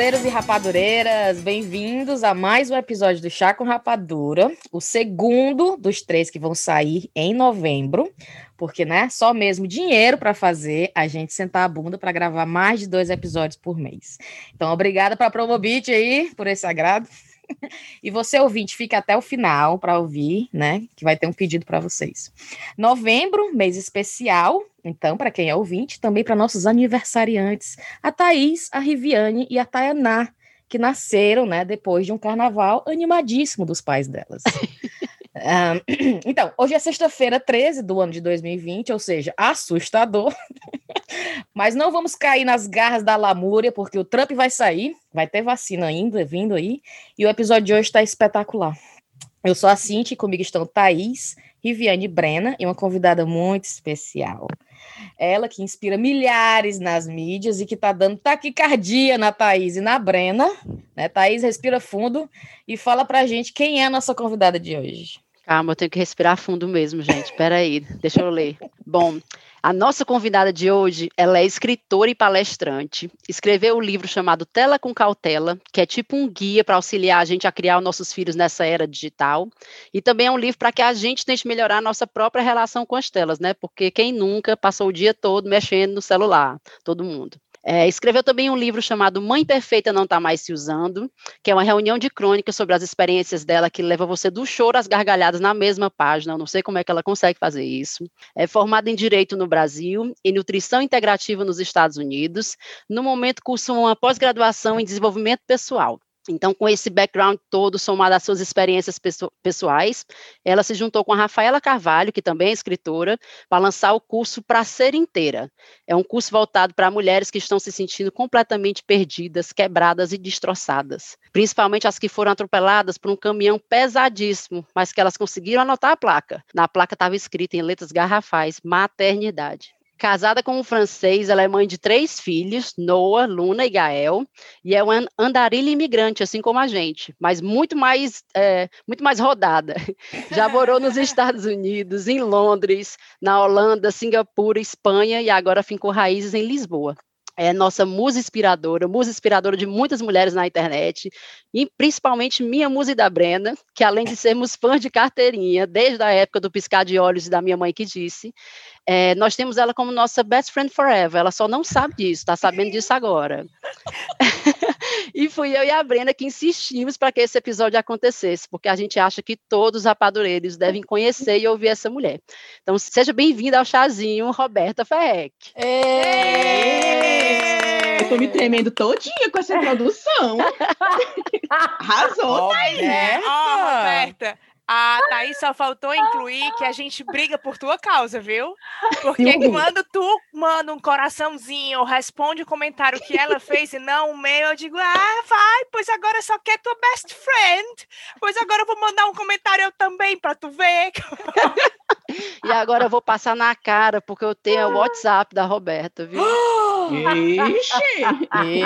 rapadureiros e rapadureiras, bem-vindos a mais um episódio do Chá com Rapadura, o segundo dos três que vão sair em novembro, porque, né, só mesmo dinheiro para fazer a gente sentar a bunda para gravar mais de dois episódios por mês. Então, obrigada para a Promobit aí por esse agrado. e você, ouvinte, fica até o final para ouvir, né? Que vai ter um pedido para vocês. Novembro, mês especial. Então, para quem é ouvinte, também para nossos aniversariantes, a Thaís, a Riviane e a Tayaná, que nasceram, né, depois de um carnaval animadíssimo dos pais delas. Um, então, hoje é sexta-feira 13 do ano de 2020, ou seja, assustador. Mas não vamos cair nas garras da lamúria, porque o Trump vai sair, vai ter vacina ainda vindo aí, e o episódio de hoje está espetacular. Eu sou a Cinti, comigo estão Thaís, Riviane Brena e uma convidada muito especial. Ela que inspira milhares nas mídias e que está dando taquicardia na Thaís e na Brena. Né? Thaís, respira fundo e fala para a gente quem é a nossa convidada de hoje. Calma, eu tenho que respirar fundo mesmo, gente. Espera aí, deixa eu ler. Bom, a nossa convidada de hoje, ela é escritora e palestrante. Escreveu um livro chamado Tela com Cautela, que é tipo um guia para auxiliar a gente a criar os nossos filhos nessa era digital. E também é um livro para que a gente tente melhorar a nossa própria relação com as telas, né? Porque quem nunca passou o dia todo mexendo no celular? Todo mundo. É, escreveu também um livro chamado Mãe Perfeita Não Está Mais Se Usando, que é uma reunião de crônicas sobre as experiências dela que leva você do choro às gargalhadas na mesma página. Eu não sei como é que ela consegue fazer isso. É formada em Direito no Brasil e Nutrição Integrativa nos Estados Unidos. No momento, cursa uma pós-graduação em Desenvolvimento Pessoal. Então, com esse background todo, somado às suas experiências pessoais, ela se juntou com a Rafaela Carvalho, que também é escritora, para lançar o curso Para Ser Inteira. É um curso voltado para mulheres que estão se sentindo completamente perdidas, quebradas e destroçadas, principalmente as que foram atropeladas por um caminhão pesadíssimo, mas que elas conseguiram anotar a placa. Na placa estava escrito em letras garrafais: maternidade. Casada com um francês, ela é mãe de três filhos, Noah, Luna e Gael, e é uma andarilha imigrante, assim como a gente, mas muito mais, é, muito mais rodada. Já morou nos Estados Unidos, em Londres, na Holanda, Singapura, Espanha e agora fincou raízes em Lisboa é nossa musa inspiradora, musa inspiradora de muitas mulheres na internet, e principalmente minha musa e da Brena, que além de sermos fãs de carteirinha, desde a época do piscar de olhos e da minha mãe que disse, é, nós temos ela como nossa best friend forever, ela só não sabe disso, está sabendo disso agora. e fui eu e a Brenda que insistimos para que esse episódio acontecesse, porque a gente acha que todos os rapadureiros devem conhecer e ouvir essa mulher. Então, seja bem-vinda ao chazinho, Roberta Ferrec. Eu tô me tremendo todinha com essa introdução. Arrasou, né? Ó, oh, Roberta, a Thaís só faltou incluir que a gente briga por tua causa, viu? Porque quando tu manda um coraçãozinho ou responde o um comentário que ela fez e não o meu, eu digo, ah, vai, pois agora só quer tua best friend. Pois agora eu vou mandar um comentário eu também para tu ver. e agora eu vou passar na cara, porque eu tenho o WhatsApp da Roberta, viu? Ixi!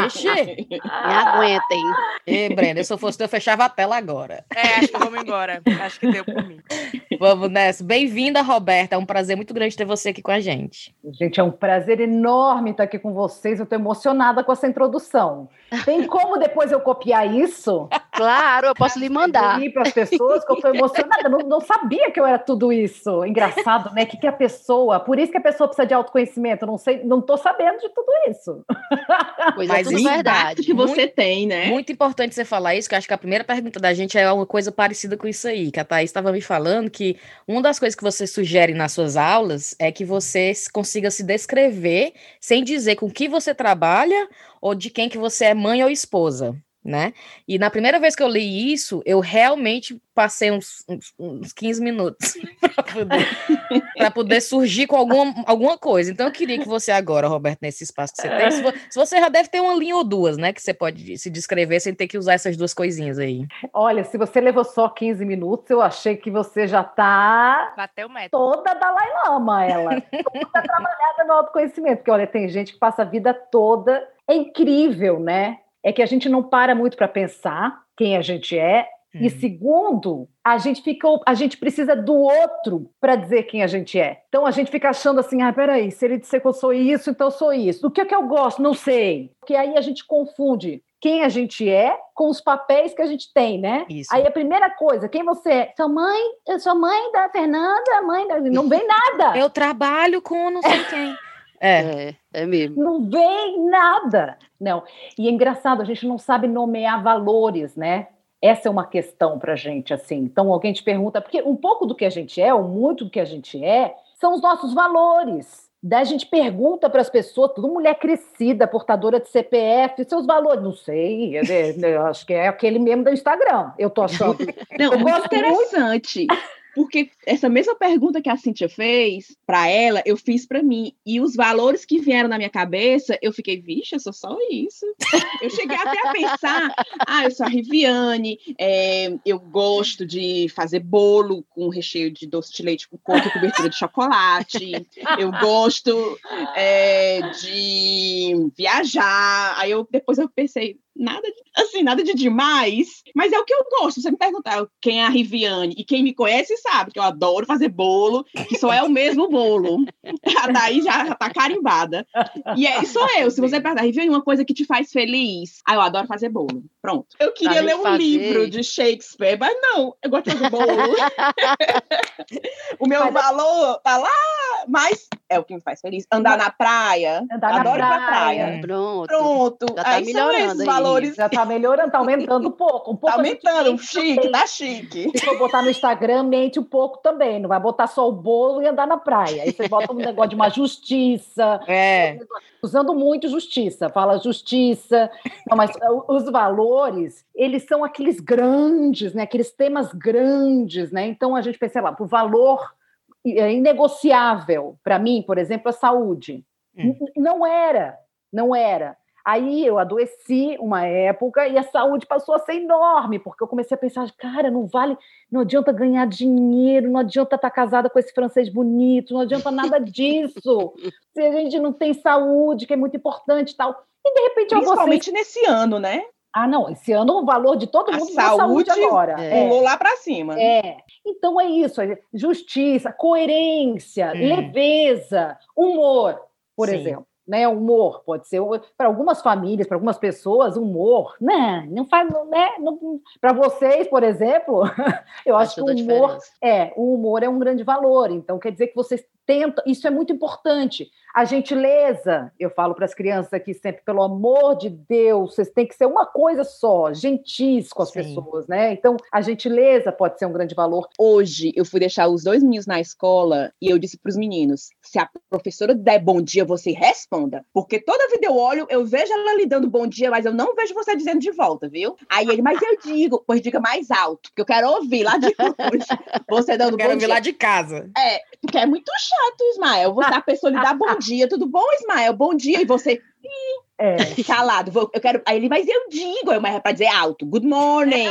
Ixi! Me aguentem. E, Brenda, se eu fosse eu fechava a tela agora. É, acho que vamos embora. Acho que deu por mim. Vamos nessa. Bem-vinda, Roberta. É um prazer muito grande ter você aqui com a gente. Gente, é um prazer enorme estar aqui com vocês. Eu estou emocionada com essa introdução. Tem como depois eu copiar isso? Claro, eu posso lhe mandar. para as pessoas que eu estou emocionada. Não, não, sabia que eu era tudo isso. Engraçado, né? Que, que a pessoa. Por isso que a pessoa precisa de autoconhecimento. Não sei, não estou sabendo de tudo isso. Pois é Mas é tudo verdade. que você muito, tem, né? Muito importante você falar isso, que eu acho que a primeira pergunta da gente é uma coisa parecida com isso aí, que a Thaís estava me falando que uma das coisas que você sugere nas suas aulas é que você consiga se descrever sem dizer com que você trabalha ou de quem que você é mãe ou esposa né? E na primeira vez que eu li isso, eu realmente passei uns, uns, uns 15 minutos para poder, poder, surgir com alguma, alguma coisa. Então, eu queria que você agora, Roberto, nesse espaço que você tem, se, se, você já deve ter uma linha ou duas, né? Que você pode se descrever sem ter que usar essas duas coisinhas aí. Olha, se você levou só 15 minutos, eu achei que você já está toda Dalai Lama, ela. toda trabalhada no autoconhecimento. Porque, olha, tem gente que passa a vida toda... É incrível, né? É que a gente não para muito para pensar quem a gente é. E uhum. segundo, a gente fica, a gente precisa do outro para dizer quem a gente é. Então a gente fica achando assim, ah, peraí, se ele disser que eu sou isso, então eu sou isso. O que é que eu gosto? Não sei. Porque aí a gente confunde quem a gente é com os papéis que a gente tem, né? Isso. Aí a primeira coisa, quem você é? Sua mãe, eu sou mãe da Fernanda, mãe da... Não vem nada. eu trabalho com não sei quem. É. é, é mesmo. Não vem nada. Não. E é engraçado, a gente não sabe nomear valores, né? Essa é uma questão para a gente, assim. Então, alguém te pergunta, porque um pouco do que a gente é, ou muito do que a gente é, são os nossos valores. Daí a gente pergunta para as pessoas, tudo mulher crescida, portadora de CPF, seus valores, não sei, eu acho que é aquele mesmo do Instagram, eu tô achando. Não, eu muito interessante. Muito... Porque essa mesma pergunta que a Cintia fez para ela, eu fiz para mim. E os valores que vieram na minha cabeça, eu fiquei, vixe, eu sou só isso. Eu cheguei até a pensar, ah, eu sou a Riviane, é, eu gosto de fazer bolo com recheio de doce de leite com coco e cobertura de chocolate. Eu gosto é, de viajar. Aí eu depois eu pensei, nada de, assim, nada de demais, mas é o que eu gosto. Você me perguntar quem é a Riviane e quem me conhece sabe que eu adoro fazer bolo, que só é o mesmo bolo. A daí já, já tá carimbada. E é, sou eu. Se você perguntar, Riviane, uma coisa que te faz feliz? Ah, eu adoro fazer bolo. Pronto. Eu queria ler um fazer... livro de Shakespeare, mas não, eu gosto de fazer bolo. o meu mas... valor tá lá, mas é o que me faz feliz. Andar na praia. Andar adoro na praia. ir pra praia. Pronto. Pronto. Já tá Aí melhorando aí valores. Já tá melhorando, tá aumentando um pouco. Um pouco tá aumentando, chique, tá chique. Se for botar no Instagram, mente um pouco também. Não vai botar só o bolo e andar na praia. Aí você bota um negócio de uma justiça. É. Usando muito justiça. Fala justiça. Não, mas os valores, eles são aqueles grandes, né? Aqueles temas grandes, né? Então a gente pensa, sei lá, o valor inegociável para mim, por exemplo, a saúde. Hum. Não era, não era. Aí eu adoeci uma época e a saúde passou a ser enorme, porque eu comecei a pensar, cara, não vale, não adianta ganhar dinheiro, não adianta estar casada com esse francês bonito, não adianta nada disso. se a gente não tem saúde, que é muito importante e tal. E de repente eu Principalmente vocês... nesse ano, né? Ah, não, esse ano o valor de todo mundo a saúde, saúde agora. É. Pulou lá para cima. É. Então é isso, é justiça, coerência, hum. leveza, humor, por Sim. exemplo né? Humor pode ser para algumas famílias, para algumas pessoas, humor, né? Não faz, né? Para vocês, por exemplo, eu acho que o humor é, o humor é um grande valor. Então quer dizer que vocês tentam, isso é muito importante. A gentileza, eu falo para as crianças aqui sempre, pelo amor de Deus, vocês têm que ser uma coisa só, gentis com as Sim. pessoas, né? Então, a gentileza pode ser um grande valor. Hoje, eu fui deixar os dois meninos na escola e eu disse para os meninos: se a professora der bom dia, você responda. Porque toda vida eu olho, eu vejo ela lhe dando bom dia, mas eu não vejo você dizendo de volta, viu? Aí ele, mas eu digo, pois diga mais alto, porque eu quero ouvir lá de longe. Você dando eu quero bom ouvir dia. lá de casa. É, porque é muito chato, Ismael. Você, a pessoa lhe dá bom dia, tudo bom, Ismael? Bom dia, e você. É. Calado, vou, eu quero. Aí ele, mas eu digo, eu, mas é pra dizer alto. Good morning.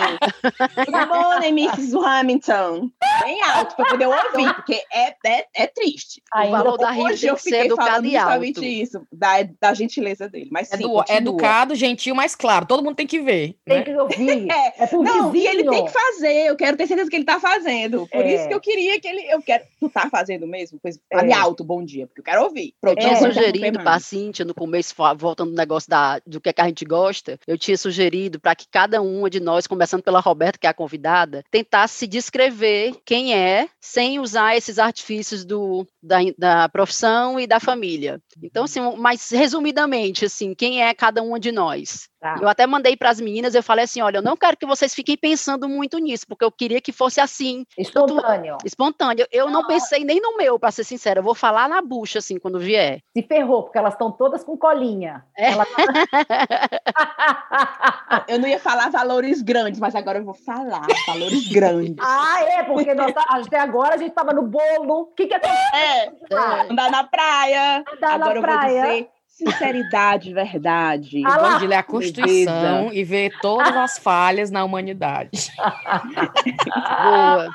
Good morning, Mrs. Hamilton. Bem alto pra poder ouvir, porque é, é, é triste. o valor da rima tem que ser educado e alto. isso, da, da gentileza dele. Mas sim, é educado, gentil, mas claro, todo mundo tem que ver. Tem né? que ouvir. É, é Não, vizinho. e ele tem que fazer. Eu quero ter certeza que ele tá fazendo. Por é. isso que eu queria que ele. Eu quero. Tu tá fazendo mesmo? Pois fale é. alto, bom dia, porque eu quero ouvir. Pronto, é. sugerido pra Cíntia no começo, voltando no negócio da, do que, é que a gente gosta, eu tinha sugerido para que cada uma de nós, começando pela Roberta, que é a convidada, tentasse se descrever quem é, sem usar esses artifícios do, da, da profissão e da família. Então, assim, mais resumidamente, assim, quem é cada uma de nós? Tá. Eu até mandei para as meninas, eu falei assim, olha, eu não quero que vocês fiquem pensando muito nisso, porque eu queria que fosse assim. Espontâneo. Tanto, espontâneo. Eu não, não pensei nem no meu, para ser sincera. Eu vou falar na bucha, assim, quando vier. Se ferrou, porque elas estão todas com colinha. É. Ela... Tá eu não ia falar valores grandes, mas agora eu vou falar valores grandes. ah, é, porque nós, tá, até agora a gente estava no bolo. O que que aconteceu? É, é. andar na praia. Andar agora na praia. eu vou dizer Sinceridade, verdade. Ah, de ler a Constituição e ver todas as falhas na humanidade. Boa.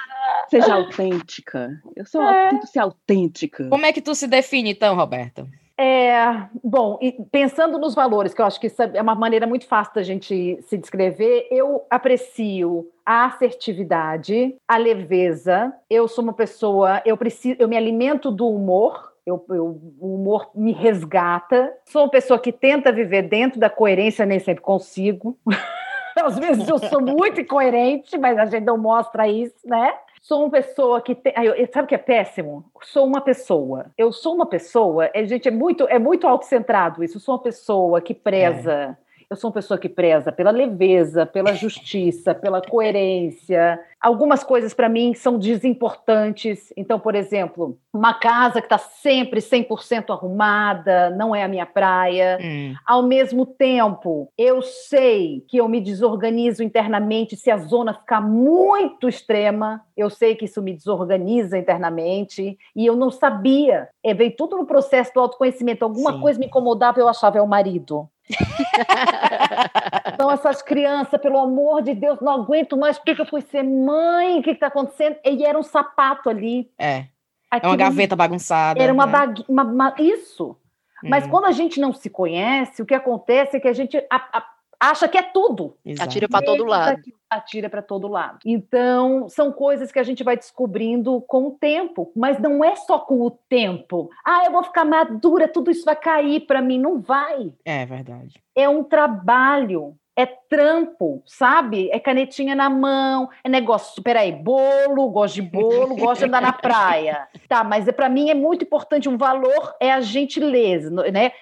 Seja autêntica. Eu sou é. tento ser autêntica. Como é que tu se define, então, Roberta? É, bom, e pensando nos valores, que eu acho que isso é uma maneira muito fácil da gente se descrever, eu aprecio a assertividade, a leveza. Eu sou uma pessoa, eu preciso, eu me alimento do humor, Eu, eu, o humor me resgata. Sou uma pessoa que tenta viver dentro da coerência, nem sempre consigo. Às vezes eu sou muito incoerente, mas a gente não mostra isso, né? Sou uma pessoa que tem. Sabe o que é péssimo? Sou uma pessoa. Eu sou uma pessoa. É, gente, é muito, é muito autocentrado isso. sou uma pessoa que preza. É eu sou uma pessoa que preza pela leveza, pela justiça, pela coerência. Algumas coisas para mim são desimportantes. Então, por exemplo, uma casa que está sempre 100% arrumada não é a minha praia. Hum. Ao mesmo tempo, eu sei que eu me desorganizo internamente se a zona ficar muito extrema. Eu sei que isso me desorganiza internamente. E eu não sabia. É, veio tudo no processo do autoconhecimento. Alguma Sim. coisa me incomodava, eu achava é o marido. então, essas crianças, pelo amor de Deus, não aguento mais, por que, eu fui ser mãe? O que está acontecendo? E era um sapato ali. É. Aquilo, é uma gaveta bagunçada. Era uma, né? bagu... uma, uma... Isso. Hum. Mas quando a gente não se conhece, o que acontece é que a gente a, a, acha que é tudo. Exato. Atira para todo lado atira para todo lado. Então, são coisas que a gente vai descobrindo com o tempo, mas não é só com o tempo. Ah, eu vou ficar madura, tudo isso vai cair para mim. Não vai. É verdade. É um trabalho é trampo, sabe? É canetinha na mão, é negócio. Peraí, bolo, gosto de bolo, gosto de andar na praia. Tá, mas é, para mim é muito importante. Um valor é a gentileza, né?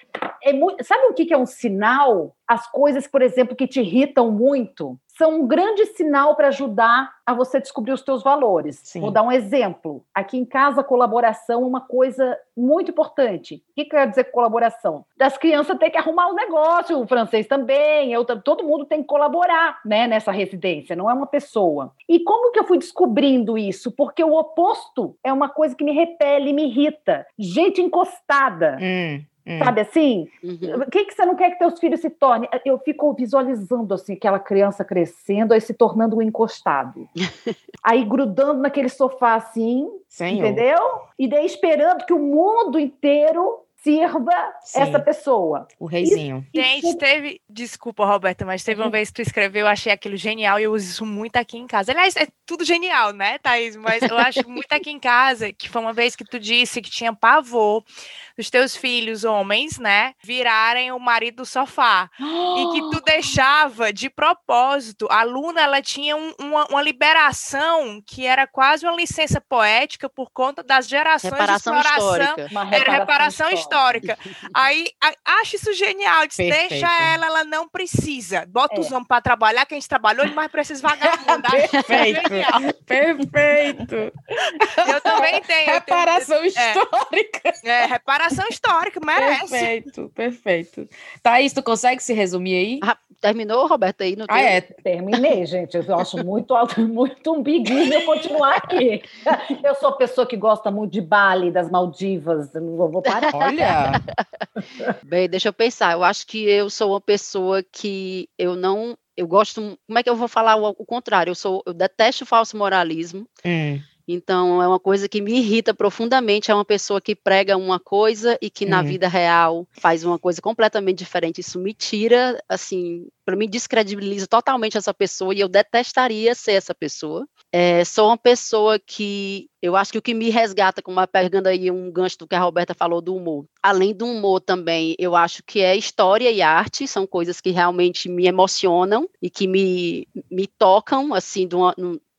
É muito, sabe o que é um sinal? As coisas, por exemplo, que te irritam muito são um grande sinal para ajudar a você descobrir os teus valores. Sim. Vou dar um exemplo. Aqui em casa, colaboração é uma coisa muito importante. O que quer dizer colaboração? Das crianças ter que arrumar o um negócio, o francês também, eu, todo mundo tem que colaborar né, nessa residência, não é uma pessoa. E como que eu fui descobrindo isso? Porque o oposto é uma coisa que me repele, me irrita. Gente encostada. Hum Hum. Sabe assim? Uhum. O que, que você não quer que teus filhos se tornem? Eu fico visualizando assim, aquela criança crescendo, aí se tornando um encostado. aí grudando naquele sofá assim, Senhor. entendeu? E daí esperando que o mundo inteiro sirva Sim. essa pessoa. O reizinho. Isso, Gente, isso... teve. Desculpa, Roberta, mas teve uma vez que tu escreveu, eu achei aquilo genial e eu uso isso muito aqui em casa. Aliás, é tudo genial, né, Thaís? Mas eu acho muito aqui em casa, que foi uma vez que tu disse que tinha pavor dos teus filhos homens, né, virarem o marido do sofá. e que tu deixava de propósito. A Luna, ela tinha um, uma, uma, liberação que era quase uma licença poética por conta das gerações reparação de exploração. Histórica. Uma reparação era reparação histórica. Histórica. Aí, a, acho isso genial. Diz, deixa ela, ela não precisa. Bota é. os homens para trabalhar, que a gente trabalhou, mas precisa vagabundar. Perfeito. Perfeito. Eu também tenho. Reparação tenho, histórica. É, é reparação histórica, merece. Perfeito, perfeito. Thaís, tu consegue se resumir aí? Ah, terminou, Roberto, aí? No ah, é. Terminei, gente. Eu acho muito, muito umbiguismo eu continuar aqui. Eu sou pessoa que gosta muito de Bali, das Maldivas. Não vou parar. Olha! Bem, deixa eu pensar. Eu acho que eu sou uma pessoa que eu não... Eu gosto... Como é que eu vou falar o, o contrário? Eu, sou, eu detesto o falso moralismo. Hum. Então, é uma coisa que me irrita profundamente. É uma pessoa que prega uma coisa e que na uhum. vida real faz uma coisa completamente diferente. Isso me tira, assim, para mim descredibiliza totalmente essa pessoa e eu detestaria ser essa pessoa. É, sou uma pessoa que eu acho que o que me resgata, como pegando aí um gancho do que a Roberta falou do humor, além do humor também, eu acho que é história e arte, são coisas que realmente me emocionam e que me, me tocam, assim, de uma,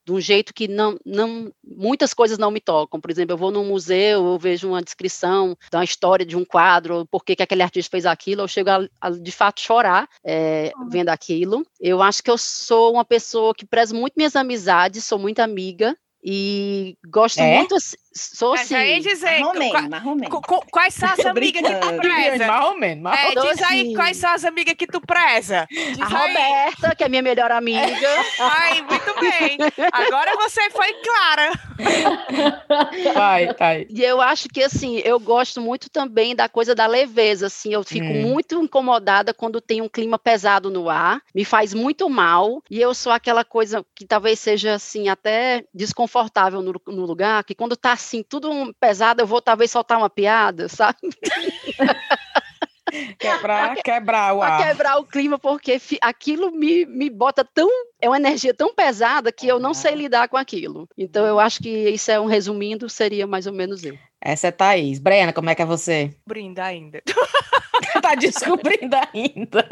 de um jeito que não, não, muitas coisas não me tocam. Por exemplo, eu vou num museu, eu vejo uma descrição da história de um quadro, por que, que aquele artista fez aquilo, eu chego a, a de fato chorar é, vendo aquilo. Eu acho que eu sou uma pessoa que prezo muito minhas amizades, sou muito amiga, e gosto é? muito, sou. Aí dizer, quais são as amigas que tu preza? Marromeno, é, diz aí quais são as amigas que tu preza. Diz a aí. Roberta, que é minha melhor amiga. Ai, muito bem. Agora você foi clara. Vai, vai. E eu acho que, assim, eu gosto muito também da coisa da leveza, assim, eu fico hum. muito incomodada quando tem um clima pesado no ar, me faz muito mal, e eu sou aquela coisa que talvez seja, assim, até desconfortável no, no lugar, que quando tá assim, tudo pesado, eu vou talvez soltar uma piada, sabe? Quebrar, quebrar o ar. quebrar o clima, porque aquilo me, me bota tão. É uma energia tão pesada que eu não sei lidar com aquilo. Então, eu acho que isso é um resumindo, seria mais ou menos eu. Essa é Thaís. Brena, como é que é você? Brinda ainda. tá descobrindo ainda.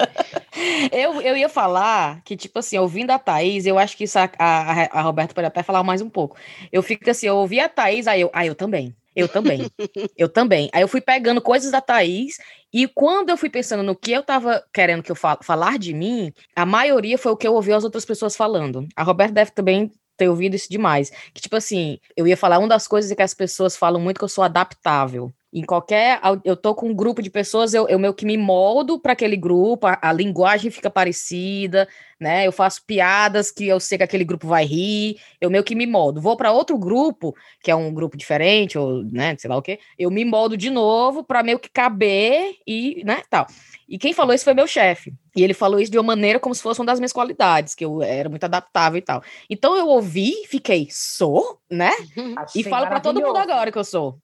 Eu, eu ia falar que, tipo assim, ouvindo a Thaís, eu acho que isso a, a, a Roberta pode até falar mais um pouco. Eu fico assim, eu ouvi a Thaís, aí eu, ah, eu também. Eu também. eu também. Aí eu fui pegando coisas da Thaís e quando eu fui pensando no que eu tava querendo que eu fal falar de mim, a maioria foi o que eu ouvi as outras pessoas falando. A Roberta deve também ter ouvido isso demais. Que, tipo assim, eu ia falar, uma das coisas é que as pessoas falam muito que eu sou adaptável. Em qualquer. Eu tô com um grupo de pessoas, eu, eu meio que me moldo para aquele grupo, a, a, linguagem fica parecida, né? Eu faço piadas que eu sei que aquele grupo vai rir, eu meio que me moldo. Vou para outro grupo, que é um grupo diferente, ou, né, sei lá o quê, eu me moldo de novo para meio que caber e, né, tal. E quem falou isso foi meu chefe. E ele falou isso de uma maneira como se fosse uma das minhas qualidades, que eu era muito adaptável e tal. Então eu ouvi, fiquei, sou, né? Achei e falo para todo mundo agora que eu sou.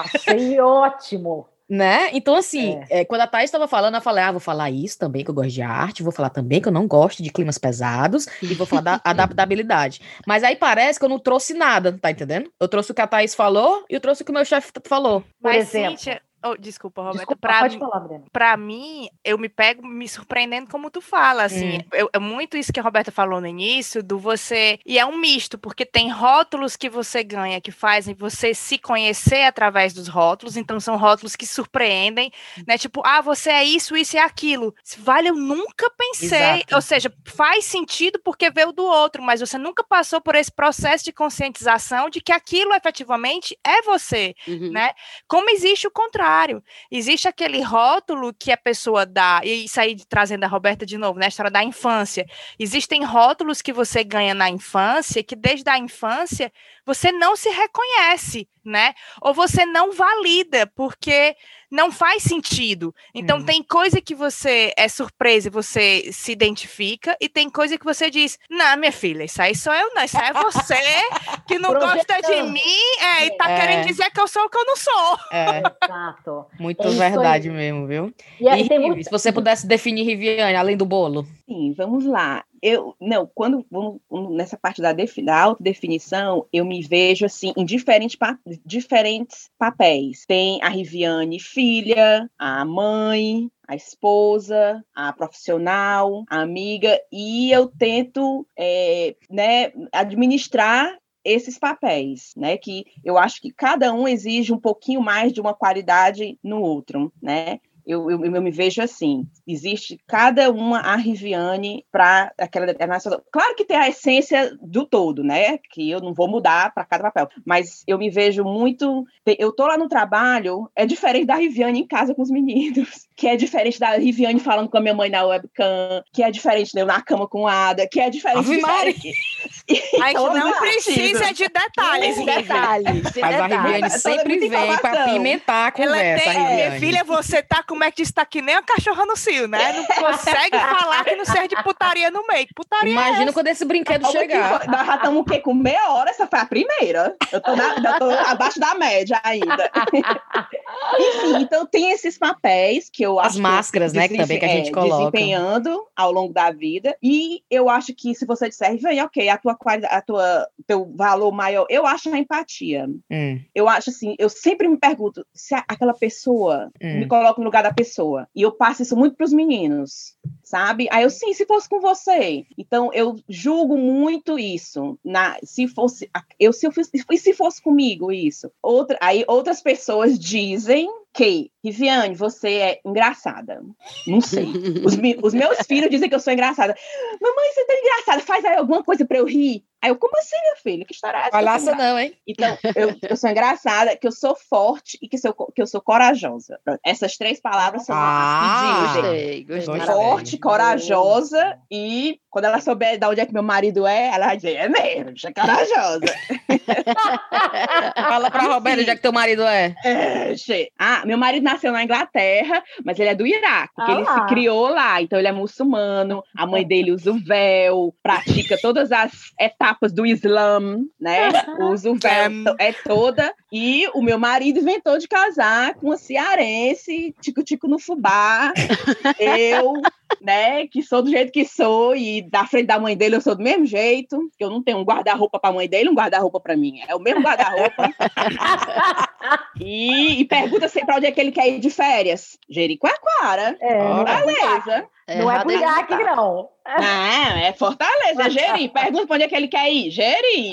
Achei ótimo. Né? Então, assim, é. É, quando a Thais estava falando, eu falei, ah, vou falar isso também, que eu gosto de arte, vou falar também que eu não gosto de climas pesados, e vou falar da adaptabilidade. Mas aí parece que eu não trouxe nada, tá entendendo? Eu trouxe o que a Thaís falou e eu trouxe o que o meu chefe falou. Por Mas, exemplo. Cíntia, Oh, desculpa, Roberta. Desculpa, pra, pode falar, Breno. Pra mim, eu me pego me surpreendendo como tu fala, assim. Hum. Eu, é muito isso que a Roberta falou no início, do você... E é um misto, porque tem rótulos que você ganha, que fazem você se conhecer através dos rótulos, então são rótulos que surpreendem, né? Tipo, ah, você é isso, isso e aquilo. Vale, eu nunca pensei. Exato. Ou seja, faz sentido porque veio do outro, mas você nunca passou por esse processo de conscientização de que aquilo efetivamente é você, uhum. né? Como existe o contrário contrário. Existe aquele rótulo que a pessoa dá, e isso aí trazendo a Roberta de novo, né, a história da infância. Existem rótulos que você ganha na infância que desde a infância você não se reconhece, né? Ou você não valida, porque não faz sentido. Então, hum. tem coisa que você é surpresa e você se identifica, e tem coisa que você diz: Não, minha filha, isso aí sou eu, não. Isso aí é você que não gosta de mim é, e tá é. querendo dizer que eu sou o que eu não sou. É. Exato. Muito é verdade mesmo, viu? E, aí, e muito... se você pudesse definir Riviane, além do bolo. Sim, vamos lá eu não quando nessa parte da, da autodefinição eu me vejo assim em diferentes, pa, diferentes papéis tem a Riviane filha a mãe a esposa, a profissional, a amiga, e eu tento é, né, administrar esses papéis, né? Que eu acho que cada um exige um pouquinho mais de uma qualidade no outro, né? Eu, eu, eu, me vejo assim: existe cada uma a Riviane para aquela. Claro que tem a essência do todo, né? Que eu não vou mudar para cada papel, mas eu me vejo muito. Eu tô lá no trabalho, é diferente da Riviane em casa com os meninos, que é diferente da Riviane falando com a minha mãe na webcam, que é diferente de eu na cama com a Ada, que é diferente. Ave de a gente não precisa de detalhes, de detalhes. De Mas a Riviane sempre vem para pimentar a conversa. Ela tem, minha filha, você tá, como é que está que nem a cachorra no cio, né? Não consegue falar que não serve de putaria no meio. Putaria é Imagina é quando esse brinquedo chegar. nós já estamos o quê? Com meia hora, essa foi a primeira. Eu tô, na, eu tô abaixo da média ainda. Enfim, então tem esses papéis que eu acho. As máscaras, né? Que também que a gente é, coloca. Desempenhando ao longo da vida. E eu acho que se você disser, vem, ok, a tua qualidade, a tua teu valor maior, eu acho a empatia. Hum. Eu acho assim, eu sempre me pergunto se aquela pessoa hum. me coloca no lugar da pessoa. E eu passo isso muito para os meninos, sabe? Aí eu sim, se fosse com você. Então eu julgo muito isso. Na, se fosse eu se eu e se fosse comigo isso. Outra, aí outras pessoas dizem que, Riviane, você é engraçada. Não sei. Os, os, meus filhos dizem que eu sou engraçada. Mamãe, você tá engraçada, faz aí alguma coisa para eu rir. Aí eu, como assim, minha filha? Que história é essa? Palhaça não, hein? Então, eu, eu sou engraçada, que eu sou forte e que, sou, que eu sou corajosa. Essas três palavras são ah, as que dizem. Gostei, gostei. Forte, corajosa e quando ela souber de onde é que meu marido é, ela vai dizer, é mesmo, é corajosa. Fala pra Roberto onde é que teu marido é. é ah, meu marido nasceu na Inglaterra, mas ele é do Iraque, porque ah. ele se criou lá, então ele é muçulmano, a mãe dele usa o véu, pratica todas as etapas do Islã, né? Usa o véu, é toda. E o meu marido inventou de casar com uma cearense, tico-tico no fubá. Eu né? Que sou do jeito que sou e da frente da mãe dele eu sou do mesmo jeito. Que eu não tenho um guarda-roupa para a mãe dele, um guarda-roupa para mim. É o mesmo guarda-roupa. e, e, pergunta sempre onde é que ele quer ir de férias. Jericoacoara. É, Fortaleza. É, não é Buiaque, não. Não, é Fortaleza, Geri. Pergunta para onde é que ele quer ir. Geri.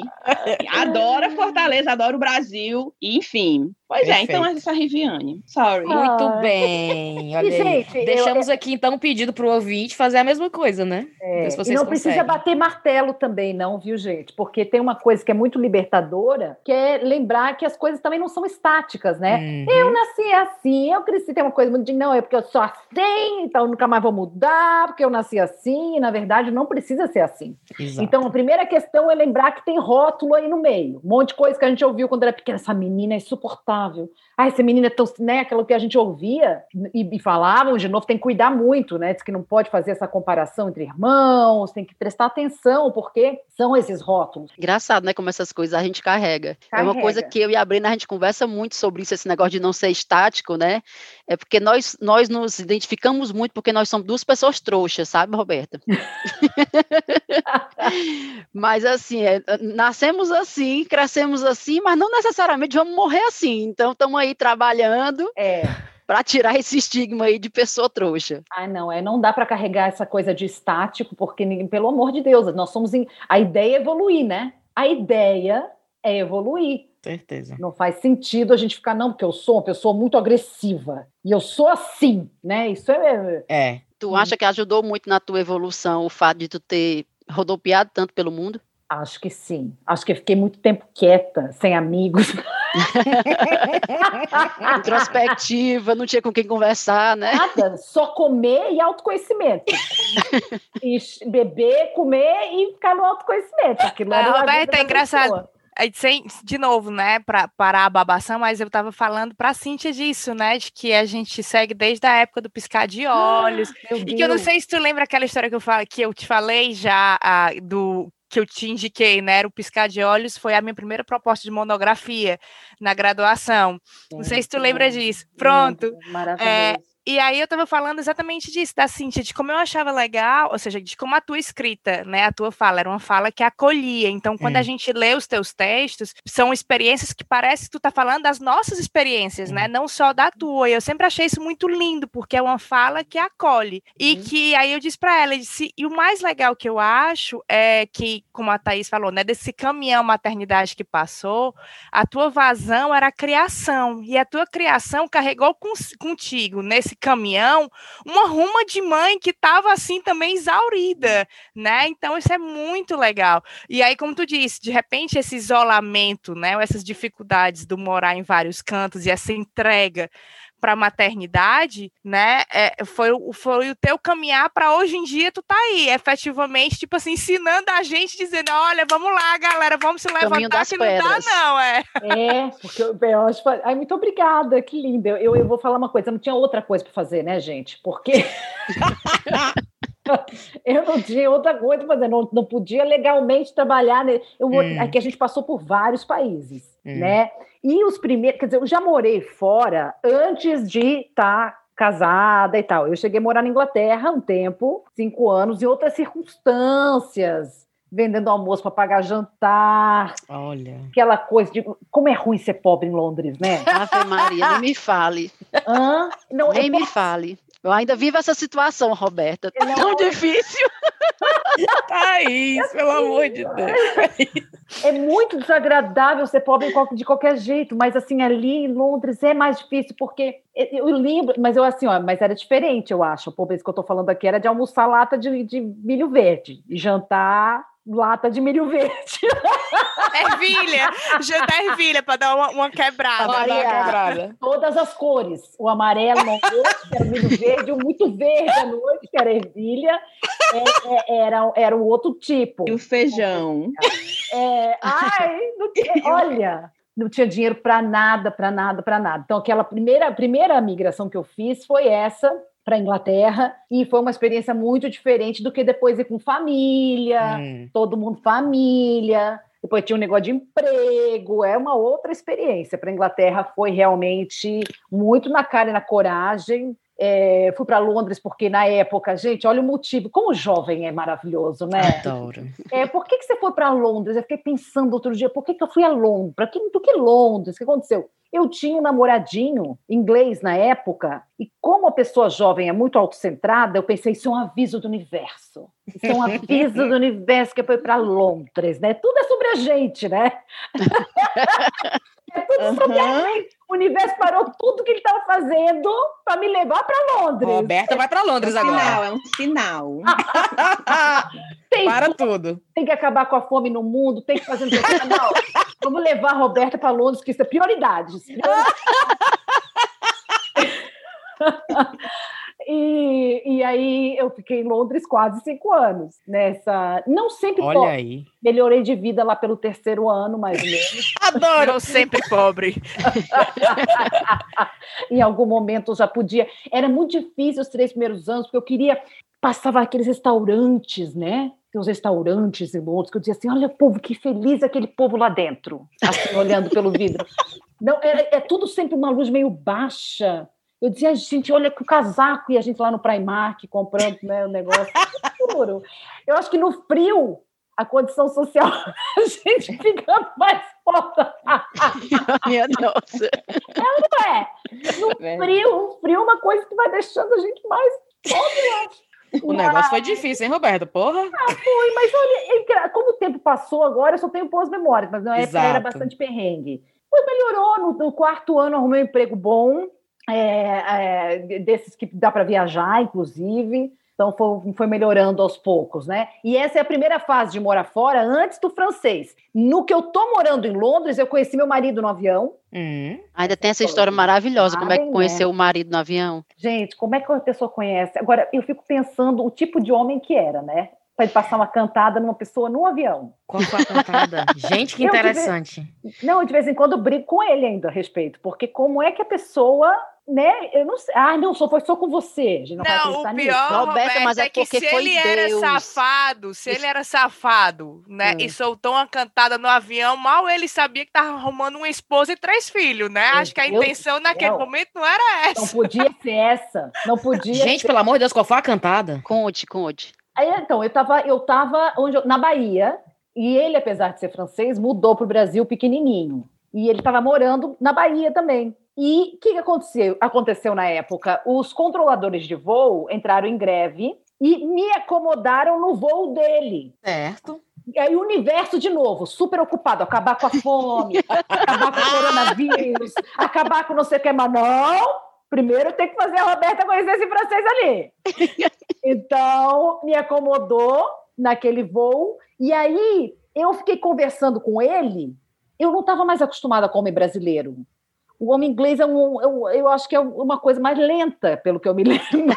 Adora Fortaleza, adora o Brasil. Enfim. Pois Perfeito. é, então essa Riviane. Sorry. Muito ah. bem. Olha gente, Deixamos eu... aqui, então, um pedido para o ouvinte fazer a mesma coisa, né? É, e não conseguem. precisa bater martelo também, não, viu, gente? Porque tem uma coisa que é muito libertadora, que é lembrar que as coisas também não são estáticas, né? Uhum. Eu nasci assim, eu cresci, tem uma coisa muito de, não, é porque eu sou assim, então nunca mais vou mudar, porque eu nasci assim, na verdade não precisa ser assim. Exato. Então, a primeira questão é lembrar que tem rótulo aí no meio. Um monte de coisa que a gente ouviu quando era pequena. Essa menina é insuportável. Ah, essa menina é tão. Né, aquilo que a gente ouvia e, e falavam, de novo, tem que cuidar muito, né? Diz que não pode fazer essa comparação entre irmãos, tem que prestar atenção, porque são esses rótulos. Engraçado, né? Como essas coisas a gente carrega. carrega. É uma coisa que eu e a Brena, a gente conversa muito sobre isso, esse negócio de não ser estático, né? É porque nós, nós nos identificamos muito porque nós somos duas pessoas trouxas, sabe, Roberta? mas assim, é, nascemos assim, crescemos assim, mas não necessariamente vamos morrer assim. Então estamos aí trabalhando. É para tirar esse estigma aí de pessoa trouxa. Ah, não, é não dá para carregar essa coisa de estático, porque pelo amor de Deus, nós somos em... a ideia é evoluir, né? A ideia é evoluir. Certeza. Não faz sentido a gente ficar não, porque eu sou uma pessoa muito agressiva e eu sou assim, né? Isso é É. Tu acha que ajudou muito na tua evolução o fato de tu ter rodopiado tanto pelo mundo? Acho que sim. Acho que eu fiquei muito tempo quieta, sem amigos. Introspectiva, não tinha com quem conversar, né? Nada, só comer e autoconhecimento. e beber, comer e ficar no autoconhecimento. Aquilo era Roberta, é engraçado. Pessoa sem, de novo, né, para parar a babação, mas eu estava falando para a Cíntia disso, né, de que a gente segue desde a época do piscar de olhos, ah, e que eu não sei se tu lembra aquela história que eu, falo, que eu te falei já, a, do que eu te indiquei, né, era o piscar de olhos, foi a minha primeira proposta de monografia na graduação. Não sei se tu lembra disso. Pronto. Maravilhoso. É, e aí eu estava falando exatamente disso, da Cintia, de como eu achava legal, ou seja, de como a tua escrita, né, a tua fala, era uma fala que acolhia. Então, quando a gente lê os teus textos, são experiências que parece que tu tá falando das nossas experiências, né, não só da tua. E eu sempre achei isso muito lindo, porque é uma fala que acolhe. E que aí eu disse para ela, disse, e o mais legal que eu acho é que, como a Thaís falou, né, desse caminhão maternidade que passou, a tua vazão era a criação, e a tua criação carregou com, contigo nesse esse caminhão uma ruma de mãe que estava assim também exaurida, né? Então isso é muito legal. E aí, como tu disse, de repente esse isolamento, né? Essas dificuldades do morar em vários cantos e essa entrega para a maternidade, né? É, foi, foi o teu caminhar para hoje em dia tu tá aí, efetivamente, tipo assim, ensinando a gente, dizendo, olha, vamos lá, galera, vamos se levantar que pedras. não dá, não, é. É, porque eu, eu acho. Ai, muito obrigada, que linda. Eu, eu vou falar uma coisa, não tinha outra coisa para fazer, né, gente? Porque. eu não tinha outra coisa para fazer, não, não podia legalmente trabalhar. Né? Eu, hum. Aqui a gente passou por vários países, hum. né? E os primeiros, quer dizer, eu já morei fora antes de estar tá casada e tal. Eu cheguei a morar na Inglaterra um tempo, cinco anos, em outras circunstâncias, vendendo almoço para pagar jantar. Olha. Aquela coisa de como é ruim ser pobre em Londres, né? Ave Maria, nem me fale. Hã? Não, nem me fale. Eu ainda vivo essa situação, Roberta. É tão difícil. Thaís, pelo amor de Deus. É muito desagradável ser pobre de qualquer jeito, mas assim, ali em Londres é mais difícil, porque eu lembro, mas eu assim, ó, mas era diferente, eu acho. A pobreza que eu tô falando aqui era de almoçar lata de, de milho verde e jantar lata de milho verde. Ervilha, jantar ervilha para dar uma, uma quebrada. Maria, uma quebrada. Todas as cores. O amarelo no almoço, que era milho verde, o muito verde à noite, que era ervilha, é, é, era, era um outro tipo. E o feijão. É, ai, não tinha, olha, não tinha dinheiro para nada, para nada, para nada. Então, aquela primeira, primeira migração que eu fiz foi essa para a Inglaterra e foi uma experiência muito diferente do que depois ir com família, hum. todo mundo família. Depois tinha um negócio de emprego, é uma outra experiência. Para a Inglaterra foi realmente muito na cara e na coragem. É, fui para Londres porque na época, gente, olha o motivo. Como jovem é maravilhoso, né? Adoro. É, por que, que você foi para Londres? Eu fiquei pensando outro dia, por que, que eu fui a Londres? Para que, do que Londres? O que aconteceu? Eu tinha um namoradinho inglês na época, e como a pessoa jovem é muito autocentrada, eu pensei, isso é um aviso do universo. Isso é um aviso do universo que foi para Londres, né? Tudo é sobre a gente, né? é tudo uhum. sobre. O universo parou tudo que ele estava fazendo para me levar para Londres. Roberta vai para Londres é um agora. Sinal, é um sinal. tem, para tudo. Tem que acabar com a fome no mundo, tem que fazer. Não, vamos levar a Roberta para Londres, que isso é prioridades. E, e aí eu fiquei em Londres quase cinco anos nessa. Não sempre Olha pobre. aí. Melhorei de vida lá pelo terceiro ano, mais ou menos. Adoro! Não sempre pobre. em algum momento eu já podia. Era muito difícil os três primeiros anos, porque eu queria. Passava aqueles restaurantes, né? Tem uns restaurantes em Londres que eu dizia assim: olha, povo, que feliz aquele povo lá dentro, assim, olhando pelo vidro. Não, é, é tudo sempre uma luz meio baixa eu dizia, gente, olha que o casaco, e a gente lá no Primark comprando né, o negócio. Juro. Eu acho que no frio, a condição social, a gente fica mais pobre. Minha nossa. É, não é? No é. frio, o frio é uma coisa que vai deixando a gente mais pobre. O negócio foi difícil, hein, Roberto? Porra! Ah, foi, mas olha, como o tempo passou agora, eu só tenho boas memórias, mas na época era bastante perrengue. Depois melhorou, no, no quarto ano arrumei um emprego bom, é, é, desses que dá para viajar, inclusive. Então foi, foi, melhorando aos poucos, né? E essa é a primeira fase de morar fora antes do francês. No que eu tô morando em Londres, eu conheci meu marido no avião. Hum. Ainda tem essa história maravilhosa. Como é que conheceu né? o marido no avião? Gente, como é que uma pessoa conhece? Agora, eu fico pensando o tipo de homem que era, né? Para passar uma cantada numa pessoa num avião. Qual foi a cantada? Gente, que interessante. De vez, não, de vez em quando eu brigo com ele ainda a respeito, porque como é que a pessoa né? Eu não sei. Ah, não, só foi só com você. não, não o pior, nisso. Roberto, mas é, é que se ele Deus. era safado, se ele era safado, né, hum. e soltou uma cantada no avião, mal ele sabia que estava arrumando uma esposa e três filhos, né? Acho que a intenção naquele momento não era essa. Não podia ser essa. Não podia. Gente, ser. pelo amor de Deus, qual foi a cantada? Conte, conte. Aí, então, eu estava eu tava onde eu, na Bahia, e ele, apesar de ser francês, mudou para o Brasil pequenininho. E ele estava morando na Bahia também. E o que, que aconteceu, aconteceu na época? Os controladores de voo entraram em greve e me acomodaram no voo dele. Certo. E aí o universo de novo, super ocupado, acabar com a fome, acabar com o coronavírus, acabar com não sei o que, mas não, primeiro tem que fazer a Roberta conhecer esse francês ali. Então, me acomodou naquele voo. E aí, eu fiquei conversando com ele. Eu não estava mais acostumada com homem brasileiro. O homem inglês é um, eu, eu acho que é uma coisa mais lenta, pelo que eu me lembro.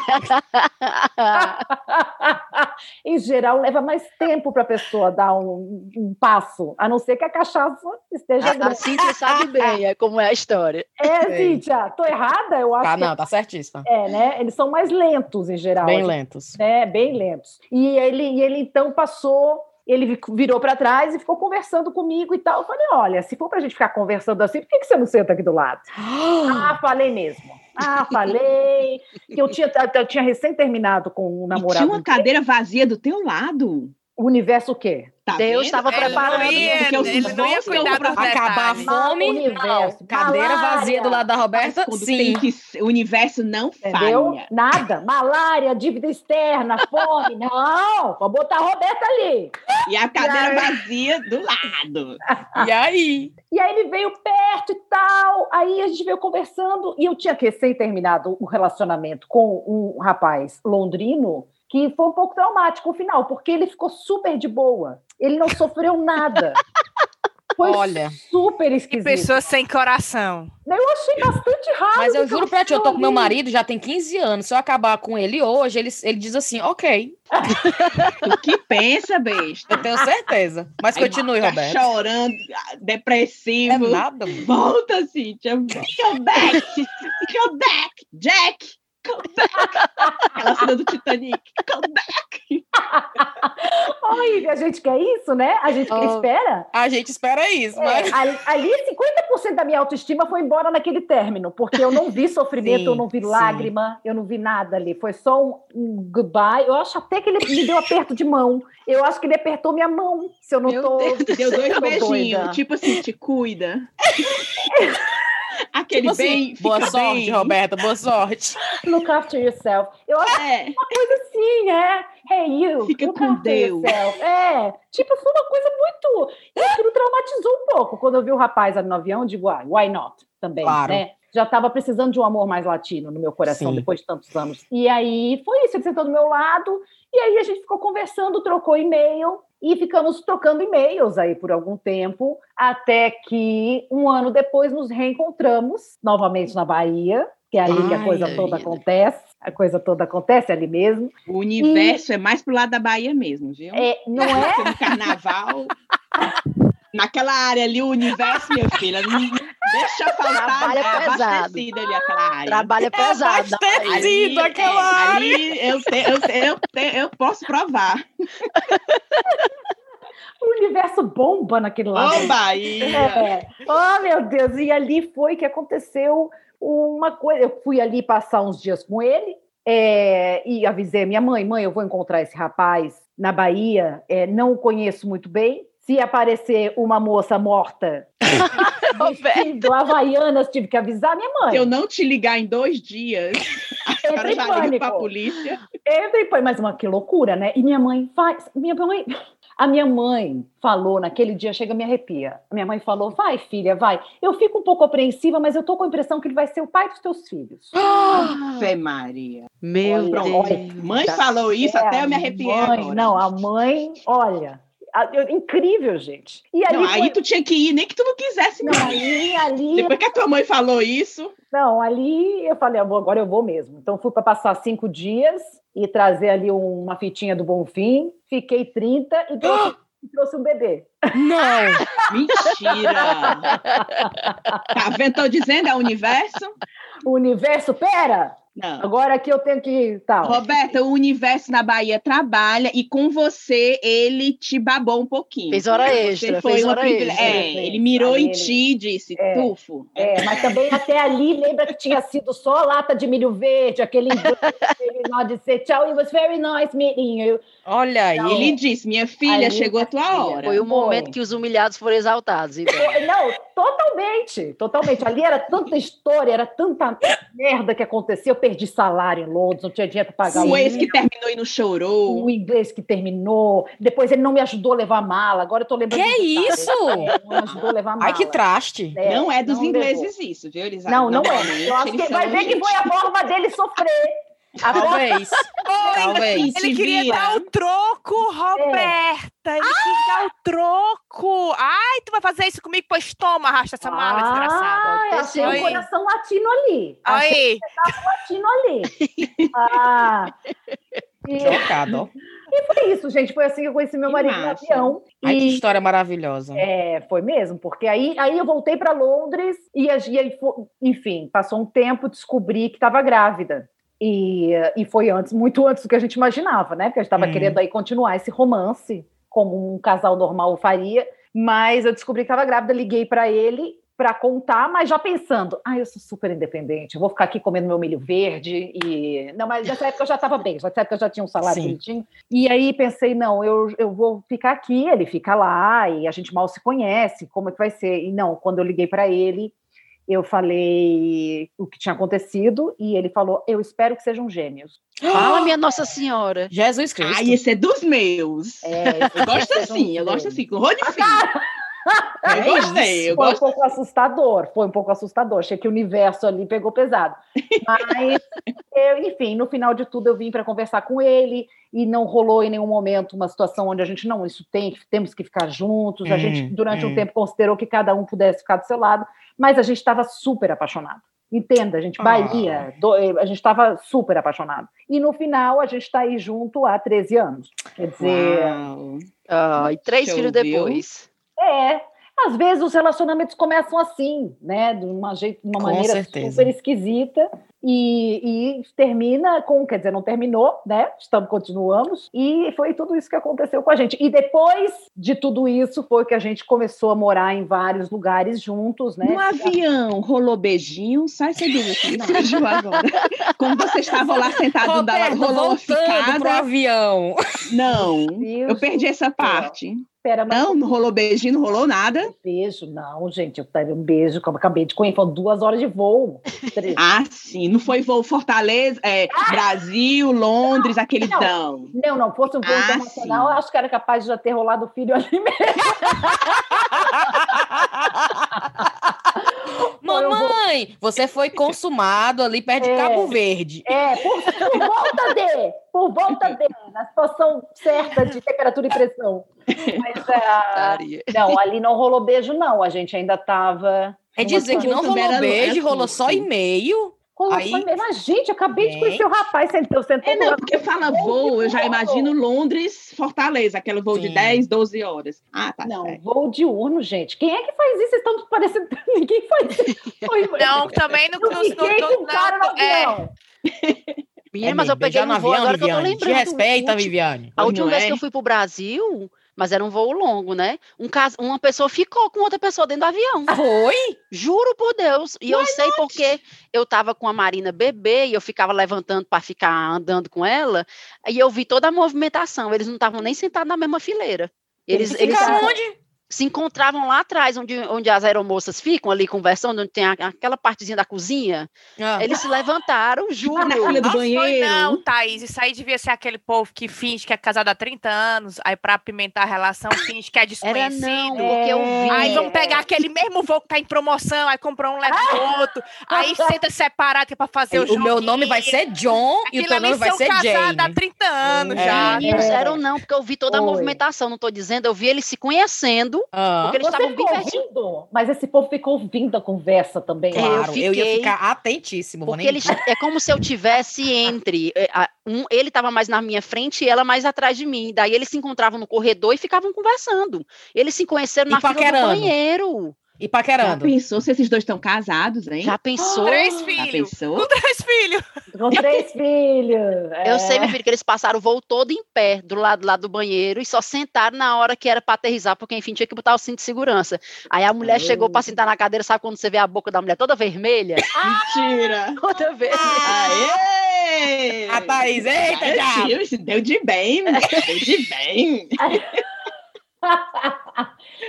em geral, leva mais tempo para a pessoa dar um, um, passo, a não ser que a cachaça esteja. A, a Cíntia sabe bem é, como é a história. É, Cíntia, tô errada? Eu acho. Tá, não, tá certíssima. É, né? Eles são mais lentos em geral. Bem lentos. É, bem lentos. E ele, e ele então passou ele virou para trás e ficou conversando comigo e tal. Eu falei: olha, se for para a gente ficar conversando assim, por que, que você não senta aqui do lado? ah, falei mesmo. Ah, falei. que eu tinha, eu tinha recém terminado com um namorado. E tinha uma cadeira vazia do teu lado. O universo o quê? Tá Deus estava preparando. Não ia, porque ele não ia cuidar Acabar a fome, universo. Cadeira vazia do lado da Roberta, sim. Que, o universo não Entendeu? falha. Nada. Malária, dívida externa, fome. Não, vou botar a Roberta ali. E a cadeira e vazia do lado. E aí? E aí ele veio perto e tal. Aí a gente veio conversando. E eu tinha recém terminado o relacionamento com um rapaz londrino que foi um pouco traumático o final, porque ele ficou super de boa. Ele não sofreu nada. Foi Olha, super esquisito. Que pessoa sem coração. Eu achei bastante raro. Mas eu juro pra ti, eu tô com meu marido já tem 15 anos. Se eu acabar com ele hoje, ele, ele diz assim, ok. o que pensa, besta? Eu tenho certeza. Mas Aí continue, Roberto. chorando, depressivo. É nada. Volta, Cíntia. Come back. Come back. Jack. Come back. Aquela cena do Titanic, come back. Oi, a gente quer isso, né? A gente oh, espera. A gente espera isso, é, Ali, ali 50% da minha autoestima foi embora naquele término, porque eu não vi sofrimento, sim, eu não vi lágrima, sim. eu não vi nada ali. Foi só um, um, goodbye. Eu acho até que ele me deu aperto de mão. Eu acho que ele apertou minha mão, se eu não Meu tô. Deus, deu dois beijinhos, tipo assim, te cuida. Aquele tipo assim, bem. Boa sorte, bem. Roberta, boa sorte. Look after yourself. Eu acho é. uma coisa assim, é. Hey, you. Fica look com Deus. Yourself. É. Tipo, foi uma coisa muito. Aquilo traumatizou um pouco. Quando eu vi o rapaz ali no avião, eu digo, ah, why not? Também, claro. né? já estava precisando de um amor mais latino no meu coração Sim. depois de tantos anos. E aí foi isso, ele sentou do meu lado, e aí a gente ficou conversando, trocou e-mail, e ficamos trocando e-mails aí por algum tempo, até que um ano depois nos reencontramos novamente na Bahia, que é aí Ai, que a coisa toda vida. acontece, a coisa toda acontece ali mesmo. O universo e... é mais pro lado da Bahia mesmo, viu? É, não é? no carnaval. Naquela área ali, o universo, minha filha, deixa faltar Trabalha é pesado. ali aquela área. Trabalha pesado. Abastecido ali, aquela é, área. Ali eu, te, eu, eu, te, eu posso provar. o universo bomba naquele lado. Ô, Bahia! É. Oh, meu Deus! E ali foi que aconteceu uma coisa. Eu fui ali passar uns dias com ele é, e avisei minha mãe: mãe, eu vou encontrar esse rapaz na Bahia, é, não o conheço muito bem, se aparecer uma moça morta vestido Havaianas, tive que avisar minha mãe. Se eu não te ligar em dois dias, a senhora já liga para a polícia. Entra em pânico. Mas uma, que loucura, né? E minha mãe faz... Minha mãe... A minha mãe falou naquele dia, chega me arrepia. A minha mãe falou: vai, filha, vai. Eu fico um pouco apreensiva, mas eu tô com a impressão que ele vai ser o pai dos teus filhos. Ah, Fé Maria. Meu Deus. Olha, mãe falou isso, é, até eu me arrepiei. Mãe, agora. não, a mãe, olha, incrível, gente. E ali não, foi... aí tu tinha que ir, nem que tu não quisesse não. Ali, ali. Depois que a tua mãe falou isso. Não, ali eu falei, agora eu vou mesmo. Então fui para passar cinco dias e trazer ali uma fitinha do Bonfim. Fiquei 30 e trouxe, e trouxe um bebê. Não! Mentira! tá vendo? Tô dizendo, é o universo? O universo, pera! Não. Agora aqui eu tenho que. Tá. Roberta, o universo na Bahia trabalha e com você ele te babou um pouquinho. Fez hora extra. Foi fez hora extra. É, ele mirou em ti e disse, é, tufo. É, mas também até ali, lembra que tinha sido só a lata de milho verde, aquele nó de ser tchau, it was very nice meeting you. Olha, então, ele disse, minha filha, chegou a tua hora. Foi o momento que os humilhados foram exaltados. Então. Não, totalmente, totalmente. Ali era tanta história, era tanta merda que acontecia. Eu perdi salário em Londres, não tinha dinheiro para pagar. O ex que terminou e não chorou. O inglês que terminou. Depois ele não me ajudou a levar mala. Agora eu tô lembrando. Que isso? É, não me ajudou a levar mala. Ai, que traste. É, não é dos não ingleses levou. isso, viu? Eles não, não é. Eu acho que vai ver que foi a forma dele sofrer. Talvez. Talvez. Ele queria vira. dar o troco, Roberta. É. Ele ah! queria dar o troco. Ai, tu vai fazer isso comigo? Pois toma, arrasta essa mala, ah, desgraçada. Achei um coração latino ali. Aí. Achei um latino ali. ah. E... Chocado. E foi isso, gente. Foi assim que eu conheci meu marido no avião. Ai, e... que história maravilhosa. É, foi mesmo, porque aí, aí eu voltei para Londres e, e, enfim, passou um tempo, descobri que estava grávida. E, e foi antes, muito antes do que a gente imaginava, né? Porque a gente estava hum. querendo aí continuar esse romance, como um casal normal faria. Mas eu descobri que estava grávida, liguei para ele para contar, mas já pensando, ah, eu sou super independente, eu vou ficar aqui comendo meu milho verde e não, mas nessa época eu já estava bem, nessa época eu já tinha um salário bonitinho. E aí pensei, não, eu, eu vou ficar aqui, ele fica lá e a gente mal se conhece, como é que vai ser? E não, quando eu liguei para ele, eu falei o que tinha acontecido e ele falou: Eu espero que sejam gêmeos. Fala, minha Nossa Senhora. Jesus Cristo. Ai, esse é dos meus. É, eu gosto assim, eu gosto assim, com o Rony Eu gostei, eu foi um pouco assustador, foi um pouco assustador. Achei que o universo ali pegou pesado. Mas, eu, enfim, no final de tudo, eu vim para conversar com ele e não rolou em nenhum momento uma situação onde a gente, não, isso tem, temos que ficar juntos. a gente, hum, durante hum. um tempo, considerou que cada um pudesse ficar do seu lado, mas a gente estava super apaixonado. Entenda, a gente, Bahia, do, a gente estava super apaixonado. E no final, a gente está aí junto há 13 anos. Quer dizer. Ah, e três filhos depois. É. às vezes os relacionamentos começam assim, né? De uma, jeito, de uma maneira certeza. super esquisita. E, e, termina com, quer dizer, não terminou, né? Estamos, continuamos, e foi tudo isso que aconteceu com a gente. E depois de tudo isso, foi que a gente começou a morar em vários lugares juntos, né? No avião, rolou beijinho, sai você aqui, surgiu agora. Quando você estava lá sentado, Roberto, rolou uma ficada. pro avião. Não, Deus eu perdi essa parte. Pera, mas... Não, não rolou beijinho, não rolou nada. Beijo, não, gente. Eu teve um beijo, como acabei de conhecer, foram duas horas de voo. ah, sim. Não foi voo Fortaleza, é, ah! Brasil, Londres, não, aquele não, tão. Não, não. Fosse um voo ah, internacional, sim. eu acho que era capaz de já ter rolado o filho ali mesmo. Mamãe, você foi consumado ali perto é, de Cabo Verde. É, por, por volta de, por volta de, na situação certa de temperatura e pressão. Mas, uh, não, ali não rolou beijo, não. A gente ainda estava. É dizer que não rolou beijo, rolou só e-mail. Aí... Mas, gente, acabei de conhecer o rapaz, sentou, sentou. É, não, porque fala voo, eu já imagino Londres, Fortaleza, aquele voo Sim. de 10, 12 horas. Ah, tá Não, certo. voo diurno, gente. Quem é que faz isso? Vocês estão parecendo... Ninguém faz isso. não, também no, no, no, no, é... Minha, é mas eu peguei no voo, avião, agora Viviane. que eu tô lembrando. Te respeita, Viviane. A última vez é? que eu fui pro Brasil, mas era um voo longo, né? Um caso, uma pessoa ficou com outra pessoa dentro do avião. Foi? Juro por Deus. E eu sei porque eu tava com a Marina bebê e eu ficava levantando para ficar andando com ela, e eu vi toda a movimentação. Eles não estavam nem sentados na mesma fileira. Eles, eles, eles onde? Se encontravam lá atrás, onde, onde as aeromoças ficam ali conversando, onde tem a, aquela partezinha da cozinha. Ah. Eles se levantaram, juro. Na fila do banheiro. Não, Thaís, isso aí devia ser aquele povo que finge que é casado há 30 anos, aí para apimentar a relação finge que é desconhecido. Era não, porque eu vi. Aí vão pegar aquele mesmo voo que tá em promoção, aí comprar um leva o outro, aí senta separado que é pra fazer o, o jogo. O meu nome vai ser John e o teu nome vai ser Jane. há 30 anos é. já. Não eram não, porque eu vi toda a Oi. movimentação, não tô dizendo, eu vi eles se conhecendo ah. Porque eles estavam bem ouvindo, mas esse povo ficou ouvindo a conversa também. Claro, eu, fiquei, eu ia ficar atentíssimo. Porque eles, é como se eu tivesse entre. É, um, ele estava mais na minha frente e ela mais atrás de mim. Daí eles se encontravam no corredor e ficavam conversando. Eles se conheceram e na fila do banheiro. E paquerando. Já pensou se esses dois estão casados, hein? Já pensou? Três filhos. Já pensou? Com três filhos. Com três filhos. É. Eu sei, meu filho, que eles passaram o voo todo em pé, do lado lá do banheiro, e só sentaram na hora que era para aterrizar, porque, enfim, tinha que botar o cinto de segurança. Aí a mulher chegou para sentar na cadeira, sabe quando você vê a boca da mulher toda vermelha? Mentira! toda vermelha. Aê! A Thaís, eita, já! Deu de bem, deu de bem.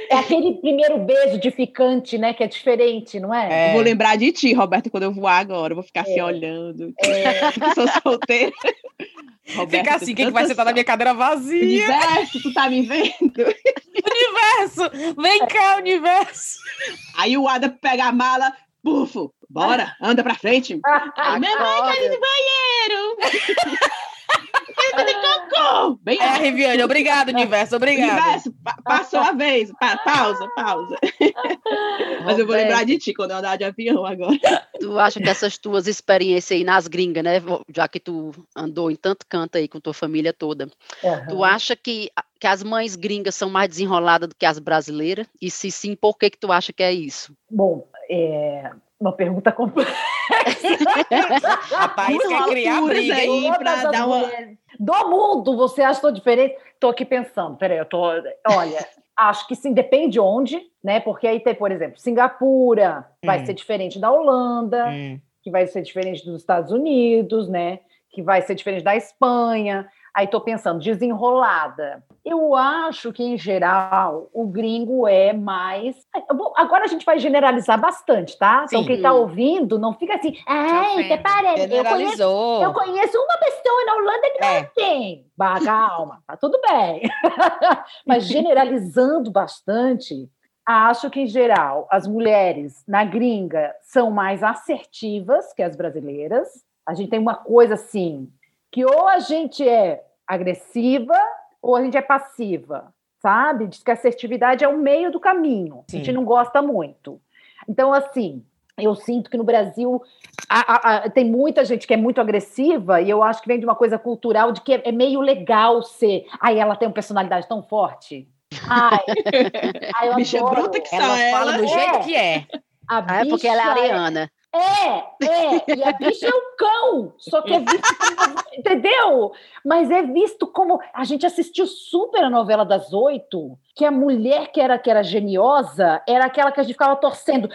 É aquele primeiro beijo de ficante, né? Que é diferente, não é? é. Vou lembrar de ti, Roberto, quando eu voar agora. Eu vou ficar assim, é. assim olhando. É. Sou solteira. Roberto, Fica assim, quem que vai sentar na minha cadeira vazia? Universo, tu tá me vendo? Universo! Vem cá, universo! Aí o Ada pega a mala, bufo, bora, anda pra frente. Aí, minha mãe tá no banheiro! de cocô! Bem é, Riviane, obrigado, universo, obrigado. Universo, pa passou a vez. Pa pausa, pausa. Mas eu vou lembrar de ti quando eu andar de avião agora. Tu acha que essas tuas experiências aí nas gringas, né? Já que tu andou em tanto canto aí com tua família toda, uhum. tu acha que, que as mães gringas são mais desenroladas do que as brasileiras? E se sim, por que que tu acha que é isso? Bom, é, uma pergunta complexa. Rapaz, quer criar briga aí para dar uma. Do mundo, você acha que estou diferente? Estou aqui pensando, peraí, eu tô. Olha, acho que sim, depende onde, né? Porque aí tem, por exemplo, Singapura vai hum. ser diferente da Holanda, hum. que vai ser diferente dos Estados Unidos, né? Que vai ser diferente da Espanha. Aí estou pensando, desenrolada. Eu acho que, em geral, o gringo é mais. Agora a gente vai generalizar bastante, tá? Então, Sim. Então, quem está ouvindo, não fica assim, ai, que parece. Eu conheço, eu conheço uma pessoa na Holanda que é. não tem. Bah, calma, tá tudo bem. Mas generalizando bastante, acho que, em geral, as mulheres na gringa são mais assertivas que as brasileiras. A gente tem uma coisa assim, que ou a gente é agressiva ou a gente é passiva, sabe? Diz que a assertividade é o meio do caminho. Sim. A gente não gosta muito. Então, assim, eu sinto que no Brasil a, a, a, tem muita gente que é muito agressiva e eu acho que vem de uma coisa cultural de que é, é meio legal ser. Aí ela tem uma personalidade tão forte. Ai, ai eu Bicha adoro. bruta que Ela só ela. fala do jeito que é. A Ah, é porque ela é bicha ariana. É, é, e a bicha é um cão, só que é visto como, entendeu? Mas é visto como, a gente assistiu super a novela das oito, que a mulher que era, que era geniosa, era aquela que a gente ficava torcendo,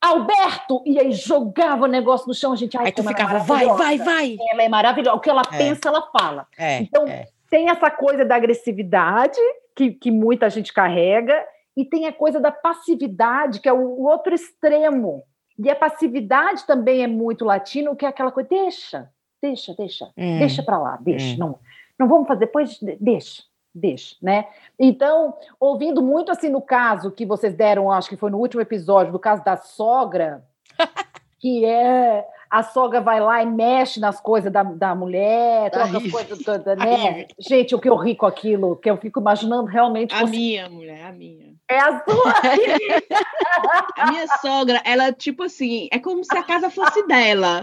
Alberto, e aí jogava o negócio no chão, a gente, ai, Aí tu é ficava, vai, vai, vai. Ela é maravilhosa, o que ela É. pensa, ela fala. É, Então, é. tem essa coisa da agressividade, que, que muita gente carrega, e tem a coisa da passividade, que é o, o outro extremo. E a passividade também é muito latino, que é aquela coisa, deixa, deixa, deixa, Hum. deixa para lá, deixa, Hum. não, não vamos fazer, depois de- deixa, deixa, né? Então, ouvindo muito assim no caso que vocês deram, acho que foi no último episódio, do caso da sogra, que é a sogra vai lá e mexe nas coisas da, da mulher, Da troca as coisas, da- da- né? Gente, o que eu ri com aquilo, que eu fico imaginando realmente A você- minha, mulher, a minha. É a sua. A minha sogra, ela, tipo assim, é como se a casa fosse dela.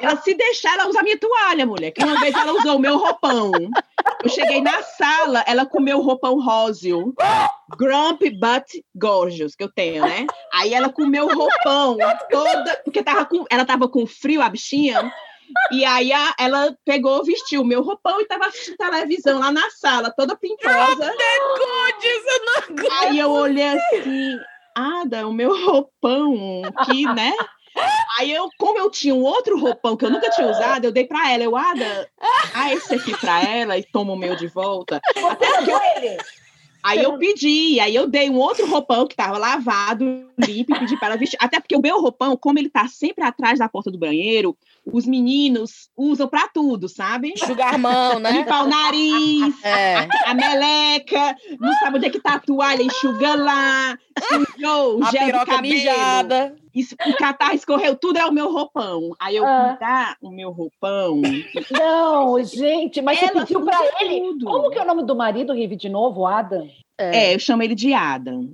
Ela se deixar, ela usa minha toalha, mulher. Que uma vez ela usou o meu roupão. Eu cheguei na sala, ela comeu o roupão róseo. Grumpy but gorgeous, que eu tenho, né? Aí ela comeu o roupão toda, porque tava com, ela tava com frio, a bichinha. E aí a- ela pegou, vestiu o meu roupão e tava assistindo televisão lá na sala, toda pintosa. Aí eu olhei assim, Ada, o meu roupão, que, né? Aí eu, como eu tinha um outro roupão que eu nunca tinha usado, eu dei pra ela. Eu, Ada, ah, esse aqui pra ela e toma o meu de volta. Aí eu pedi, aí eu dei um outro roupão que tava lavado, limpo, e pedi para ela vestir. Até porque o meu roupão, como ele tá sempre atrás da porta do banheiro, os meninos usam pra tudo, sabe? Enxugar mão, né? Limpar o nariz, É. a meleca, não sabe onde é que tá a toalha, enxuga lá, sujou o A gel piroca cabelo, mijada. Isso, o catarro escorreu, tudo é o meu roupão. Aí eu Ah. o meu roupão. Não, gente, mas você Ela pediu para ele. tudo. Como que é o nome do marido, Rive, de novo, Adam? É, eu chamo ele de Adam.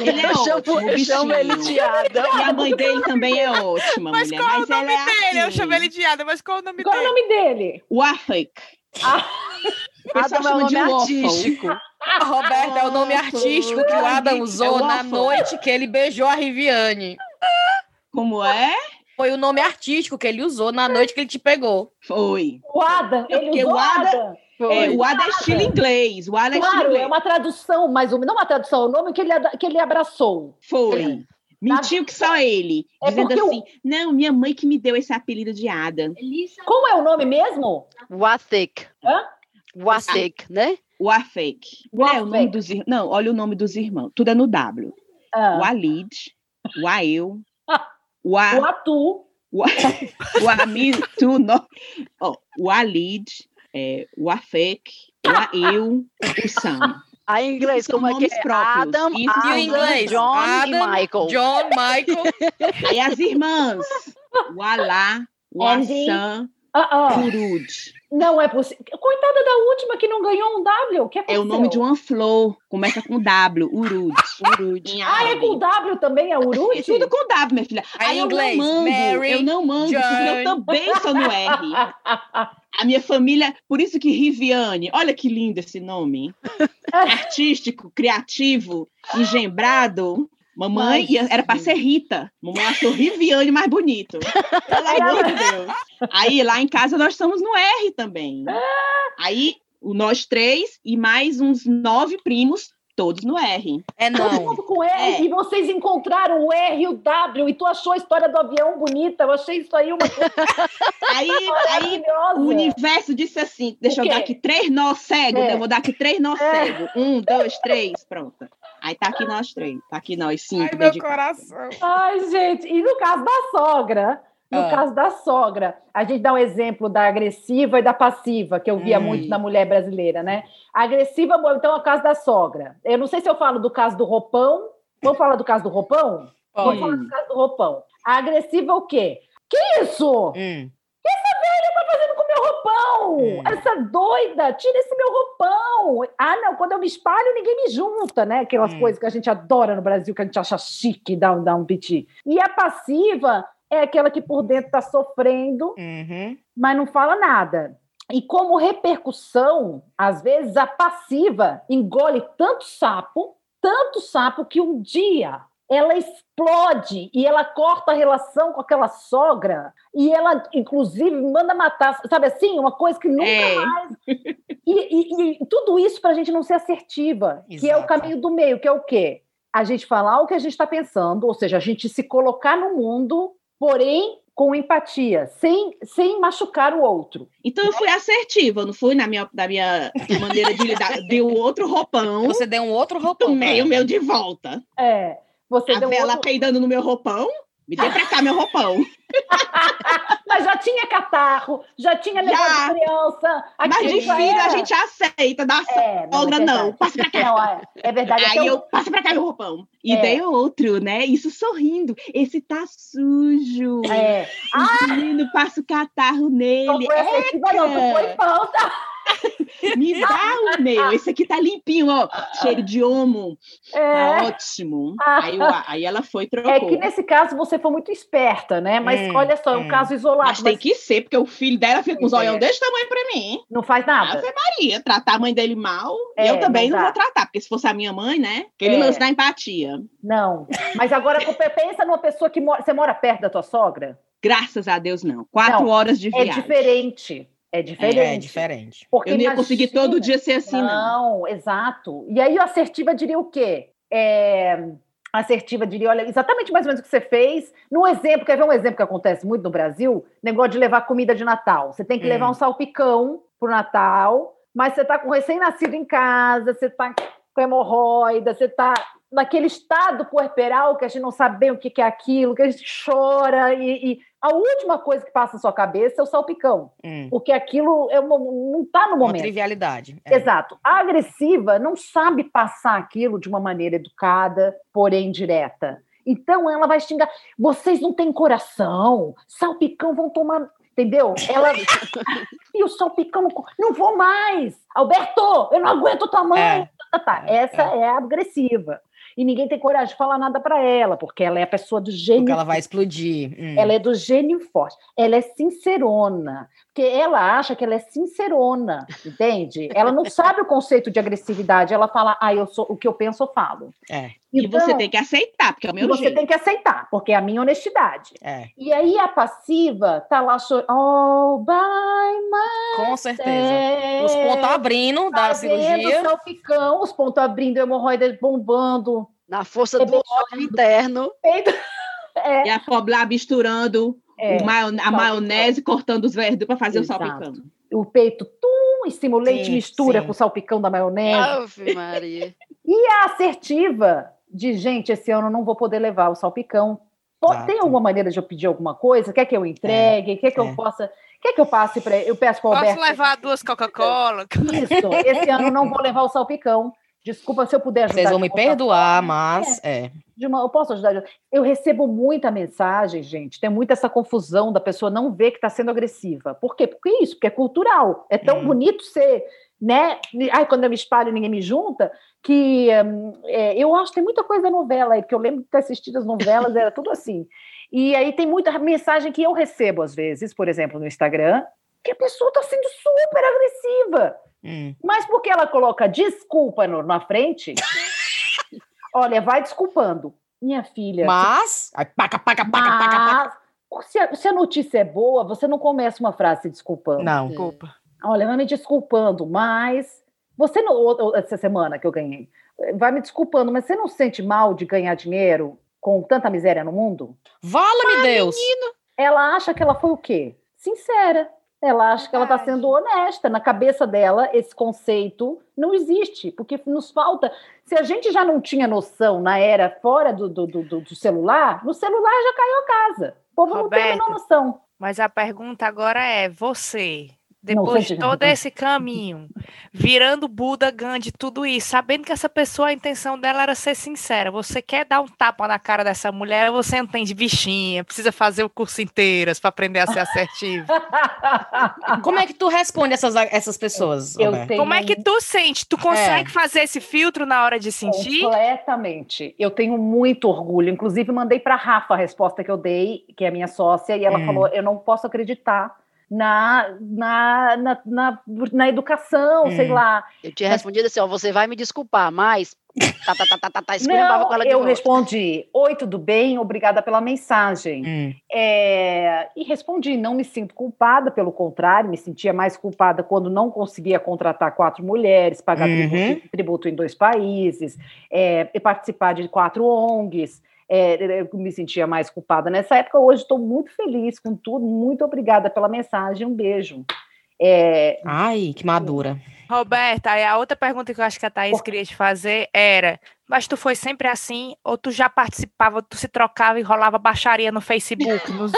Ele é eu chamo, ótimo, eu chamo ele de Adam. E a mãe dele também é ótima, Mas mulher. qual mas é o nome ela é dele? Eu assim, chamo ele de Ada, mas qual é o nome Qual é o dele? nome dele? Wafik. Ah. O Adam é o nome artístico. A Roberta é o nome artístico que o Adam usou É na noite que ele beijou a Riviane. Como é? Foi o nome artístico que ele usou na noite que ele te pegou. Foi. O Adam, É ele porque usou o Adam-. É, o Ada é estilo inglês. O Ada é estilo Claro, é inglês. uma tradução, mas não uma tradução, é o nome que ele, que ele abraçou. Foi. Mentiu que só ele. É dizendo o- assim, não, minha mãe que me deu esse apelido de Ada. Como é o nome mesmo? Wathik. Hã? Wathik, né? Wafek. É o nome Wafek. dos ir- Não, olha o nome dos irmãos. Tudo é no W. Ah, Walid, Wael, Wa, Atu. Wa, Wami, tu, no, ó, Walid, é, Wafek, Wael, o Sam. Aí em inglês, como é que é? próprios. Adam, Isso E o Adam, inglês? John Adam, e Michael. John, Michael. Aí as irmãs, Wala, Andy. Wassan, Ah, ah. Kurud. Não é possível. Coitada da última que não ganhou um W. O que É o nome de uma flor. Começa com W, Urud. Urud. Ah, é com W também, é Urut? É tudo com W, minha filha. Aí, Aí eu inglês, não mando, Mary, eu não mando, porque eu também sou no R. A minha família, por isso que Riviane, olha que lindo esse nome. Artístico, criativo, engembrado. Mamãe Mas, ia- era para ser Rita. Mamãe achou Riviane mais bonito. Pelo amor de Deus. Aí lá em casa nós estamos no R também. Aí o nós três e mais uns nove primos, todos no R. É Todo não. mundo com R, É. e vocês encontraram o R e o W, e tu achou a história do avião bonita, eu achei isso aí uma coisa Aí, aí. O universo disse assim: deixa eu dar aqui três nós cegos, É. eu vou dar aqui três nós É. cegos. Um, dois, três, pronto. Aí tá aqui nós três, tá aqui nós cinco. Ai, meu coração. Ai, gente, e no caso da sogra, no Ah. caso da sogra, a gente dá um exemplo da agressiva e da passiva, que eu via Hum. muito na mulher brasileira, né? A agressiva, bom, então, é o caso da sogra. Eu não sei se eu falo do caso do roupão. Vamos falar do caso do roupão? Vamos falar do caso do roupão. A agressiva é o quê? Que isso? Hum. tá fazendo com o meu roupão? Hum. Essa doida, tira esse meu roupão. Ah, não, quando eu me espalho, ninguém me junta, né? Aquelas Hum. coisas que a gente adora no Brasil, que a gente acha chique, dá, um- dá um piti. E a passiva é aquela que por dentro tá sofrendo, Uhum. mas não fala nada. E como repercussão, às vezes a passiva engole tanto sapo, tanto sapo que um dia ela explode e ela corta a relação com aquela sogra e ela, inclusive, manda matar, sabe assim? Uma coisa que nunca é. mais. E, e, e, tudo isso para a gente não ser assertiva, Exato. que é o caminho do meio, que é o quê? A gente falar o que a gente está pensando, ou seja, a gente se colocar no mundo, porém com empatia, sem, sem machucar o outro. Então eu fui assertiva, não fui na minha, da minha maneira de lidar. Deu outro roupão. Você deu um outro roupão. Tomei o meu de volta. É. Você a deu vela outro... peidando no meu roupão. Me dê pra cá meu roupão. Mas já tinha catarro, já tinha negócio já. de criança. Mas de filho era... a gente aceita, da é, sogra não, é não. Passa pra cá. Não, é, é verdade. Aí eu, passa pra cá meu roupão. E é. daí outro, né? Isso sorrindo. Esse tá sujo. É. Ah! Menino, passa o catarro nele. Não foi é, não, tu foi falta. Me dá o meu. Esse aqui tá limpinho, ó. Cheiro de homo. É. Tá ótimo. Ah. Aí, aí, ela foi trocou. É que nesse caso você foi muito esperta, né? Mas hum, olha só, é um hum. caso isolado. Mas, mas, tem que ser, porque o filho dela fica com os olhão é. desse tamanho pra mim. Não faz nada. Ave Maria, tratar a mãe dele mal, é, eu também não, não vou tratar, porque se fosse a minha mãe, né? Ele é. lance da empatia. Não. Mas agora pensa numa pessoa que mora. Você mora perto da tua sogra? Graças a Deus, não. Quatro não, horas de é viagem. É diferente. É diferente. É, é diferente. Porque eu não ia conseguir todo dia ser assim, não. Não, exato. E aí a assertiva diria o quê? É, assertiva diria, olha, exatamente mais ou menos o que você fez. No exemplo, quer ver um exemplo que acontece muito no Brasil? Negócio de levar comida de Natal. Você tem que hum. levar um salpicão pro Natal, mas você tá com recém-nascido em casa, você tá com hemorroida, você tá naquele estado puerperal que a gente não sabe bem o que é aquilo, que a gente chora e, e a última coisa que passa na sua cabeça é o salpicão, hum. porque aquilo é uma, não está no momento. Uma trivialidade. É. Exato. A agressiva não sabe passar aquilo de uma maneira educada, porém direta. Então ela vai xingar. Vocês não têm coração. Salpicão vão tomar. Entendeu? Ela. e o salpicão. Não vou mais. Alberto, eu não aguento tua mãe. É. Tá, tá. Essa é. é agressiva e ninguém tem coragem de falar nada para ela, porque ela é a pessoa do gênio. Porque ela vai explodir. Hum. Ela é do gênio forte. Ela é sincerona. Porque ela acha que ela é sincerona, entende? Ela não sabe o conceito de agressividade. Ela fala, ah, eu sou o que eu penso, eu falo. É. Então, e você tem que aceitar, porque é o meu você jeito. tem que aceitar, porque é a minha honestidade. É. E aí a passiva tá lá chorando. Oh, by my Com certeza. Os pontos abrindo da cirurgia. Salpicão, os pontos abrindo, hemorroida bombando. Na força do ódio interno. É. E a pobre lá misturando é, a maionese, cortando os verdes para fazer Exato. o salpicão. O peito, tum, em cima o leite sim, mistura sim. com o salpicão da maionese. Ave Maria. E a assertiva de, gente, esse ano não vou poder levar o salpicão. Exato. Tem alguma maneira de eu pedir alguma coisa? Quer que eu entregue? É, Quer que é. eu possa... Quer que eu passe para... Eu peço para o Alberto... Posso levar duas Coca-Cola? Isso. Esse ano não vou levar o salpicão. Desculpa se eu puder ajudar. Vocês vão me perdoar, mas é. é. Uma, eu posso ajudar? Eu recebo muita mensagem, gente. Tem muita essa confusão da pessoa não ver que está sendo agressiva. Por quê? Porque é isso, porque é cultural. É tão hum. bonito ser, né? Ai, quando eu me espalho, ninguém me junta. Que hum, é, eu acho que tem muita coisa da novela aí, porque eu lembro de ter assistido as novelas, era tudo assim. E aí tem muita mensagem que eu recebo, às vezes, por exemplo, no Instagram, que a pessoa está sendo super agressiva. Hum. Mas porque ela coloca desculpa no, na frente, olha, vai desculpando. Minha filha. Mas. Se... Paca, paca, paca, paca, paca. Se a, se a notícia é boa, você não começa uma frase se desculpando. Não. Desculpa. Olha, vai me desculpando, mas. Você, não, essa semana que eu ganhei, vai me desculpando, mas você não sente mal de ganhar dinheiro com tanta miséria no mundo? Vala-me Deus! Menino. Ela acha que ela foi o quê? Sincera. Ela acha que ela está sendo honesta. Na cabeça dela, esse conceito não existe, porque nos falta. Se a gente já não tinha noção na era fora do, do, do, do celular, no celular já caiu a casa. O povo Roberto, não tem a noção. Mas a pergunta agora é: você depois de todo esse caminho, virando Buda, Gandhi, tudo isso, sabendo que essa pessoa, a intenção dela era ser sincera. Você quer dar um tapa na cara dessa mulher, você não tem de bichinha, precisa fazer o curso inteiro para aprender a ser assertivo. Como é que tu responde essas, essas pessoas? Tenho... Como é que tu sente? Tu consegue é. fazer esse filtro na hora de sentir? Completamente. Eu tenho muito orgulho. Inclusive, mandei para Rafa a resposta que eu dei, que é minha sócia, e ela hum. falou: Eu não posso acreditar na, na, na, na, na educação, hum. sei lá. Eu tinha respondido assim, ó, você vai me desculpar, mas Tá, tá, tá, tá, tá, tá Não, com ela de eu volta. respondi, oi, tudo bem? Obrigada pela mensagem. Hum. É, e respondi, não me sinto culpada, pelo contrário, me sentia mais culpada quando não conseguia contratar quatro mulheres, pagar uhum. tributo, tributo, em dois países, é, participar de quatro ONGs. É, eu me sentia mais culpada nessa época. Hoje estou muito feliz com tudo. Muito obrigada pela mensagem. Um beijo. É, Ai, que madura. Roberta, a outra pergunta que eu acho que a Thaís queria te fazer era: mas tu foi sempre assim? Ou tu já participava, tu se trocava e rolava baixaria no Facebook? Nos...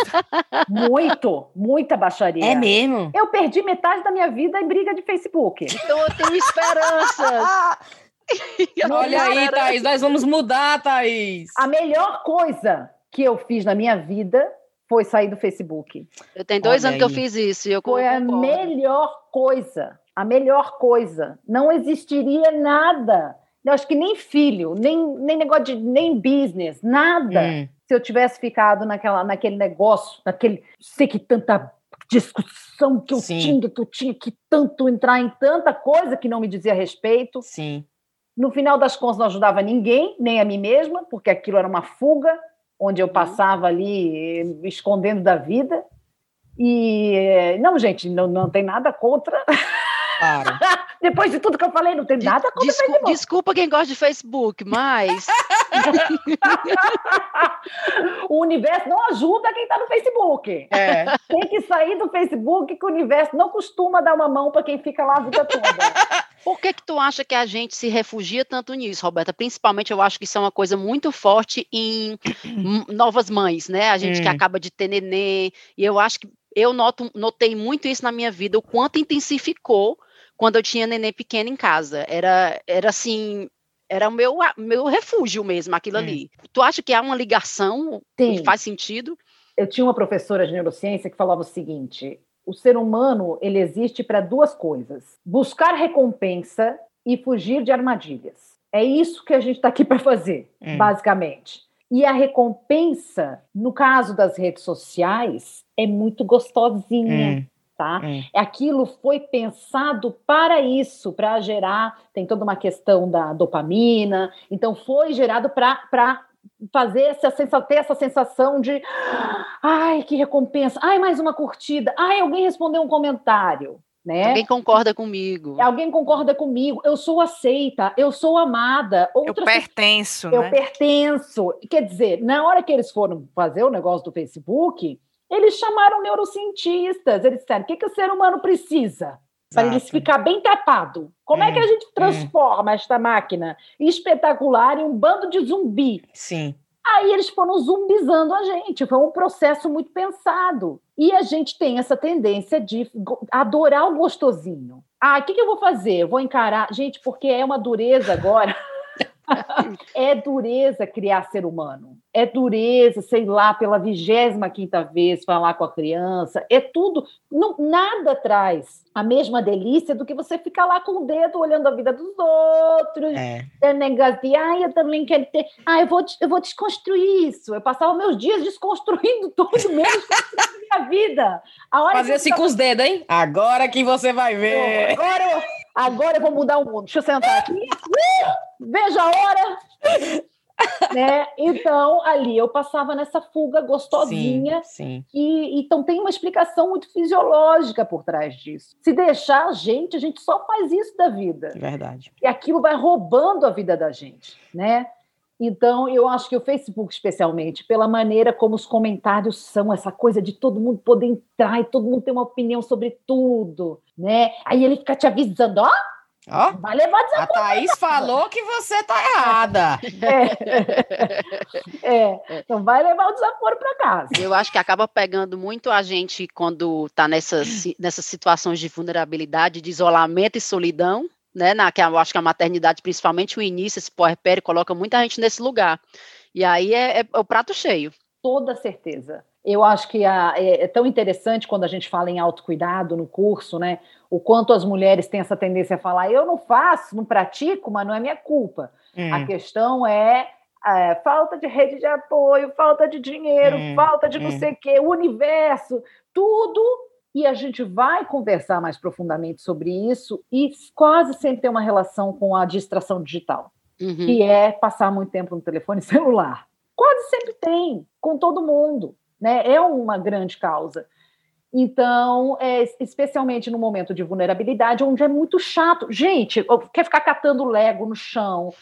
Muito, muita baixaria. É mesmo? Eu perdi metade da minha vida em briga de Facebook. Então eu tenho esperança. Olha aí, Thaís, nós vamos mudar, Thaís. A melhor coisa que eu fiz na minha vida foi sair do Facebook. Eu tenho dois Olha anos aí. que eu fiz isso. E eu foi concordo. a melhor coisa a melhor coisa. Não existiria nada. Eu acho que nem filho, nem, nem negócio de nem business, nada. Hum. Se eu tivesse ficado naquela, naquele negócio, naquele. Sei que tanta discussão que eu Sim. tinha, que eu tinha que tanto entrar em tanta coisa que não me dizia respeito. Sim. No final das contas, não ajudava ninguém, nem a mim mesma, porque aquilo era uma fuga, onde eu uhum. passava ali escondendo da vida. E não, gente, não, não tem nada contra Claro. Depois de tudo que eu falei, não tem nada contra Descu Facebook. Desculpa quem gosta de Facebook, mas. o universo não ajuda quem está no Facebook. É. Tem que sair do Facebook, que o universo não costuma dar uma mão para quem fica lá a vida toda. Por que, que tu acha que a gente se refugia tanto nisso, Roberta? Principalmente, eu acho que isso é uma coisa muito forte em novas mães, né? A gente hum. que acaba de ter nenê. E eu acho que eu noto, notei muito isso na minha vida, o quanto intensificou quando eu tinha neném pequeno em casa. Era, era assim, era o meu, meu refúgio mesmo, aquilo hum. ali. Tu acha que há uma ligação Sim. que faz sentido? Eu tinha uma professora de neurociência que falava o seguinte: o ser humano ele existe para duas coisas: buscar recompensa e fugir de armadilhas. É isso que a gente está aqui para fazer, hum. basicamente. E a recompensa, no caso das redes sociais, é muito gostosinha. Hum. Tá? Hum. Aquilo foi pensado para isso, para gerar. Tem toda uma questão da dopamina, então foi gerado para fazer essa sensação, ter essa sensação de ai, que recompensa, ai, mais uma curtida, ai, alguém respondeu um comentário. Né? Alguém concorda comigo. Alguém concorda comigo. Eu sou aceita, eu sou amada. Outras eu pertenço. Eu né? pertenço. Quer dizer, na hora que eles foram fazer o negócio do Facebook, eles chamaram neurocientistas. Eles disseram: o que, que o ser humano precisa? Para ele ficar bem tapado. Como hum, é que a gente hum. transforma hum. esta máquina espetacular em um bando de zumbi? Sim. Aí eles foram zumbizando a gente. Foi um processo muito pensado. E a gente tem essa tendência de adorar o gostosinho. Ah, o que, que eu vou fazer? Eu vou encarar. Gente, porque é uma dureza agora. é dureza criar ser humano. É dureza, sei lá, pela vigésima quinta vez falar com a criança. É tudo. Não, nada traz a mesma delícia do que você ficar lá com o dedo olhando a vida dos outros. É. é negócio de, ah, eu também quero ter. Ah, eu vou, eu vou desconstruir isso. Eu passava meus dias desconstruindo tudo, menos minha vida. A hora Fazer assim tava... com os dedos, hein? Agora que você vai ver. Agora eu, agora eu vou mudar o mundo. Deixa eu sentar aqui. Veja a hora. Né? Então, ali eu passava nessa fuga gostosinha. Sim, sim. E, então tem uma explicação muito fisiológica por trás disso. Se deixar a gente, a gente só faz isso da vida. Verdade. E aquilo vai roubando a vida da gente, né? Então, eu acho que o Facebook, especialmente, pela maneira como os comentários são, essa coisa de todo mundo poder entrar e todo mundo ter uma opinião sobre tudo, né? Aí ele fica te avisando, ó, oh, Ó, vai levar. A Thaís falou que você tá errada. É. é. Então vai levar o desaforo para casa. Eu acho que acaba pegando muito a gente quando tá nessas, nessas situações de vulnerabilidade, de isolamento e solidão, né? Na, que eu acho que a maternidade, principalmente o início, esse puerpério, coloca muita gente nesse lugar. E aí é, é, é o prato cheio. Toda certeza. Eu acho que a, é, é, tão interessante quando a gente fala em autocuidado no curso, né? O quanto as mulheres têm essa tendência a falar, eu não faço, não pratico, mas não é minha culpa. Hum. A questão é, é, falta de rede de apoio, falta de dinheiro, hum. falta de não hum. sei o quê, o universo, tudo e a gente vai conversar mais profundamente sobre isso, e quase sempre tem uma relação com a distração digital, uhum. que é passar muito tempo no telefone celular. Quase sempre tem, com todo mundo. Né? É uma grande causa. Então, é, especialmente no momento de vulnerabilidade, onde é muito chato. Gente, quer ficar catando Lego no chão,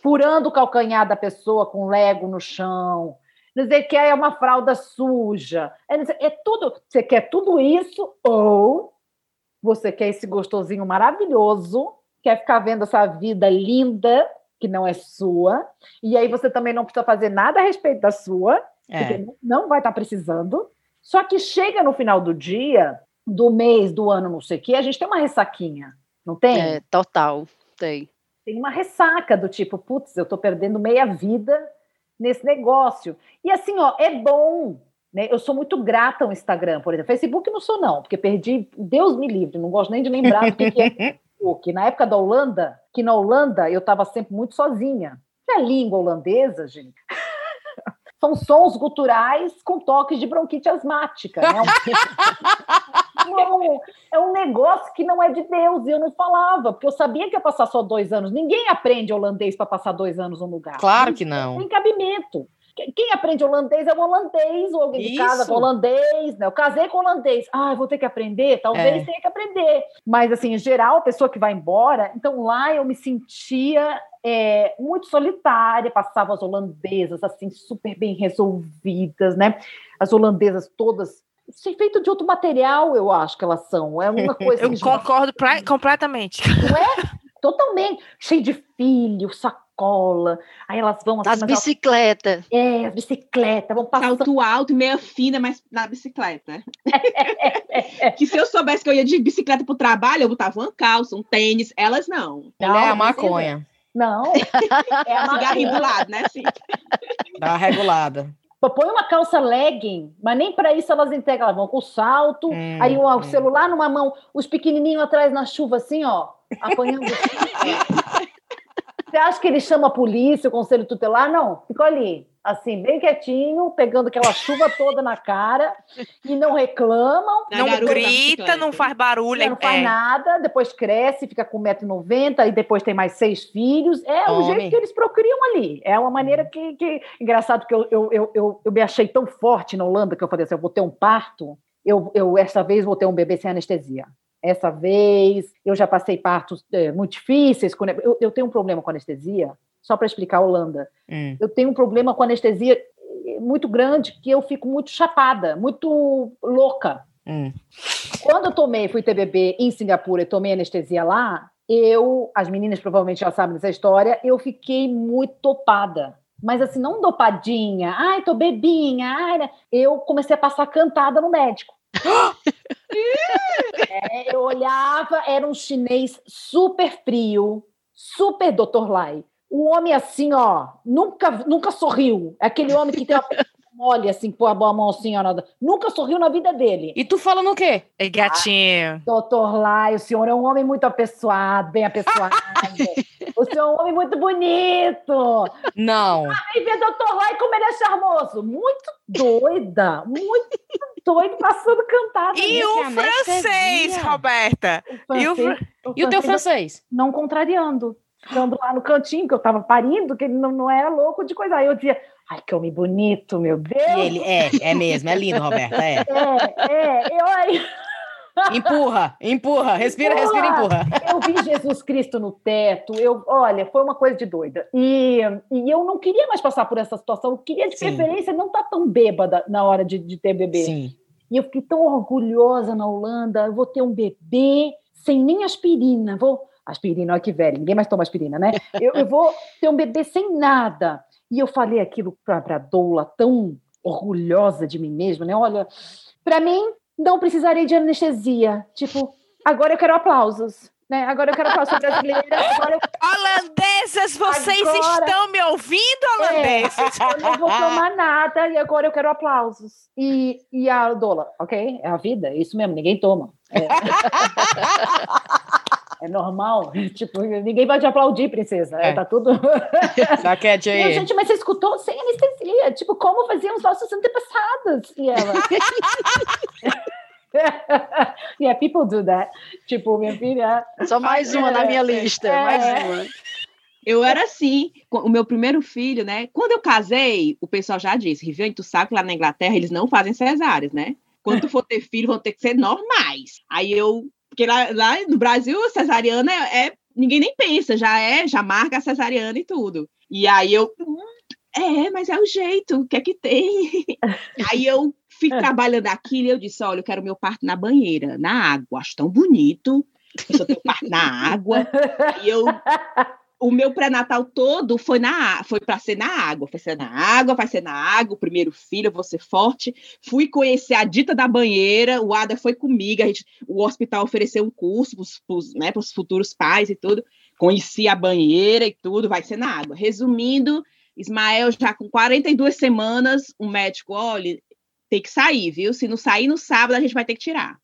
furando o calcanhar da pessoa com Lego no chão, dizer que é uma fralda suja. É, é tudo. Você quer tudo isso ou você quer esse gostosinho maravilhoso, quer ficar vendo essa vida linda que não é sua, e aí você também não precisa fazer nada a respeito da sua, é. porque não vai estar precisando. Só que chega no final do dia, do mês, do ano, não sei o quê, a gente tem uma ressaquinha, não tem? É, total, tem. Tem uma ressaca do tipo, putz, eu estou perdendo meia vida nesse negócio. E assim, ó, é bom. Né? Eu sou muito grata ao Instagram, por exemplo. Facebook não sou, não, porque perdi, Deus me livre, não gosto nem de lembrar do que, que é Facebook. Na época da Holanda, que na Holanda eu estava sempre muito sozinha. Que a língua holandesa, gente. São sons guturais com toques de bronquite asmática. Né? Não, é um negócio que não é de Deus, e eu não falava, porque eu sabia que ia passar só dois anos. Ninguém aprende holandês para passar dois anos no lugar. Claro que não. Tem cabimento. Quem aprende holandês é o holandês, ou alguém de casa com holandês, né? Eu casei com holandês. Ah, vou ter que aprender? Talvez é. tenha que aprender. Mas, assim, em geral, a pessoa que vai embora. Então, lá eu me sentia é, muito solitária, passava as holandesas, assim, super bem resolvidas, né? As holandesas todas feito de outro material, eu acho que elas são. É uma coisa. eu concordo pra, completamente. Não é? Totalmente. Cheio de filho, sacola. Aí elas vão assim. As bicicletas. É, as bicicletas. Vão passar. Salto alto, meia fina, mas na bicicleta. que se eu soubesse que eu ia de bicicleta pro trabalho, eu botava uma calça, um tênis. Elas não. Ela é a maconha. Não. É a cigarrinho do lado, né? Sim. Dá uma regulada. Põe uma calça legging, mas nem para isso elas integram, elas vão com salto, hum, aí o hum. celular numa mão, os pequenininhos atrás na chuva, assim, ó, apanhando. Você acha que ele chama a polícia, o conselho tutelar? Não, ficou ali, assim, bem quietinho, pegando aquela chuva toda na cara e não reclamam. Não grita, não faz barulho. Não faz é. nada, depois cresce, fica com 1,90m e depois tem mais seis filhos. É Homem. o jeito que eles procriam ali. É uma maneira que. que... Engraçado que eu, eu, eu, eu, eu me achei tão forte na Holanda que eu falei assim: eu vou ter um parto. Eu, eu, esta vez, vou ter um bebê sem anestesia essa vez. Eu já passei partos é, muito difíceis. Com, eu, eu, tenho um problema com anestesia, só para explicar a Holanda. Hum. Eu tenho um problema com anestesia eh, muito grande, que eu fico muito chapada, muito louca. Hum. Quando eu tomei, fui ter bebê em Singapura e tomei anestesia lá, eu, as meninas provavelmente já sabem dessa história, eu fiquei muito topada. Mas assim, não dopadinha, ai, tô bebinha, ai, né? eu comecei a passar cantada no médico. é, eu olhava, era um chinês super frio, super Dr. Lai. Um homem assim, ó, nunca, nunca sorriu. Aquele homem que tem uma mole assim, pôr a mão assim, ó, nunca sorriu na vida dele. E tu falando o quê? Ei, gatinho. Ah, doutor Lai, o senhor é um homem muito apessoado, bem apessoado. o senhor é um homem muito bonito. Não. Aí vê doutor Lai como ele é charmoso. Muito doida, muito doido passando cantada. E o francês, Roberta? O francês, e, o, o, e o teu francês? Não contrariando. Ficando lá no cantinho, que eu tava parindo, que ele não, não era louco de coisa. Aí eu dizia, ai, que homem bonito, meu Deus. E ele é, é mesmo, é lindo, Roberta, é. É, é, eu aí... Empurra, empurra, respira, empurra. respira, empurra. Eu vi Jesus Cristo no teto, eu, olha, foi uma coisa de doida. E, e eu não queria mais passar por essa situação, eu queria de Sim. preferência não estar tá tão bêbada na hora de, de ter bebê. Sim. E eu fiquei tão orgulhosa na Holanda, eu vou ter um bebê sem nem aspirina, vou aspirina, olha que velho, ninguém mais toma aspirina, né? Eu, eu vou ter um bebê sem nada. E eu falei aquilo para a Doula, tão orgulhosa de mim mesma, né? Olha, para mim, não precisarei de anestesia. Tipo, agora eu quero aplausos. Né? Agora eu quero aplausos brasileira. Eu... Holandesas, vocês agora... estão me ouvindo, holandeses? É, eu não vou tomar nada e agora eu quero aplausos. E, e a Dola, ok? É a vida, é isso mesmo, ninguém toma. É. É normal. Tipo, ninguém vai te aplaudir, princesa. É. Tá tudo. Saquete aí. E, gente, mas você escutou sem anestesia. Tipo, como faziam os nossos antepassados? E ela. yeah, people do that. Tipo, minha filha. Só mais uma na minha lista, é. mais uma. Eu era assim, o meu primeiro filho, né? Quando eu casei, o pessoal já disse, Riviane, tu sabe que lá na Inglaterra eles não fazem cesáreas, né? Quando tu for ter filho, vão ter que ser normais. Aí eu, porque lá, lá no Brasil, cesariana é, é, ninguém nem pensa, já é, já marca a cesariana e tudo. E aí eu, hum, é, mas é o jeito, o que é que tem? aí eu fui trabalhando aquilo e eu disse, olha, eu quero meu parto na banheira, na água, acho tão bonito. Eu só tenho parto na água. E eu o meu pré-natal todo foi na foi para ser na água, foi ser na água, vai ser na água, o primeiro filho, eu vou ser forte. Fui conhecer a dita da banheira, o Ada foi comigo, a gente, o hospital ofereceu um curso para os né, futuros pais e tudo. Conheci a banheira e tudo, vai ser na água. Resumindo, Ismael já com 42 semanas, o médico, olha, tem que sair, viu? Se não sair no sábado, a gente vai ter que tirar.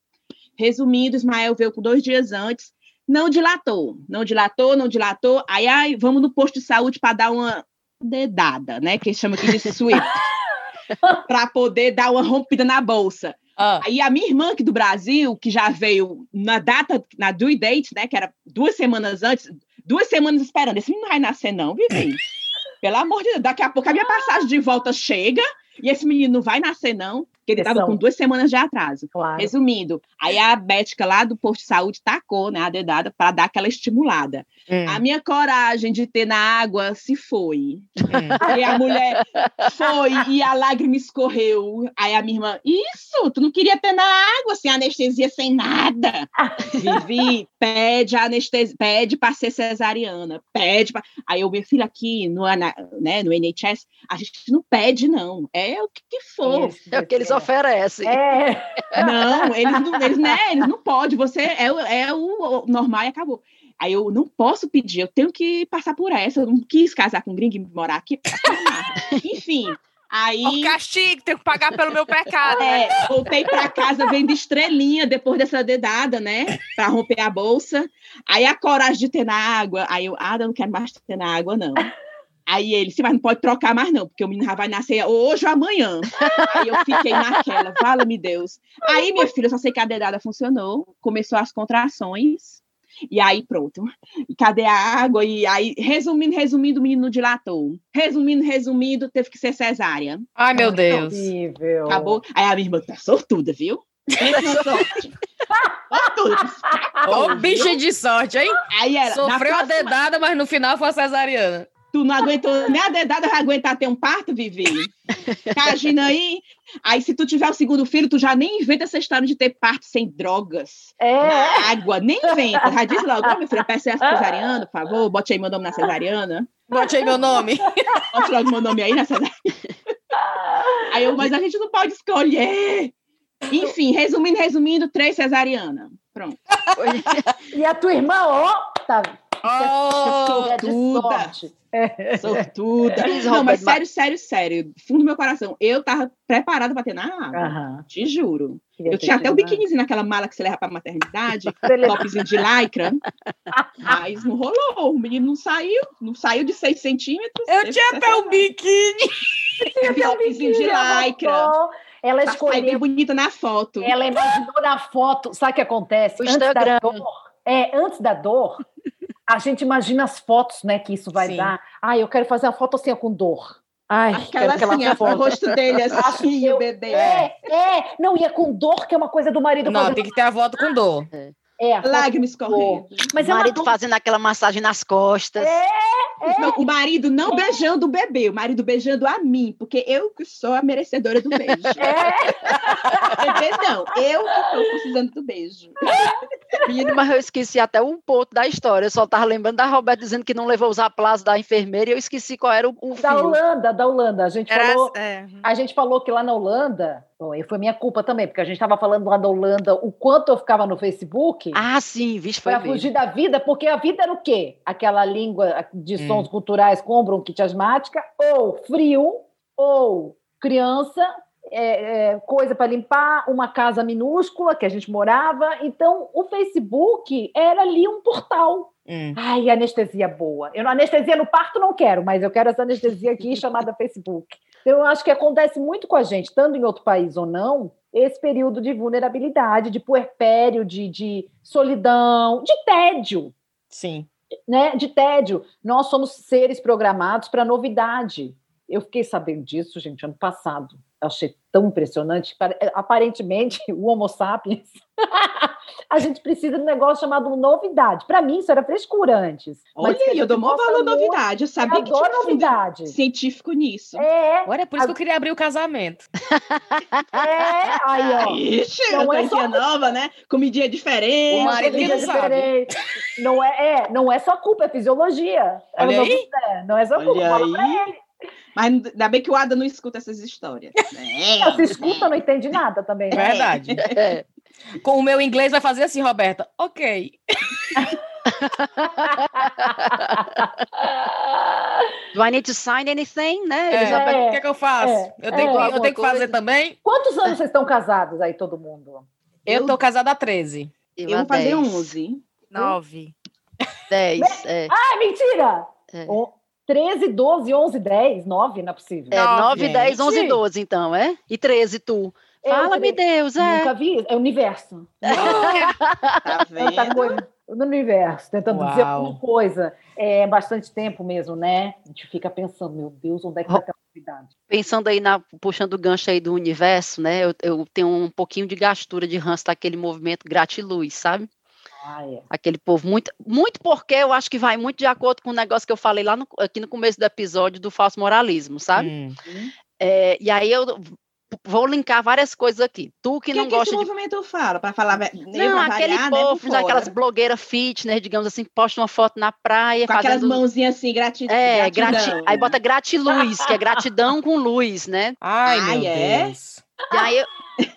Resumindo, Ismael veio com dois dias antes, não dilatou, não dilatou, não dilatou. Aí, aí vamos no posto de saúde para dar uma dedada, né? Que chama aqui de sweep, para poder dar uma rompida na bolsa. Ah. Aí a minha irmã aqui do Brasil, que já veio na data, na due date, né? Que era duas semanas antes, duas semanas esperando. Esse menino não vai nascer, não, Vivi. Pelo amor de Deus, daqui a pouco a minha passagem de volta chega e esse menino não vai nascer, não que ele estava com duas semanas de atraso. Claro. Resumindo, aí a Bética lá do posto de saúde tacou né, a dedada para dar aquela estimulada. Hum. A minha coragem de ter na água se foi. Hum. E a mulher foi e a lágrima escorreu. Aí a minha irmã, isso, tu não queria ter na água, sem anestesia, sem nada. Vivi, pede a anestesia, pede para ser cesariana, pede pra... Aí eu, minha filha, aqui no, né, no NHS, a gente não pede, não. É o que for. Isso, é o que eles oferecem. É. Não, eles não, eles, né, eles não podem, você é, é o normal e acabou. Aí eu não posso pedir, eu tenho que passar por essa. Eu não quis casar com um gringo e morar aqui. Enfim. Aí. O castigo, tenho que pagar pelo meu pecado. É, voltei para casa vendo estrelinha depois dessa dedada, né? Para romper a bolsa. Aí a coragem de ter na água. Aí eu, ah, eu não quero mais ter na água, não. Aí ele, sim, mas não pode trocar mais não, porque o menino já vai nascer hoje ou amanhã. Aí eu fiquei naquela, fala-me Deus. Aí, minha filha, só sei que a dedada funcionou, começou as contrações, e aí pronto. E cadê a água? E aí, resumindo, resumindo, o menino dilatou. Resumindo, resumindo, teve que ser cesárea. Ai, meu Deus. Horrível. Acabou. Aí a minha irmã tá sortuda, viu? sorte. Ô, bicha de sorte, hein? Aí era, Sofreu próxima... a dedada, mas no final foi a cesariana. Tu não aguentou nem a dedada, vai aguentar ter um parto, Vivi? Imagina aí. Aí, se tu tiver o segundo filho, tu já nem inventa essa história de ter parto sem drogas, é. água, nem inventa. Já diz logo, oh, minha filha, peça essa cesariana, por favor, bote aí meu nome na cesariana. Bote aí meu nome. Bote logo meu nome aí na cesariana. Aí eu, mas a gente não pode escolher. Enfim, resumindo, resumindo, três cesariana. Pronto. e a tua irmã, ó, tá Oh, sortuda. É. Sortuda. Não, mas sério, sério, sério. Fundo do meu coração. Eu tava preparada para ter na água. Te juro. Queria eu tinha até o biquínizinho naquela mala que você leva pra maternidade, topzinho de lycra. mas não rolou. O menino não saiu. Não saiu de 6 centímetros. Eu tinha até o biquíni. Topzinho de lycra. Ela escolheu. bem bonita na foto. Ela imaginou na foto. Sabe o que acontece? O Instagram. É, antes da dor, a gente imagina as fotos, né, que isso vai Sim. dar. Ah, eu quero fazer a foto assim, com dor. Ai, aquela quero assim, o rosto dele assim, o bebê. É, é, não, e é com dor, que é uma coisa do marido. Não, tem que ter a foto com dor. É. É, Lágrimas escorrendo. Mas o é marido fazendo aquela massagem nas costas. É, é. Não, o marido não é. beijando o bebê, o marido beijando a mim, porque eu que sou a merecedora do beijo. É. Bebê não, eu que estou precisando do beijo. Menino, mas eu esqueci até um ponto da história. Eu só estava lembrando da Roberta dizendo que não levou os aplausos da enfermeira e eu esqueci qual era o, o Da fio. Holanda, da Holanda. A gente, era, falou, é. a gente falou que lá na Holanda Bom, e foi minha culpa também, porque a gente estava falando lá da Holanda o quanto eu ficava no Facebook. Ah, sim, vixe, foi Para fugir da vida, porque a vida era o quê? Aquela língua de hum. sons hum. culturais com bronquite asmática, ou frio, ou criança, é, é, coisa para limpar, uma casa minúscula que a gente morava. Então, o Facebook era ali um portal. Hum. Ai, anestesia boa. Eu anestesia no parto não quero, mas eu quero essa anestesia aqui chamada Facebook. Então, eu acho que acontece muito com a gente, estando em outro país ou não, esse período de vulnerabilidade, de puerpério, de, de solidão, de tédio. Sim. Né? De tédio. Nós somos seres programados para novidade. Eu fiquei sabendo disso, gente, ano passado achei tão impressionante. É, aparentemente, o Homo sapiens, a gente precisa de um negócio chamado novidade. Para mim, isso era frescura antes. Olha aí, eu dou maior valor novidade. Eu sabia eu que tinha novidade. científico nisso. É. Olha, é por isso a... que eu queria abrir o casamento. É, aí, ó. Ixi, não é só... nova, né? Comidinha diferente. O marido não diferente. Não é, é, não é só culpa, é fisiologia. Olha não, aí. É, não é só culpa. Olha aí. Mas ainda bem que o Ada não escuta essas histórias. É, se escuta, não entende nada também. Né? Verdade. É. Com o meu inglês vai fazer assim, Roberta. Ok. Do I need to sign anything, né? É, é, o que, é que eu faço? É, eu tenho, é, eu tenho que fazer também? Quantos anos vocês estão casados aí, todo mundo? Eu estou casada há 13. Eu, eu vou fazer 11. 9. 10. É. Ah, mentira! É. 13, 12, 11, 10, 9, não é possível. É, 9, 10, 11, 12, então, é? E 13, tu. Fala-me, Deus, é. Nunca vi, é o universo. tá vendo? Coisa no universo, tentando Uau. dizer alguma coisa. É bastante tempo mesmo, né? A gente fica pensando, meu Deus, onde é que está a novidade? Pensando aí, na, puxando o gancho aí do universo, né? Eu, eu tenho um pouquinho de gastura de ranço daquele movimento gratiluz, sabe? Ah, é. Aquele povo muito, muito porque eu acho que vai muito de acordo com o negócio que eu falei lá no, aqui no começo do episódio do falso moralismo, sabe? Hum. É, e aí eu vou linkar várias coisas aqui. Tu que, que não é que gosta esse de movimento fala para falar não aquele né, povo, né, aquelas blogueiras fitness, digamos assim, posta uma foto na praia com fazendo... aquelas mãozinhas assim, gratidão. É, gratidão. Grati... aí bota gratiluz, que é gratidão com luz, né? Ai, Ai meu é? Deus. E aí eu...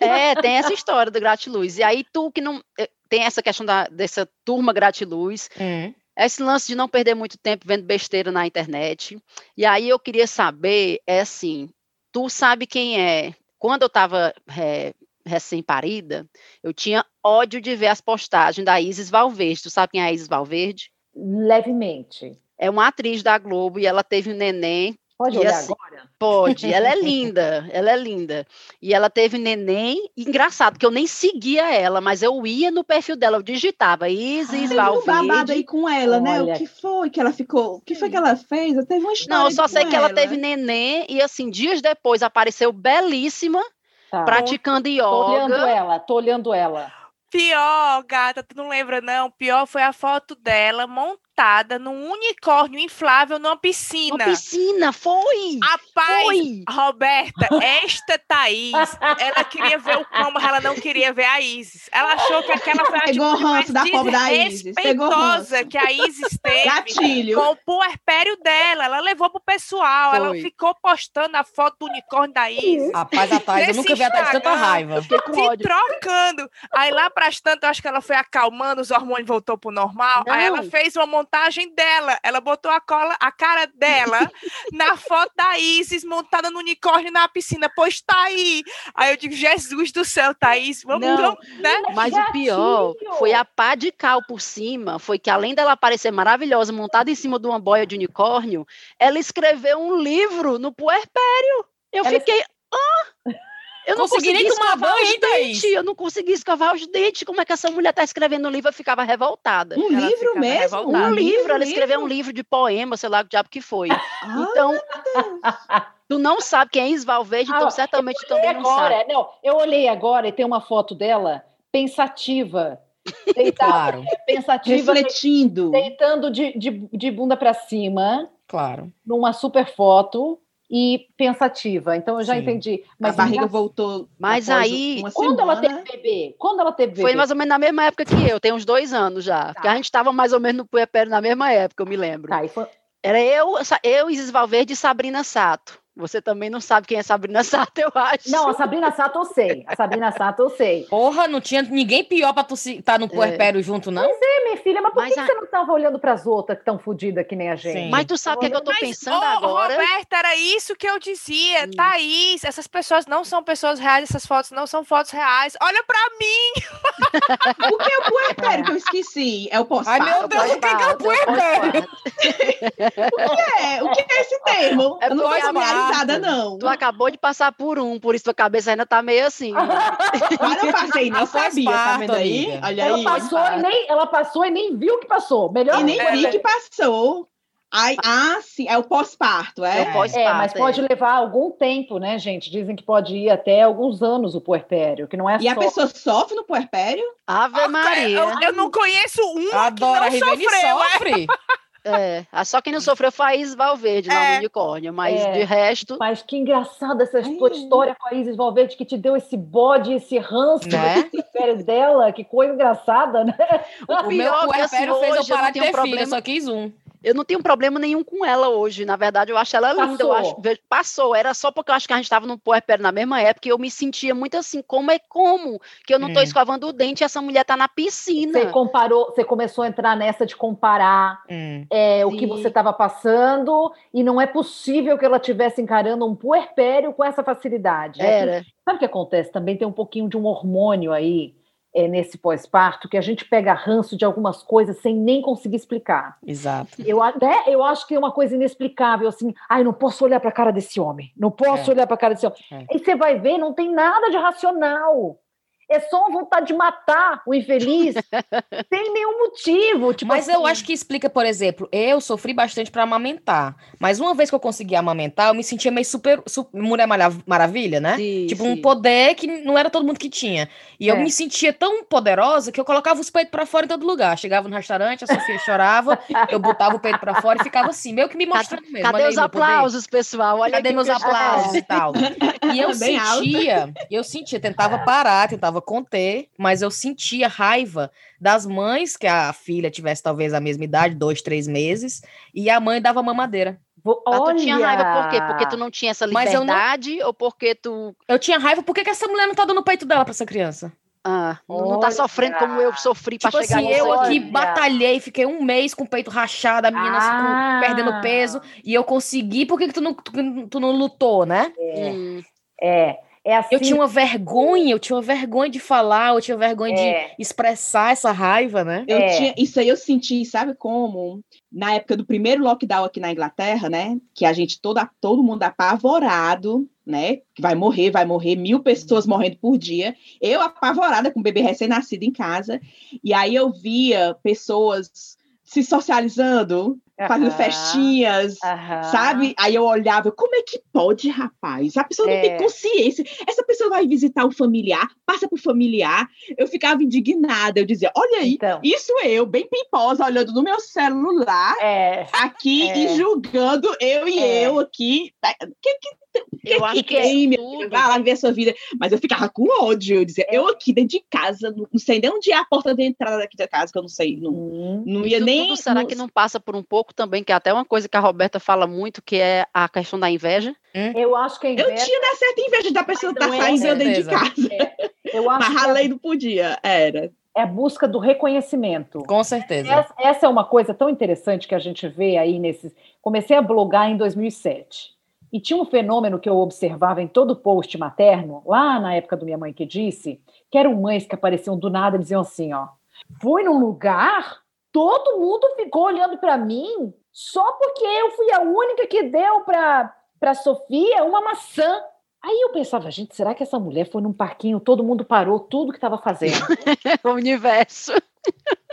é, tem essa história do gratiluz. E aí tu que não tem essa questão da, dessa turma gratiluz. Hum. Esse lance de não perder muito tempo vendo besteira na internet. E aí eu queria saber, é assim, tu sabe quem é? Quando eu estava é, recém-parida, eu tinha ódio de ver as postagens da Isis Valverde. Tu sabe quem é a Isis Valverde? Levemente. É uma atriz da Globo e ela teve um neném Pode olhar assim, agora? Pode, ela é linda, ela é linda. E ela teve neném, engraçado, que eu nem seguia ela, mas eu ia no perfil dela, eu digitava Isis Ai, Valverde. um babado aí com ela, Olha. né? O que foi que ela ficou, o que foi que ela fez? Eu teve uma história Não, eu só sei que ela. ela teve neném e assim, dias depois apareceu belíssima, tá. praticando yoga. Tô olhando ela, tô olhando ela. Pior, gata, tu não lembra não? Pior foi a foto dela montada num unicórnio inflável numa piscina. Uma piscina, foi! Rapaz, foi. Roberta, esta Thaís, ela queria ver o como ela não queria ver a Isis. Ela achou que aquela foi a Pegou mais da pobre da Isis. respeitosa que a Isis teve Gatilho. com o puerpério dela. Ela levou pro pessoal, foi. ela ficou postando a foto do unicórnio da Isis. Rapaz, a Thaís, eu nunca vi a Thaís tanta raiva. Se trocando. Aí lá pras tantas, eu acho que ela foi acalmando, os hormônios voltou pro normal. Não. Aí ela fez uma montagem dela. Ela botou a cola, a cara dela na foto da Isis montada no unicórnio na piscina. Pois tá aí. Aí eu digo, Jesus do céu, Thaís, vamos, não, vamos né? Mas o pior foi a pá de cal por cima, foi que além dela parecer maravilhosa, montada em cima de uma boia de unicórnio, ela escreveu um livro no puerpério. Eu ela fiquei, ah! Eu não consegui nem tomar banho, os dentes. Eu não consegui escovar os dentes. Como é que essa mulher está escrevendo um livro? Eu ficava revoltada. Um ela livro mesmo? Revoltada. Um livro. Ela escreveu um livro de poema, sei lá o diabo que foi. Ah, então, tu não sabe quem é Isval Verde, então ah, certamente tu também agora, não sabe. Não, eu olhei agora e tem uma foto dela pensativa. Deitada, claro. pensativa. Refletindo. Deitando de, de, de bunda para cima. Claro. Numa super foto e pensativa. Então eu já Sim. entendi. Mas a barriga voltou. Mas aí, quando ela teve bebê? Quando ela teve bebê? Foi mais ou menos na mesma época que eu, tem uns dois anos já. Tá. Porque a gente estava mais ou menos no puerpério na mesma época, eu me lembro. Tá, foi... Era eu, eu, Isis Valverde e Sabrina Sato. Você também não sabe quem é Sabrina Sato, eu acho. Não, a Sabrina Sato eu sei. A Sabrina Sato eu sei. Porra, não tinha ninguém pior pra tu estar tá no é. puerpério é. junto, não? Pois é, minha filha, mas por mas que, a... você não tava olhando pras outras que estão fodidas que nem a gente? Sim. Mas tu sabe o que, é que eu tô mas, pensando oh, agora? Roberta, era isso que eu dizia. Hum. Thaís, essas pessoas não são pessoas reais, essas fotos não são fotos reais. Olha pra mim! o que é o puerpério que eu esqueci? É o pós Ai, meu Deus, o que é o puerpério? o que é? O que é esse termo? É eu não faço traumatizada, não. Tu acabou de passar por um, por isso tua cabeça ainda tá meio assim. Mas eu passei, não sabia, tá vendo aí? Olha ela aí. Passou e nem, ela passou e nem viu que passou. Melhor E nem vi que passou. Ai, ah, sim, é o pós-parto, é? É o pós- É, mas é. pode levar algum tempo, né, gente? Dizem que pode ir até alguns anos o puerpério, que não é E a só... pessoa sofre no puerpério? Ave Maria. Eu, eu não conheço uma Adoro a que não sofreu. é. sofre. É. Ah, Só quem não sofreu foi a Isis Valverde lá É. no unicórnio, mas É. de resto. Mas que engraçada essa tua história com a Isis Valverde, que te deu esse bode, esse ranço Né? férias dela. Que coisa engraçada, né? O meu pior é que, assim, puerpério fez eu parar de ter filho, problema. eu só quis um. Eu não tenho problema nenhum com ela hoje. Na verdade, eu acho ela linda. Eu Passou. acho, passou. Era só porque eu acho que a gente estava no puerpério na mesma época e eu me sentia muito assim, como é como que eu não tô Hum. escovando o dente e essa mulher tá na piscina. Você comparou, você começou a entrar nessa de comparar Hum. é, o que você estava passando, e não é possível que ela estivesse encarando um puerpério com essa facilidade. É que- Era. Sabe o que acontece? Também tem um pouquinho de um hormônio aí é, nesse pós-parto, que a gente pega ranço de algumas coisas sem nem conseguir explicar. Exato. Eu, né, eu acho que é uma coisa inexplicável, assim, ai, não posso olhar para a cara desse homem, não posso É. olhar para a cara desse homem. É. Aí você vai ver, não tem nada de racional. É só uma vontade de matar o infeliz sem nenhum motivo. Tipo Mas eu assim, acho que explica, por exemplo, eu sofri bastante para amamentar. Mas uma vez que eu consegui amamentar, eu me sentia meio super, su- Mulher Marav- Maravilha, né? Sim, Tipo, um sim. poder que não era todo mundo que tinha. E eu É. me sentia tão poderosa que eu colocava os peitos pra fora em todo lugar. Chegava no restaurante, a Sofia chorava, eu botava o peito pra fora e ficava assim, meio que me mostrando mesmo. Cadê Olha aí os aplausos, pessoal? Olha Cadê meus eu aplausos e tal? E eu Bem sentia, eu sentia, tentava parar, tentava conter, mas eu sentia raiva das mães que a filha tivesse talvez a mesma idade, dois, três meses, e a mãe dava mamadeira. vo- Ah, tu tinha raiva por quê? olha, Porque tu não tinha essa Mas eu não- liberdade ou porque tu Eu tinha raiva, por que, que essa mulher não tá dando o peito dela pra essa criança? ah, não tá Olha. sofrendo como eu sofri pra Tipo chegar assim, eu aqui Olha. batalhei, fiquei um mês com o peito rachado, a menina assim, com- Ah. perdendo peso, e eu consegui, por que, que tu, não, tu, tu não lutou, né? Hum, É, é assim. Eu tinha uma vergonha, eu tinha uma vergonha de falar, eu tinha vergonha É. de expressar essa raiva, né? Eu É. tinha, isso aí eu senti, sabe como? Na época do primeiro lockdown aqui na Inglaterra, né? Que a gente, toda, todo mundo apavorado, né? Que vai morrer, vai morrer, mil pessoas morrendo por dia. Eu apavorada com o bebê recém-nascido em casa. E aí eu via pessoas se socializando, fazendo Aham, festinhas, aham. Sabe? Aí eu olhava, como é que pode, rapaz? A pessoa não É. tem consciência. Essa pessoa vai visitar o familiar, passa por familiar. Eu ficava indignada. Eu dizia, olha aí, Então. isso eu, bem pimposa, olhando no meu celular, É, aqui É. e julgando eu e É. eu aqui. Tá, Que que eu acho que tudo filho? Vai lá ver a sua vida. Mas eu ficava com ódio. Eu dizia, É. eu aqui dentro de casa, não, não sei nem onde é a porta de entrada daqui da casa, que eu não sei. Não, hum, não ia Isso nem. tudo, será não- que não passa por um pouco também, que é até uma coisa que a Roberta fala muito, que é a questão da inveja? eu acho que a Eu inveja, tinha né, certa inveja da pessoa estar não é, saindo dentro de casa. eu acho Mas que além não podia, era. é a busca do reconhecimento. Com certeza. Essa, essa é uma coisa tão interessante que a gente vê aí nesses. Comecei a blogar em 2007. E tinha um fenômeno que eu observava em todo post materno, lá na época do Minha Mãe que Disse, que eram mães que apareciam do nada e diziam assim: ó, fui num lugar, todo mundo ficou olhando para mim só porque eu fui a única que deu para para Sofia uma maçã. Aí eu pensava, gente, será que essa mulher foi num parquinho, todo mundo parou tudo que estava fazendo? o universo.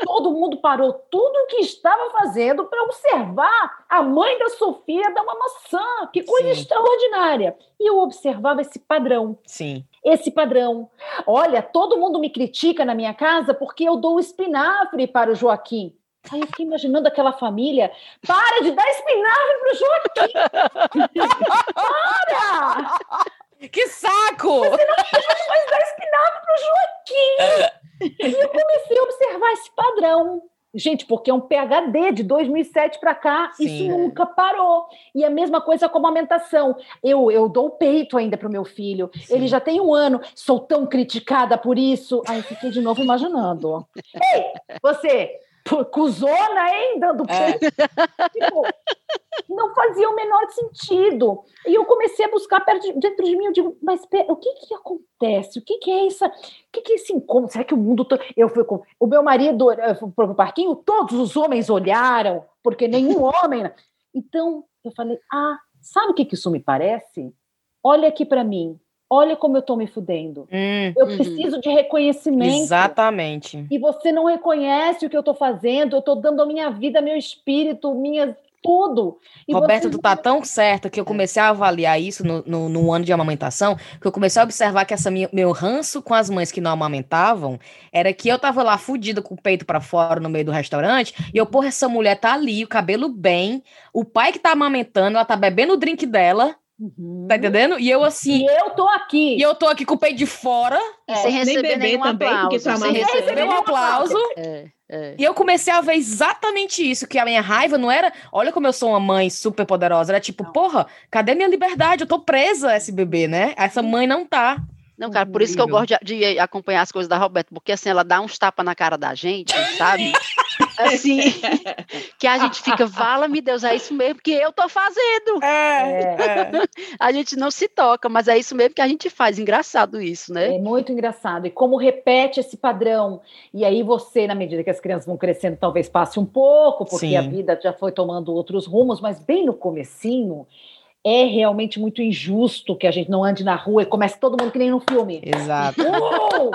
todo mundo parou tudo o que estava fazendo para observar a mãe da Sofia dar uma maçã. Que coisa Sim. extraordinária. E eu observava esse padrão. Sim. Esse padrão. Olha, todo mundo me critica na minha casa porque eu dou espinafre para o Joaquim. Aí eu fiquei imaginando aquela família. Para de dar espinafre para o Joaquim! Para! Que saco! Mas dá espinafre para o Joaquim! E eu comecei a observar esse padrão. Gente, porque é um PHD de 2007 para cá, Sim, isso nunca parou. E a mesma coisa com a amamentação. Eu, eu dou o peito ainda para o meu filho. Sim. Ele já tem um ano, sou tão criticada por isso. Aí fiquei de novo imaginando. Ei, você, pô, cuzona, hein, dando É. Tipo, não fazia o menor sentido. E eu comecei a buscar perto de- dentro de mim, eu digo, mas pera, o que que acontece? O que que é essa, o que que é esse incômodo? Será que o mundo todo... Eu fui com o meu marido foi pro parquinho, todos os homens olharam, porque nenhum homem... Então, eu falei, ah, Sabe o que, que isso me parece? Olha aqui para mim. Olha como eu tô me fudendo. Hum, eu uhum. preciso de reconhecimento. Exatamente. E você não reconhece o que eu tô fazendo. Eu tô dando a minha vida, meu espírito, minhas tudo. E Roberto, tu tá tão certo que eu comecei a avaliar isso no, no, no, ano de amamentação, que eu comecei a observar que essa minha, meu ranço com as mães que não amamentavam era que eu tava lá fudida com o peito para fora no meio do restaurante, e eu, porra, essa mulher tá ali, o cabelo bem, o pai que tá amamentando, ela tá bebendo o drink dela, Uhum. Tá entendendo? E eu assim. E eu tô aqui. E eu tô aqui com o peito de fora. É, sem receber nenhum também, aplauso. Porque sem receber um aplauso. É, é. E eu comecei a ver exatamente isso, que a minha raiva não era, olha como eu sou uma mãe super poderosa, era tipo, não. porra, cadê minha liberdade? Eu tô presa a esse bebê, né? Essa mãe não tá. Não, cara, por isso que eu gosto de, de, acompanhar as coisas da Roberta, porque assim, ela dá uns tapas na cara da gente, sabe? Assim, que a gente fica, vala-me Deus, é isso mesmo que eu tô fazendo. É, é. A gente não se toca, mas é isso mesmo que a gente faz. Engraçado isso, né? É muito engraçado. E como repete esse padrão. E aí você, na medida que as crianças vão crescendo, talvez passe um pouco, porque Sim. a vida já foi tomando outros rumos, mas bem no comecinho, é realmente muito injusto que a gente não ande na rua e comece todo mundo que nem no filme. Exato. Uh!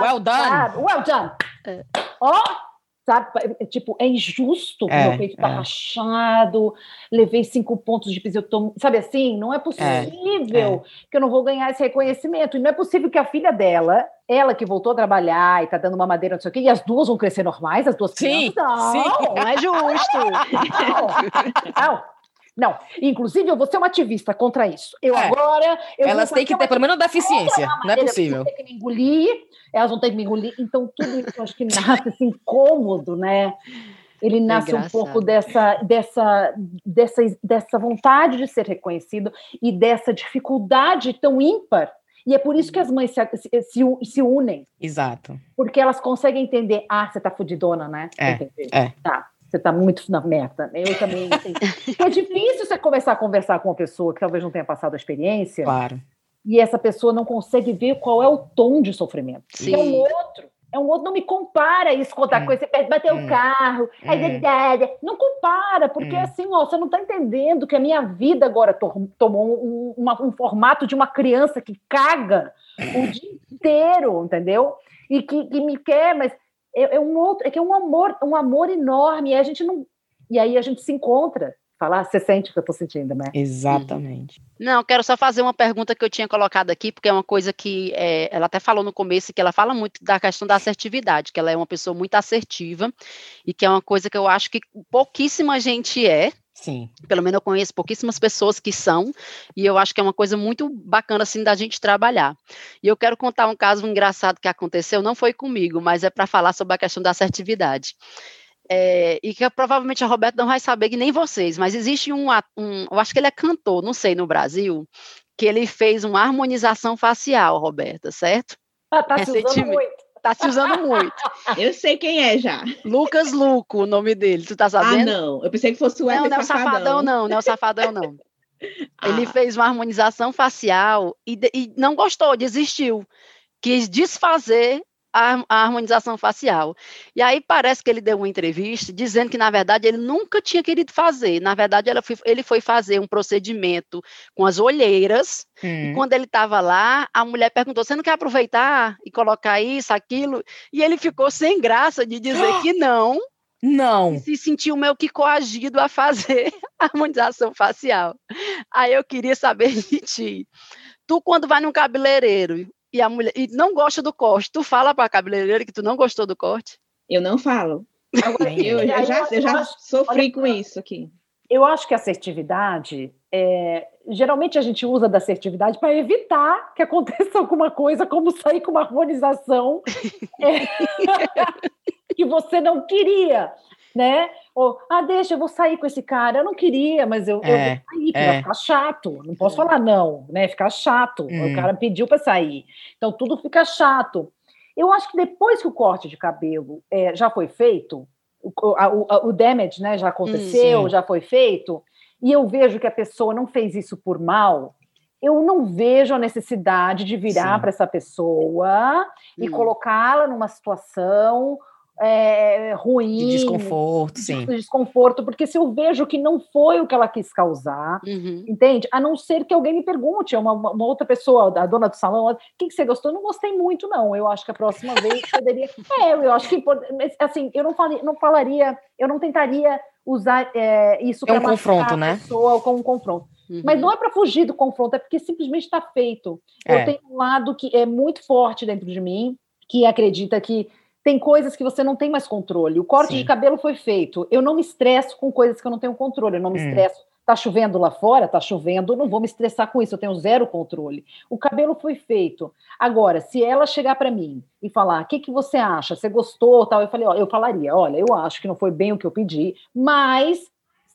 well done. well done. É. Ó, oh, sabe? É, tipo, é injusto que é, meu peito tá é. rachado, levei cinco pontos de episiotomia, sabe assim? Não é, é possível é, que eu não vou ganhar esse reconhecimento. E não é possível que a filha dela, ela que voltou a trabalhar e tá dando uma madeira, não sei o quê, e as duas vão crescer normais, as duas sim, crianças? Não, sim. não é justo. não. não. Não, inclusive eu vou ser uma ativista contra isso. Eu é. agora. Eu elas têm que ter pelo menos deficiência, não é possível. Elas têm que me engolir, elas vão ter que me engolir. Então, tudo isso eu acho que nasce assim, incômodo, né? Ele é nasce é um pouco dessa, dessa, dessa, dessa vontade de ser reconhecido e dessa dificuldade tão ímpar e é por isso que as mães se, se, se, unem. Exato. Porque elas conseguem entender, ah, você tá fudidona, né? É, é. Tá você está muito na merda. Eu também. Assim, é difícil você começar a conversar com uma pessoa que talvez não tenha passado a experiência. Claro. E essa pessoa não consegue ver qual é o tom de sofrimento. Sim. É um outro. É um outro. Não me compara isso com outra hum. coisa. Você bateu hum. o carro. Hum. Aí, não compara, porque hum. assim, ó, você não está entendendo que a minha vida agora tomou um, uma, um formato de uma criança que caga o dia inteiro, entendeu? E que, que me quer, mas é, é, um outro, é que é um amor, um amor enorme, e a gente não. E aí a gente se encontra. Falar, você sente o que eu estou sentindo, né? Exatamente. Não, quero só fazer uma pergunta que eu tinha colocado aqui, porque é uma coisa que é, ela até falou no começo, que ela fala muito da questão da assertividade, que ela é uma pessoa muito assertiva, e que é uma coisa que eu acho que pouquíssima gente é, Sim. Pelo menos eu conheço pouquíssimas pessoas que são, e eu acho que é uma coisa muito bacana assim da gente trabalhar. E eu quero contar um caso engraçado que aconteceu, não foi comigo, mas é para falar sobre a questão da assertividade. É, e que provavelmente a Roberta não vai saber, que nem vocês, mas existe um, um, eu acho que ele é cantor, não sei, no Brasil, que ele fez uma harmonização facial, Roberta, certo? Ah, tá Recentemente. Tá se usando muito. Eu sei quem é já. Lucas Luco, o nome dele. Tu tá ah, sabendo? Ah, não. Eu pensei que fosse o Não, não é o Safadão, não. Não é o Safadão, não. ah. Ele fez uma harmonização facial e, e não gostou, desistiu. Quis desfazer a, a, harmonização facial. E aí parece que ele deu uma entrevista dizendo que, na verdade, ele nunca tinha querido fazer. Na verdade, foi, ele foi fazer um procedimento com as olheiras. Hum. E quando ele estava lá, a mulher perguntou: Você não quer aproveitar e colocar isso, aquilo? E ele ficou sem graça de dizer que não. Não. E se sentiu meio que coagido a fazer a harmonização facial. Aí eu queria saber de ti. Tu, quando vai num cabeleireiro e a mulher e não gosta do corte, tu fala para a cabeleireira que tu não gostou do corte? Eu não falo. Agora, eu, eu, já, eu já sofri com isso aqui. Eu acho que a assertividade, é, geralmente a gente usa da assertividade para evitar que aconteça alguma coisa, como sair com uma harmonização é, que você não queria né? Ou, ah, deixa, eu vou sair com esse cara. Eu não queria, mas eu, é, eu vou sair, porque é. vai ficar chato. Não posso é. falar não, né? Ficar chato. Hum. O cara pediu para sair. Então tudo fica chato. Eu acho que depois que o corte de cabelo é, já foi feito, o, o, o, damage né, já aconteceu, hum, já foi feito, e eu vejo que a pessoa não fez isso por mal, eu não vejo a necessidade de virar para essa pessoa hum. e colocá-la numa situação é, ruim. De desconforto, de, sim. De desconforto, porque se eu vejo que não foi o que ela quis causar, uhum. entende? A não ser que alguém me pergunte, uma, uma outra pessoa, a dona do salão, o que, que você gostou? Eu não gostei muito, não. Eu acho que a próxima vez poderia. É, eu acho que, assim, eu não, falaria, não falaria, eu não tentaria usar é, isso para é um confronto, né? pessoa como um confronto. Uhum. Mas não é para fugir do confronto, é porque simplesmente está feito. É. Eu tenho um lado que é muito forte dentro de mim, que acredita que tem coisas que você não tem mais controle. O corte Sim. de cabelo foi feito. Eu não me estresso com coisas que eu não tenho controle. Eu não me hum. estresso. Tá chovendo lá fora, tá chovendo, não vou me estressar com isso, eu tenho zero controle. O cabelo foi feito. Agora, se ela chegar para mim e falar: "O que que você acha? Você gostou?", tal, eu falei: ó, eu falaria: "Olha, eu acho que não foi bem o que eu pedi, mas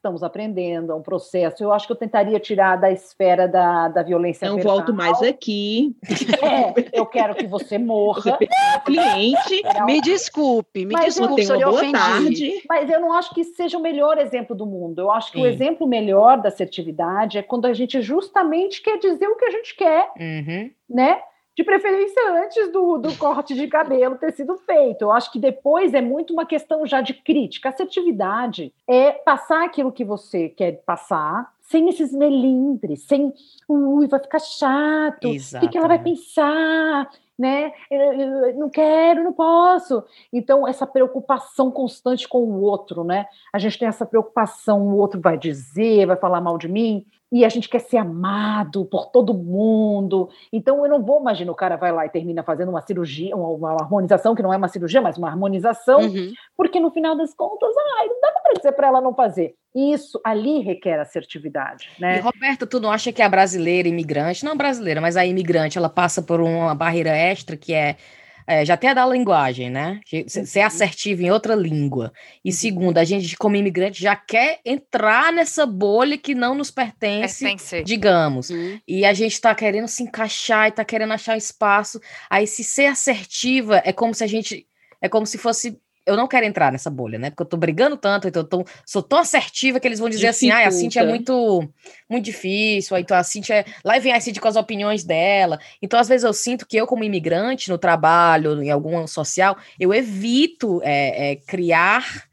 estamos aprendendo, é um processo. Eu acho que eu tentaria tirar da esfera da, da violência Não verbal. volto mais aqui. É, eu quero que você morra. Cliente, me desculpe, me Mas desculpe, eu, boa ofendi. tarde. Mas eu não acho que seja o melhor exemplo do mundo. Eu acho que Sim. o exemplo melhor da assertividade é quando a gente justamente quer dizer o que a gente quer, uhum. né? De preferência antes do, do corte de cabelo ter sido feito. Eu acho que depois é muito uma questão já de crítica. Assertividade é passar aquilo que você quer passar, sem esses melindres, sem, ui, vai ficar chato, o que, que ela vai pensar? né? Eu, eu, não quero, não posso. Então, essa preocupação constante com o outro, né? A gente tem essa preocupação, o outro vai dizer, vai falar mal de mim e a gente quer ser amado por todo mundo. Então, eu não vou imaginar o cara vai lá e termina fazendo uma cirurgia, uma, uma harmonização, que não é uma cirurgia, mas uma harmonização, uhum. porque no final das contas, ai, não dá para dizer para ela não fazer. Isso ali requer assertividade, né? E Roberta, tu não acha que a brasileira imigrante, não brasileira, mas a imigrante, ela passa por uma barreira extra que é é, já tem a da linguagem, né? Ser uhum. assertivo em outra língua. E uhum. segundo, a gente, como imigrante, já quer entrar nessa bolha que não nos pertence, pertence. digamos. Uhum. E a gente tá querendo se encaixar e tá querendo achar espaço. Aí, se ser assertiva é como se a gente. É como se fosse eu não quero entrar nessa bolha, né? Porque eu tô brigando tanto, então eu tô, sou tão assertiva que eles vão dizer Dificulta. assim, ah, a Cintia é muito, muito difícil, então a Cintia, é... lá vem a Cintia com as opiniões dela. Então, às vezes, eu sinto que eu, como imigrante no trabalho, em algum social, eu evito é, é, criar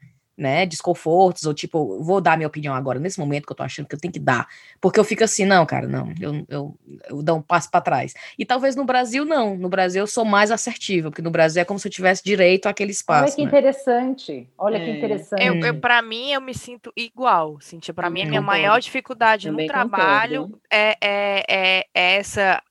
né, desconfortos, ou tipo, vou dar minha opinião agora, nesse momento que eu tô achando que eu tenho que dar, porque eu fico assim, não, cara, não, eu, eu, eu dou um passo para trás. E talvez no Brasil, não, no Brasil eu sou mais assertiva, porque no Brasil é como se eu tivesse direito àquele espaço. Olha que né? interessante, olha é. que interessante. Eu, eu, para mim, eu me sinto igual, Cintia, para mim a minha maior dificuldade Também no trabalho é, é, é, é essa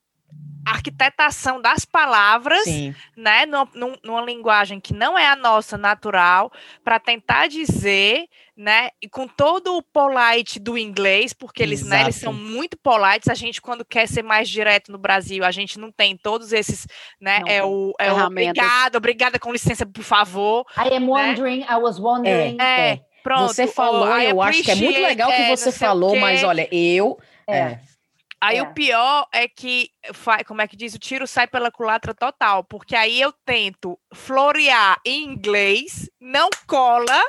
arquitetação das palavras, Sim. né, numa, numa, linguagem que não é a nossa natural, para tentar dizer, né, e com todo o polite do inglês, porque eles, né, eles são muito polites, a gente quando quer ser mais direto no Brasil, a gente não tem todos esses, né, não, é o, é o obrigado, obrigada, com licença, por favor. I am né? wondering, né? I was wondering. É, é. Pronto, você falou, oh, eu acho que é muito legal que é, você falou, mas olha, eu... É. Aí é. o pior é que, como é que diz, o tiro sai pela culatra total, porque aí eu tento florear em inglês, não cola,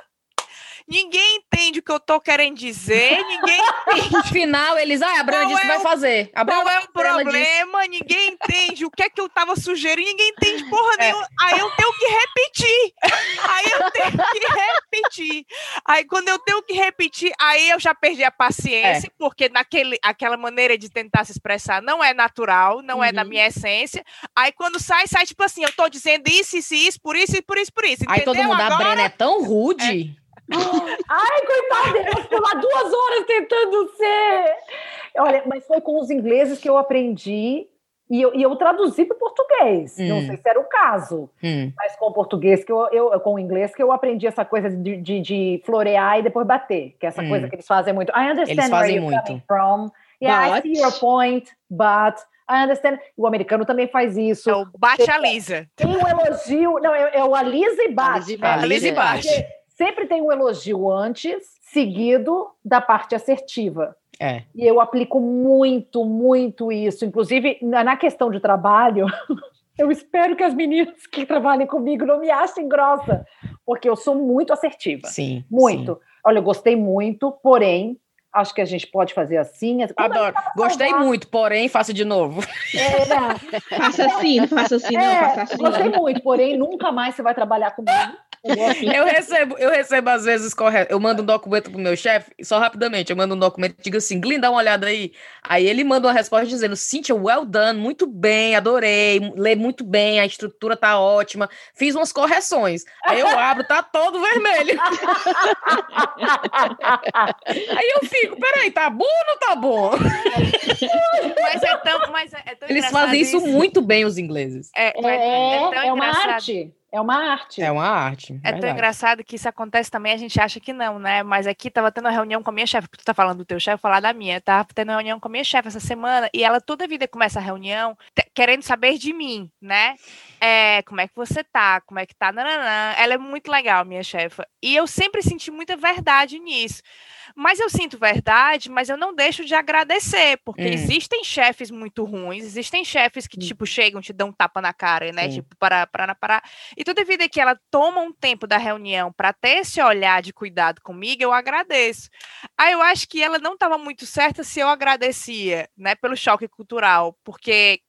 Ninguém entende o que eu tô querendo dizer, ninguém entende. No final, eles, ah, a Bruna disse que vai fazer. A qual é o problema? Ninguém entende o que é que eu tava sugerindo, ninguém entende porra é. nenhuma. Aí eu tenho que repetir. Aí eu tenho que repetir. Aí quando eu tenho que repetir, aí eu já perdi a paciência, é. porque naquele, aquela maneira de tentar se expressar não é natural, não uhum. é da uhum. minha essência. Aí quando sai, sai tipo assim, eu tô dizendo isso, isso, isso, por isso, por isso, por isso. Entendeu? Aí todo mundo, Agora, a Brena é tão rude. É. Ai, coitada, eu ficou lá duas horas tentando ser. Olha, mas foi com os ingleses que eu aprendi e eu, e eu traduzi para o português. Hum. Não sei se era o caso, hum. mas com o português que eu, eu, com o inglês que eu aprendi essa coisa de, de, de florear e depois bater, que é essa hum. coisa que eles fazem muito. I understand eles where you're muito. coming from. Yeah, but... I see your point, but I understand. O americano também faz isso. É o bate a Lisa. Tem um elogio, não, é, é o alisa e bate. Alisa e bate. Sempre tem um elogio antes, seguido da parte assertiva. É. E eu aplico muito, muito isso. Inclusive, na questão de trabalho, eu espero que as meninas que trabalhem comigo não me achem grossa, porque eu sou muito assertiva. Sim. Muito. Sim. Olha, eu gostei muito, porém, acho que a gente pode fazer assim. Como Adoro. Gostei muito, porém, faça de novo. É, né? faça assim, não faça assim, é, não, faça assim. Gostei muito, porém, nunca mais você vai trabalhar comigo. eu recebo, eu recebo às vezes correto. Eu mando um documento pro meu chefe, só rapidamente, eu mando um documento e digo assim, Glyn, dá uma olhada aí. Aí ele manda uma resposta dizendo, Cíntia, well done, muito bem, adorei, lê muito bem, a estrutura tá ótima, fiz umas correções. Aí eu abro, tá todo vermelho. aí eu fico, peraí, tá bom ou não tá bom? mas é tão, mas é, é tão Eles fazem isso, isso muito bem, os ingleses. É, é, é, é uma arte. É uma arte. É uma arte. É verdade. tão engraçado que isso acontece também, a gente acha que não, né? Mas aqui tava tendo uma reunião com a minha chefe, tu tá falando do teu chefe, falar da minha. Tava tendo uma reunião com a minha chefe essa semana e ela toda vida começa a reunião querendo saber de mim, né? É, como é que você tá? Como é que tá? Nananã. Ela é muito legal, minha chefa. E eu sempre senti muita verdade nisso. Mas eu sinto verdade, mas eu não deixo de agradecer, porque hum. existem chefes muito ruins, existem chefes que, hum. tipo, chegam, te dão um tapa na cara, né? Sim. Tipo, para, para, para. E toda vida que ela toma um tempo da reunião para ter esse olhar de cuidado comigo, eu agradeço. Aí eu acho que ela não estava muito certa se eu agradecia, né, pelo choque cultural, porque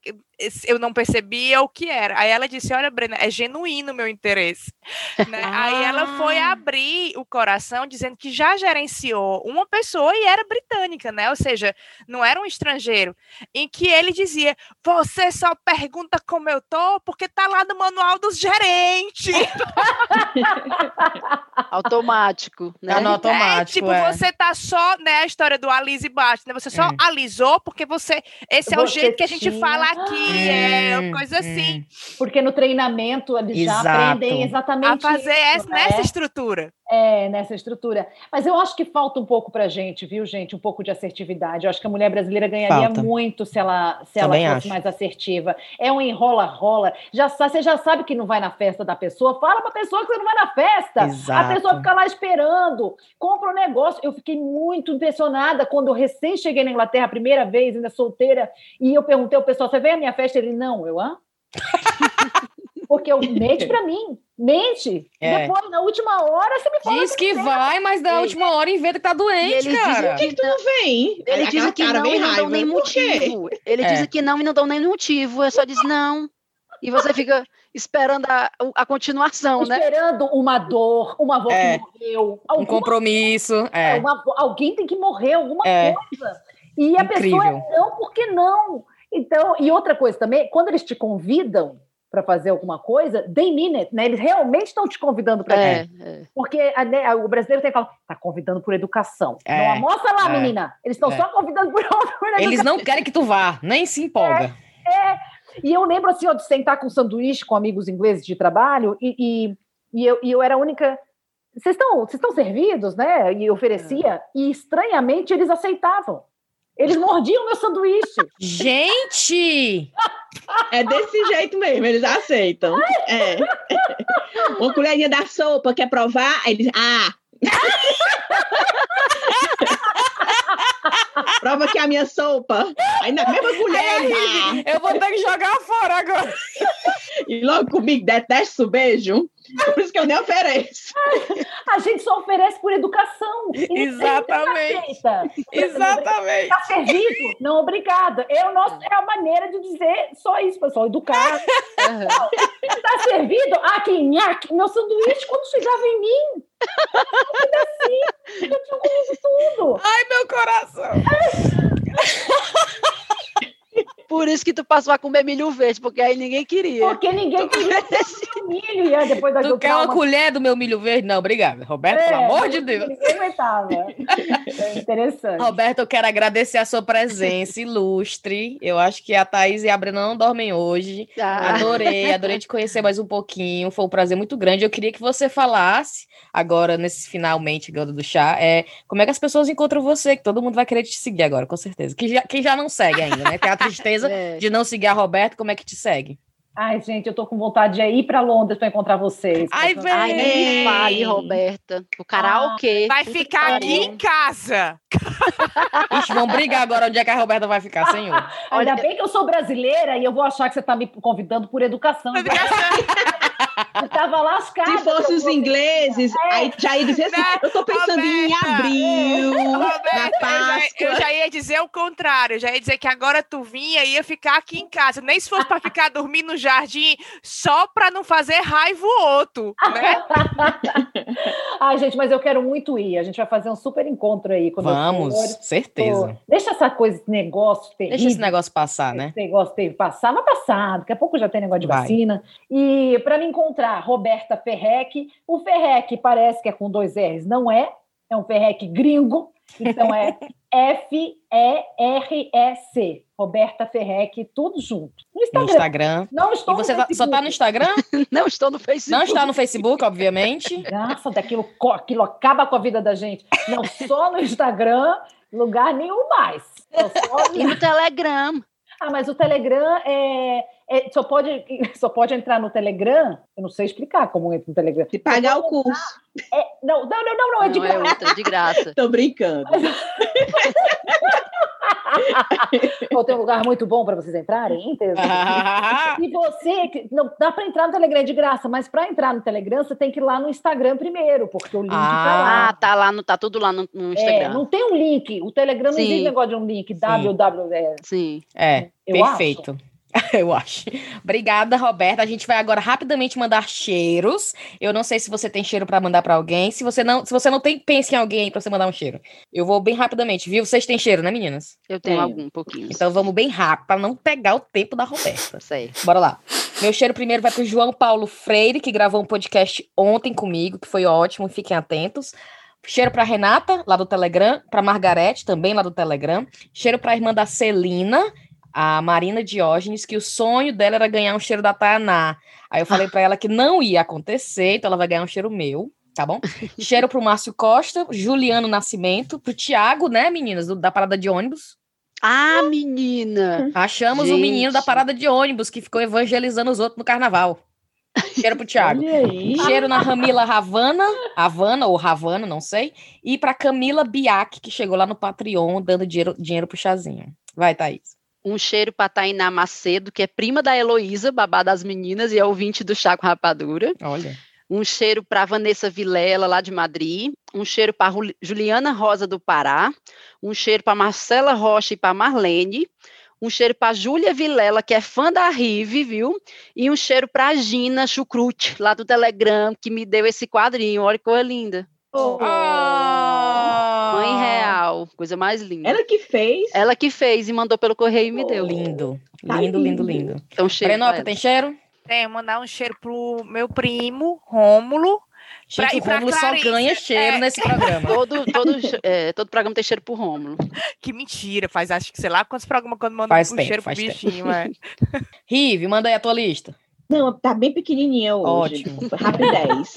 eu não percebia o que era. Aí ela disse: Olha, Brena, é genuíno o meu interesse. né? ah. Aí ela foi ah. abrir o coração dizendo que já gerenciou uma pessoa e era britânica, né? Ou seja, não era um estrangeiro. Em que ele dizia: Você só pergunta como eu tô porque tá lá no manual dos gerentes. automático, né? Tá no automático. É, tipo, é. você tá só, né? A história do alise e bate, né? Você só é. alisou porque você. Esse é você o jeito que a gente tinha... fala aqui é hum, coisa assim. Hum. Porque no treinamento eles Exato. já aprendem exatamente a fazer isso, nessa né? estrutura. É, nessa estrutura. Mas eu acho que falta um pouco pra gente, viu, gente? Um pouco de assertividade. Eu acho que a mulher brasileira ganharia falta. muito se ela, se ela fosse acho. mais assertiva. É um enrola-rola. Já, você já sabe que não vai na festa da pessoa. Fala pra pessoa que você não vai na festa. Exato. A pessoa fica lá esperando. Compra o um negócio. Eu fiquei muito impressionada quando eu recém cheguei na Inglaterra a primeira vez, ainda solteira, e eu perguntei ao pessoal: você veio à minha festa? Ele, não. Eu, hã? Porque eu mente para mim, mente. É. Depois, na última hora, você me fala. Diz que, que vai, mas na última hora inventa que tá doente, ele cara. Diz que tu não vem. Ele diz que não e não dão nem motivo. Ele é. diz que não e não dão nem motivo. É só diz não. E você fica esperando a, a continuação, esperando né? Esperando uma dor, uma avó é. que morreu. Alguma, um compromisso. É. Uma, alguém tem que morrer, alguma é. coisa. E a Incrível. pessoa é não, por que não? Então, e outra coisa também, quando eles te convidam, para fazer alguma coisa, they mean it, né? Eles realmente estão te convidando para é, é, Porque a, né, o brasileiro tem que falar, tá convidando por educação. É, não almoça lá, é, menina. Eles estão é. só convidando por, por educação. Eles não querem que tu vá, nem se empolga. É, é. E eu lembro assim, ó, de sentar com sanduíche com amigos ingleses de trabalho e, e, e, eu, e eu era a única. Vocês estão, vocês estão servidos, né? E oferecia, e estranhamente eles aceitavam. Eles mordiam meu sanduíche. Gente! É desse jeito mesmo, eles aceitam. É. Uma colherinha da sopa, quer provar? Aí eles, ah! Prova que é a minha sopa. Aí na mesma colher. ah. Eu vou ter que jogar fora agora. E logo comigo, detesto o beijo. Por isso que eu nem ofereço. A gente só oferece por educação. Exatamente. Exatamente. Está servido? Não, obrigada. É, o nosso, é a maneira de dizer só isso, pessoal. Educar. Está servido? Ah, que nhaque. Meu sanduíche, quando chegava em mim, assim, eu tinha comido tudo. Ai, meu coração. Por isso que tu passou a comer milho verde, porque aí ninguém queria. Porque ninguém queria milho. E depois da tu quer uma colher do meu milho verde? Não, obrigada. Roberto, é, pelo amor de Deus. Ninguém aguentava. É interessante. Roberto, eu quero agradecer a sua presença ilustre. Eu acho que a Thaís e a Brena não dormem hoje. Ah. Adorei, adorei te conhecer mais um pouquinho. Foi um prazer muito grande. Eu queria que você falasse agora, nesse finalmente do chá, é, como é que as pessoas encontram você, que todo mundo vai querer te seguir agora, com certeza. Que já, quem já não segue ainda, né? Tem a tristeza é. de não seguir a Roberto, como é que te segue? Ai, gente, eu tô com vontade de ir para Londres para encontrar vocês. Ai, vem! Ai, nem fale, Roberta. O karaokê. Ah, vai ficar aqui em casa. Ixi, vamos brigar agora onde é que a Roberta vai ficar, senhor. Ainda bem que eu sou brasileira e eu vou achar que você tá me convidando por educação. Educação. Estava lascado. Se fosse os ingleses, é. aí já ia dizer assim, não, eu tô pensando Roberta, em abril, Roberta, na Páscoa. Eu já, eu já, ia dizer o contrário, eu já ia dizer que agora tu vinha e ia ficar aqui em casa, nem se fosse para ficar dormindo no jardim, só para não fazer raiva o outro, né? Ai, gente, mas eu quero muito ir. A gente vai fazer um super encontro aí. Vamos, certeza. deixa essa coisa, esse negócio terrível. Deixa esse negócio passar, né? Esse negócio teve passar, mas passar. Daqui a pouco já tem negócio de vai. vacina. E para me encontrar, Roberta Ferrec. O Ferrec parece que é com dois R's, não é? É um Ferrec gringo. Então é F-E-R-E-C. Roberta Ferrec, tudo junto. No Instagram. No Instagram. Não estou e você no tá, só está no Instagram? Não estou no Facebook. Não está no Facebook, obviamente. Nossa, daquilo aquilo acaba com a vida da gente. Não só no Instagram, lugar nenhum mais. No... E no Telegram. Ah, mas o Telegram é, é, só, pode, só pode entrar no Telegram. Eu não sei explicar como entra no Telegram. Se pagar o curso. É, não, não, não, não, não, é de não, é graça. É outra, de graça. Tô brincando. Ou tem um lugar muito bom para vocês entrarem, e você, não dá para entrar no Telegram de graça, mas para entrar no Telegram você tem que ir lá no Instagram primeiro, porque o link ah, tá lá. Ah, tá lá, no, tá tudo lá no, no Instagram. É, não tem um link, o Telegram não existe negócio de um link, www. Sim. É, eu perfeito. Acho. Eu acho. Obrigada, Roberta. A gente vai agora rapidamente mandar cheiros. Eu não sei se você tem cheiro para mandar para alguém. Se você não, se você não tem, pense em alguém para você mandar um cheiro. Eu vou bem rapidamente, viu? Vocês têm cheiro, né, meninas? Eu tenho, algum, um pouquinho. Então vamos bem rápido para não pegar o tempo da Roberta. Sei. Bora lá. Meu cheiro primeiro vai pro João Paulo Freire, que gravou um podcast ontem comigo, que foi ótimo. Fiquem atentos. Cheiro para Renata, lá do Telegram, para Margarete, também lá do Telegram. Cheiro para a irmã da Celina, a Marina Diógenes, que o sonho dela era ganhar um cheiro da Tayaná. Aí eu falei para ela que não ia acontecer, então ela vai ganhar um cheiro meu, tá bom? cheiro pro Márcio Costa, Juliano Nascimento, pro Tiago, né, meninas, do, da parada de ônibus. Ah, menina! Achamos o um menino da parada de ônibus que ficou evangelizando os outros no carnaval. Cheiro pro Thiago. Cheiro na Ramila Ravana, Havana ou Ravana, não sei. E pra Camila Biak, que chegou lá no Patreon dando dinheiro, dinheiro pro chazinho. Vai, Thaís um cheiro para Tainá Macedo, que é prima da Heloísa, babá das meninas, e é ouvinte do Chá com Rapadura. Olha. Um cheiro para Vanessa Vilela, lá de Madrid. Um cheiro para Juliana Rosa do Pará. Um cheiro para Marcela Rocha e para Marlene. Um cheiro para Júlia Vilela, que é fã da Rive, viu? E um cheiro para Gina Chucrute, lá do Telegram, que me deu esse quadrinho. Olha que coisa linda. Oh. Mãe real, coisa mais linda. Ela que fez? Ela que fez e mandou pelo correio e me oh. deu. Lindo, tá lindo, lindo, lindo. Então, cheiro. Brenoca, tem cheiro? Tem, mandar um cheiro pro meu primo, Rômulo. Gente, pra, o Rômulo só ganha cheiro é. nesse programa. todo, todo, é, todo programa tem cheiro pro Rômulo. Que mentira, faz acho que sei lá quantos programas quando manda um tempo, cheiro pro bichinho. É. Rive, manda aí a tua lista. Não, tá bem pequenininha hoje. Ótimo. Rapidez.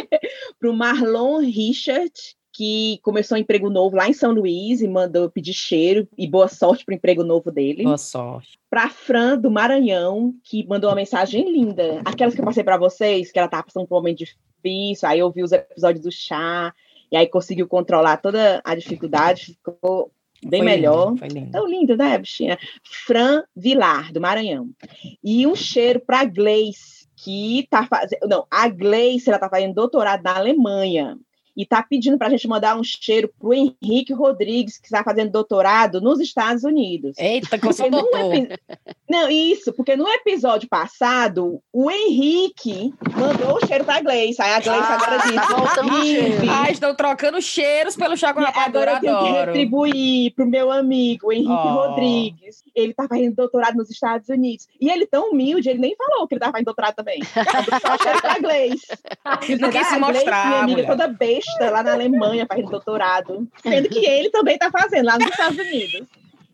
Para o Marlon Richard, que começou um emprego novo lá em São Luís e mandou pedir cheiro e boa sorte para o emprego novo dele. Boa sorte. Para Fran do Maranhão, que mandou uma mensagem linda. Aquelas que eu passei para vocês, que ela estava passando por um momento difícil, aí eu vi os episódios do chá, e aí conseguiu controlar toda a dificuldade, ficou bem foi melhor. Lindo, foi lindo. Tão lindo, né, bichinha? Fran Vilar, do Maranhão. E um cheiro para Gleice, que tá fazendo. Não, a Gleice, ela tá fazendo doutorado na Alemanha e está pedindo para a gente mandar um cheiro para o Henrique Rodrigues, que está fazendo doutorado nos Estados Unidos. Eita, doutor. Epi... Não, isso, porque no episódio passado, o Henrique mandou o cheiro para a Gleice. Aí a Gleice ah, agora disse... Tá ah, estão trocando cheiros pelo Chaco Rapadura, Agora eu tenho que retribuir para o meu amigo, o Henrique oh. Rodrigues. Ele está fazendo doutorado nos Estados Unidos. E ele tão humilde, ele nem falou que ele estava fazendo doutorado também. Só o cheiro para a Gleice. Não quis se mostrar, minha amiga toda besta besta lá na Alemanha fazendo doutorado, sendo que ele também está fazendo lá nos Estados Unidos.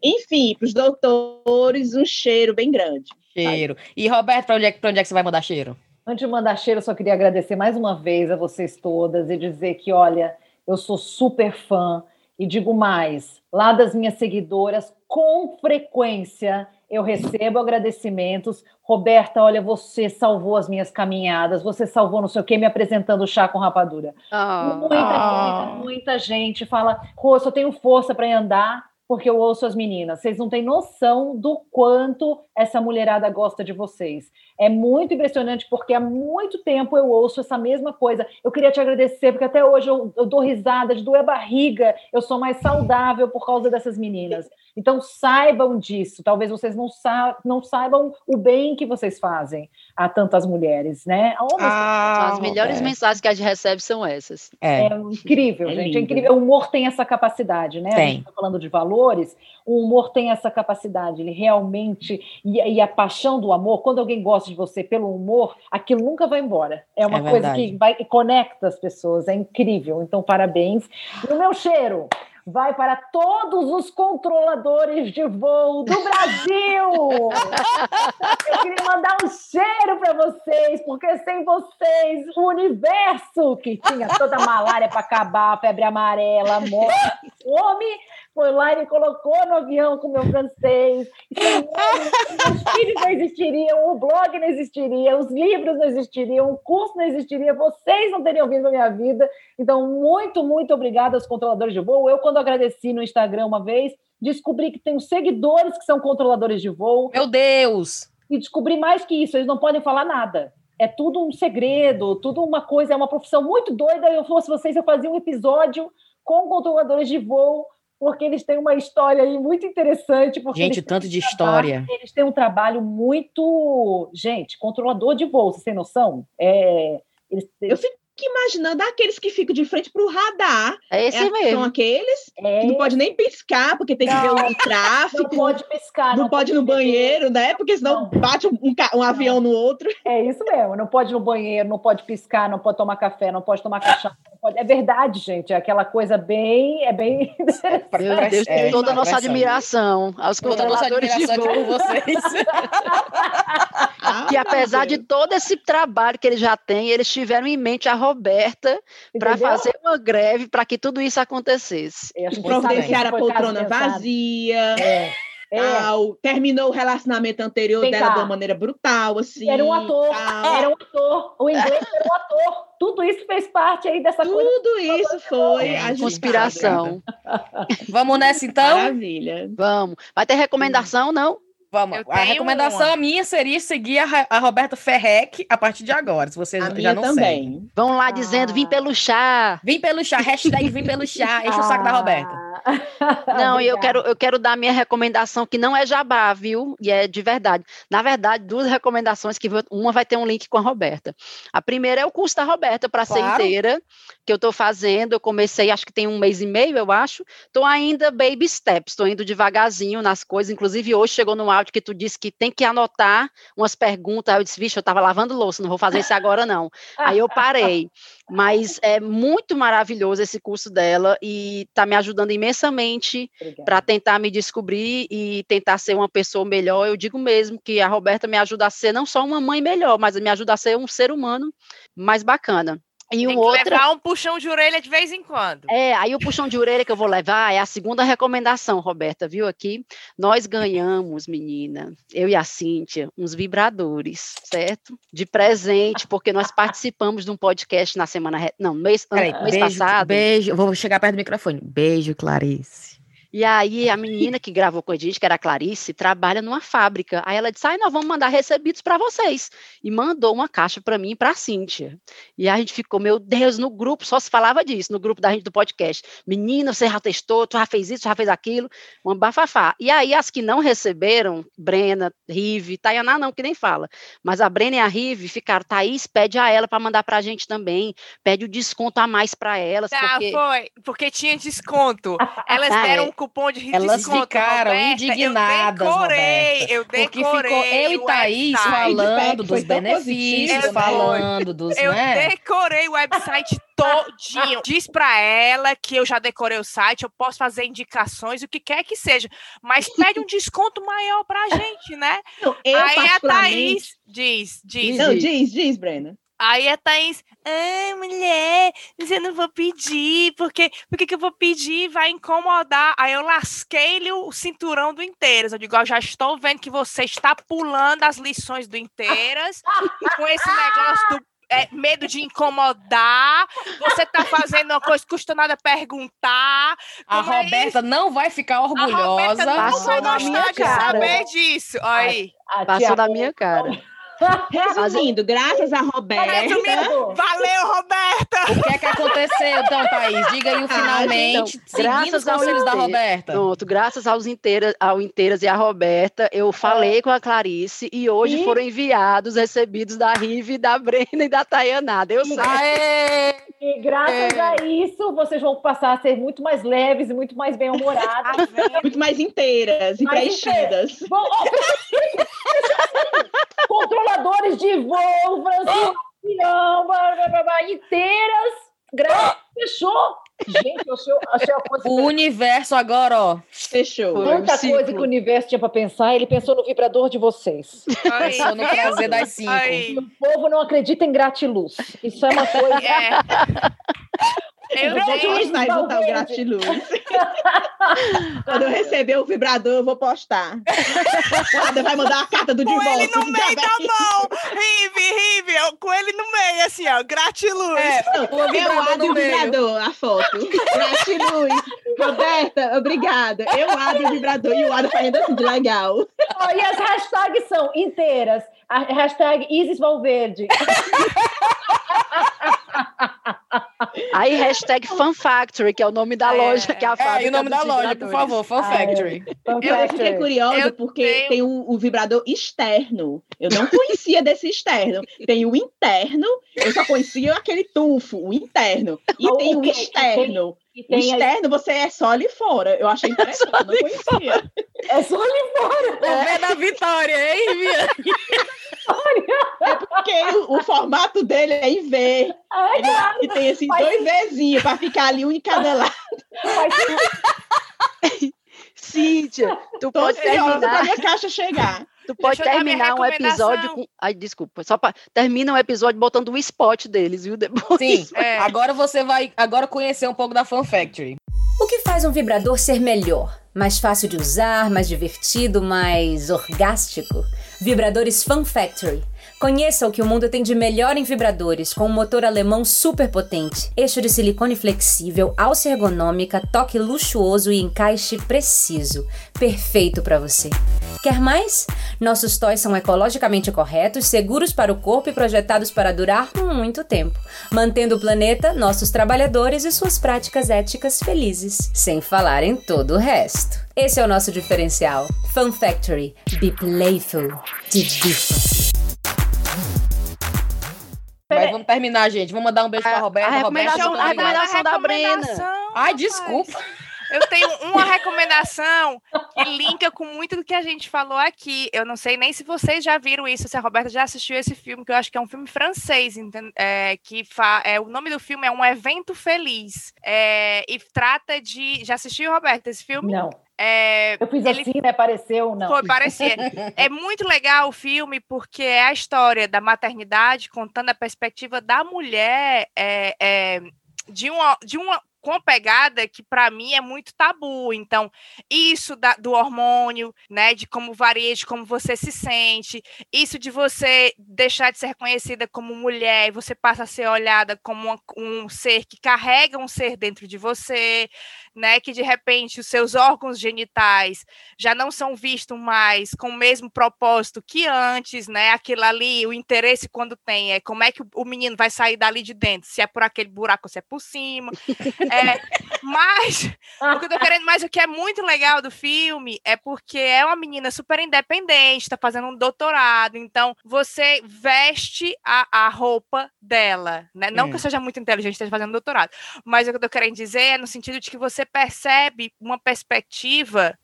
Enfim, para os doutores, um cheiro bem grande. Cheiro. E, Roberto, para onde, é, onde é que você vai mandar cheiro? Antes de mandar cheiro, eu só queria agradecer mais uma vez a vocês todas e dizer que, olha, eu sou super fã e digo mais, lá das minhas seguidoras, com frequência eu recebo agradecimentos. Roberta, olha, você salvou as minhas caminhadas, você salvou não sei o que, me apresentando o chá com rapadura. Oh, muita, oh. muita, muita gente fala, Rô, eu só tenho força para andar, porque eu ouço as meninas. Vocês não têm noção do quanto essa mulherada gosta de vocês. É muito impressionante, porque há muito tempo eu ouço essa mesma coisa. Eu queria te agradecer, porque até hoje eu, eu dou risada de doer a barriga, eu sou mais saudável por causa dessas meninas. Então saibam disso. Talvez vocês não, sa não saibam o bem que vocês fazem a tantas mulheres, né? Ah, as melhores é. mensagens que a gente recebe são essas. É, é incrível, é gente. É lindo. É incrível. O humor tem essa capacidade, né? Tem. A gente tá falando de valores, o humor tem essa capacidade. Ele realmente. E, e, a paixão do amor, quando alguém gosta de você pelo humor, aquilo nunca vai embora. É uma é coisa que vai conecta as pessoas. É incrível. Então, parabéns. E o meu cheiro vai para todos os controladores de voo do Brasil. Eu queria mandar um cheiro para vocês, porque sem vocês, o universo que tinha toda a malária para acabar, febre amarela, morte, fome, foi lá e me colocou no avião com meu francês. Os filhos não existiriam, o blog não existiria, os livros não existiriam, o curso não existiria, vocês não teriam vindo na minha vida. Então, muito, muito obrigada aos controladores de voo. Eu, quando agradeci no Instagram uma vez, descobri que tenho seguidores que são controladores de voo. Meu Deus! E descobri mais que isso, eles não podem falar nada é tudo um segredo, tudo uma coisa, é uma profissão muito doida. Eu fosse vocês, eu fazia um episódio com controladores de voo porque eles têm uma história aí muito interessante. Gente, tanto de história. Eles têm um trabalho muito. Gente, controlador de voo, tem noção? É, eles, Eu fico imaginando aqueles que ficam de frente para o radar. É esse é, mesmo. São aqueles é. que não pode nem piscar, porque tem que não, ver o tráfego. Não pode piscar. Não, não pode ir no banheiro, né? Porque senão não. bate um, um, avião no outro. É isso mesmo. Não pode ir no banheiro, não pode piscar, não pode tomar café, não pode tomar cachaça. Pode... É verdade, gente. É aquela coisa bem. É bem. Meu Deus, é, toda a nossa admiração aos controladores de voo. vocês. que apesar de todo esse trabalho que eles já têm, eles tiveram em mente a Roberta para fazer uma greve para que tudo isso acontecesse. Providenciar a poltrona vazia. É. É. Tal, terminou o relacionamento anterior Vem dela cá. de uma maneira brutal, assim. Era um ator, tal. era um ator. O inglês era um ator. Tudo isso fez parte aí dessa Tudo coisa. Tudo isso foi a conspiração. Vamos nessa então? Maravilha. Vamos. Vai ter recomendação, não? Vamos. A recomendação uma. minha seria seguir a, a Roberta Ferrec a partir de agora, se vocês a já não também. Seguem. Vão lá ah. dizendo, vim pelo chá. Vim pelo chá, hashtag vim pelo chá. Enche ah. o saco da Roberta. Não, e eu quero, eu quero dar minha recomendação, que não é jabá, viu? E é de verdade. Na verdade, duas recomendações, que uma vai ter um link com a Roberta. A primeira é o curso da Roberta para claro. ser inteira, que eu estou fazendo. Eu comecei, acho que tem um mês e meio, eu acho. Estou ainda baby steps, estou indo devagarzinho nas coisas. Inclusive, hoje chegou no áudio que tu disse que tem que anotar umas perguntas. Aí eu disse, vixe, eu estava lavando louça, não vou fazer isso agora, não. Aí eu parei. Mas é muito maravilhoso esse curso dela e está me ajudando imensamente para tentar me descobrir e tentar ser uma pessoa melhor. Eu digo mesmo que a Roberta me ajuda a ser não só uma mãe melhor, mas me ajuda a ser um ser humano mais bacana. E Tem um que outra... levar um puxão de orelha de vez em quando. É, aí o puxão de orelha que eu vou levar é a segunda recomendação, Roberta, viu aqui? Nós ganhamos, menina, eu e a Cíntia, uns vibradores, certo? De presente, porque nós participamos de um podcast na semana... Não, mês, Peraí, mês beijo, passado. Beijo, vou chegar perto do microfone. Beijo, Clarice. E aí a menina que gravou com a gente, que era a Clarice, trabalha numa fábrica. Aí ela disse: "Ai, nós vamos mandar recebidos para vocês". E mandou uma caixa para mim e para a Cíntia. E a gente ficou, meu Deus, no grupo só se falava disso, no grupo da gente do podcast. Menina, você já testou, tu já fez isso, já fez aquilo, um bafafá. E aí as que não receberam, Brena, Rive, Tayaná não, que nem fala. Mas a Brena e a Rive ficaram, Thaís, pede a ela para mandar para a gente também, pede o desconto a mais para elas. Ah, porque... foi, porque tinha desconto. Elas ah, deram é cupom de Elas desconto, ficaram Roberta, indignadas, eu decorei, eu decorei. Porque ficou eu e Thaís falando dos benefícios, falando dos, Eu né? decorei o website todinho. Diz para ela que eu já decorei o site, eu posso fazer indicações, o que quer que seja, mas pede um desconto maior pra gente, né? Não, eu Aí a Thaís diz, diz. Não, diz, diz, Brena. Aí a Thaís, ai, mulher, eu não vou pedir, porque porque que eu vou pedir? Vai incomodar. Aí eu lasquei-lhe o cinturão do Inteiras. Eu digo, eu já estou vendo que você está pulando as lições do Inteiras com esse negócio do é, medo de incomodar, você tá fazendo uma coisa que custa nada perguntar. A é Roberta não vai ficar orgulhosa. A Roberta não vai gostar de saber disso. Aí. Passou na minha cara. Resumindo, graças a Roberta. Resumindo, valeu, Roberta! O que é que aconteceu, então, Thaís? Diga aí o finalmente, então, seguindo os conselhos da Roberta. Pronto, graças aos inteiras, ao Inteiras e à Roberta, eu falei é. com a Clarice e hoje e? foram enviados, recebidos da Rive, da Brena e da Tayaná. Deu certo. E graças é. a isso, vocês vão passar a ser muito mais leves e muito mais bem-humoradas. muito mais inteiras e preenchidas. Inteiras. Bom, controladores de voo, Francisco, inteiras, gra... fechou. Gente, eu achei, achei a coisa. O universo agora, ó. Fechou. Tanta coisa que o universo tinha para pensar, ele pensou no vibrador de vocês. Pensou no prazer das cinco. O povo não acredita em gratiluz. Isso é uma coisa. É. Eu não vai botar o gratiluz. Quando eu receber o vibrador, eu vou postar. Cada vai mandar a carta do divórcio. Com ele no meio da mão. Rive, rive. Com ele no meio, assim, ó. Gratiluz. É, o vibrador eu o vibrador, a foto. Gratiluz. Roberta, obrigada. Eu abro o vibrador e o Ada fazendo assim de legal. Oh, e as hashtags são inteiras. A hashtag Isis Valverde. Aí, hashtag Fun Factory, que é o nome da é, loja, que é a fábrica. É, o nome da loja, por favor, Fun Factory. eu fiquei curiosa eu porque tenho... tem o, o, vibrador externo. Eu não conhecia desse externo. Tem o interno, eu só conhecia aquele tufo, o interno. E o, tem o, o externo. Externo, você é só ali fora. Eu achei interessante, eu não conhecia. É só ali fora. É. O pé da vitória, hein, Viviane? É porque o, o, formato dele é em V. Ele, ele tem esses mas... dois Vzinhos para ficar ali um em cada lado. Cíntia, tu pode terminar. Pra minha caixa chegar. Tu pode terminar um episódio com. Ai, desculpa. Só para termina um episódio botando o spot deles, viu? Depois. Sim. É. Agora você vai agora conhecer um pouco da Fan Factory. O que faz um vibrador ser melhor? Mais fácil de usar, mais divertido, mais orgástico? Vibradores Fun Factory. Conheça o que o mundo tem de melhor em vibradores, com um motor alemão super potente, eixo de silicone flexível, alça ergonômica, toque luxuoso e encaixe preciso. Perfeito para você. Quer mais? Nossos toys são ecologicamente corretos, seguros para o corpo e projetados para durar muito tempo, mantendo o planeta, nossos trabalhadores e suas práticas éticas felizes, sem falar em todo o resto. Esse é o nosso diferencial. Fun Factory. Be playful. Divirta-se. Terminar, gente. Vamos mandar um beijo para Roberta. A recomendação, Roberta, a recomendação da Brena. Ai, desculpa. Eu tenho uma recomendação que linka com muito do que a gente falou aqui. Eu não sei nem se vocês já viram isso, se a Roberta já assistiu esse filme, que eu acho que é um filme francês, é, que fa, é, o nome do filme é Um Evento Feliz. É, e trata de. Já assistiu, Roberta, esse filme? Não. É, eu fiz ele... assim, né? Pareceu, não. Foi, parecia. é muito legal o filme, porque é a história da maternidade, contando a perspectiva da mulher é, é, de, uma, de uma com pegada que para mim é muito tabu. Então, isso da, do hormônio, né, de como varia, de como você se sente, isso de você deixar de ser reconhecida como mulher e você passa a ser olhada como uma, um ser que carrega um ser dentro de você, né, que de repente os seus órgãos genitais já não são vistos mais com o mesmo propósito que antes, né? Aquilo ali, o interesse quando tem é como é que o menino vai sair dali de dentro, se é por aquele buraco ou se é por cima. É, mas o que eu tô querendo mais, o que é muito legal do filme é porque é uma menina super independente, está fazendo um doutorado, então você veste a, a roupa dela, né? Não hum. que eu seja muito inteligente esteja fazendo doutorado, mas o que eu tô querendo dizer é no sentido de que você percebe uma perspectiva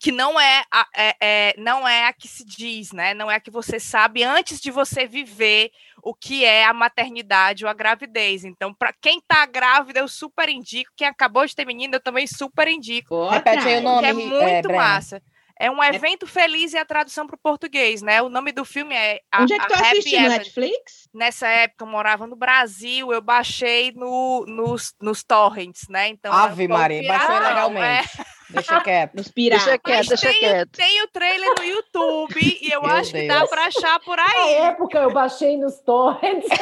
que não é, a, é, é, não é a que se diz, né? Não é a que você sabe antes de você viver o que é a maternidade ou a gravidez. Então, para quem está grávida, eu super indico. Quem acabou de ter menino, eu também super indico. Repete aí o nome. Que é muito é, massa. É um é evento é... feliz e a tradução para o português, né? O nome do filme é. A, Onde é que tu assistiu? Netflix? Nessa época eu morava no Brasil, eu baixei no, nos, nos torrents, né? Então. Ave Maria, baixou legalmente. Deixa quieto. Nos piratas. Deixa quieto, deixa tem, quieto. Tem o trailer no YouTube e eu Meu acho que dá Deus. pra achar por Na aí. época eu baixei nos torrents.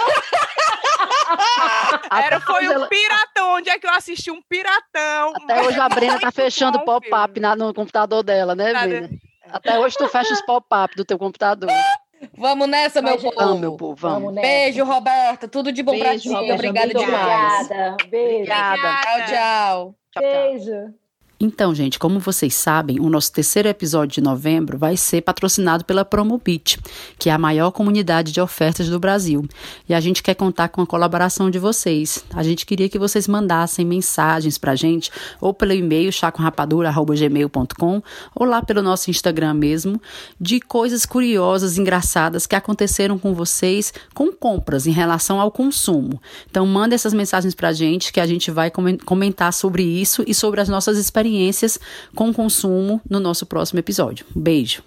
Era, foi um ela- piratão. Onde é que eu assisti um piratão? Até hoje a Brena tá fechando pop-up na- no computador dela, né. Brena? Até hoje tu fecha os pop-up do teu computador. Vamos nessa, meu povo. Vamos, meu povo, vamos. Beijo, Roberta. Tudo de bom pra Beijo, ti. Roberta. Obrigada demais. Obrigada. Beijo. Obrigada. Tchau, tchau. Tchau, tchau. Beijo. Então, gente, como vocês sabem, o nosso terceiro episódio de novembro vai ser patrocinado pela Promobit, que é a maior comunidade de ofertas do Brasil. E a gente quer contar com a colaboração de vocês. A gente queria que vocês mandassem mensagens pra gente, ou pelo e-mail chaconrapadura.gmail.com, ou lá pelo nosso Instagram mesmo, de coisas curiosas, engraçadas que aconteceram com vocês com compras em relação ao consumo. Então, manda essas mensagens pra gente que a gente vai comen- comentar sobre isso e sobre as nossas experiências com o consumo no nosso próximo episódio. Beijo!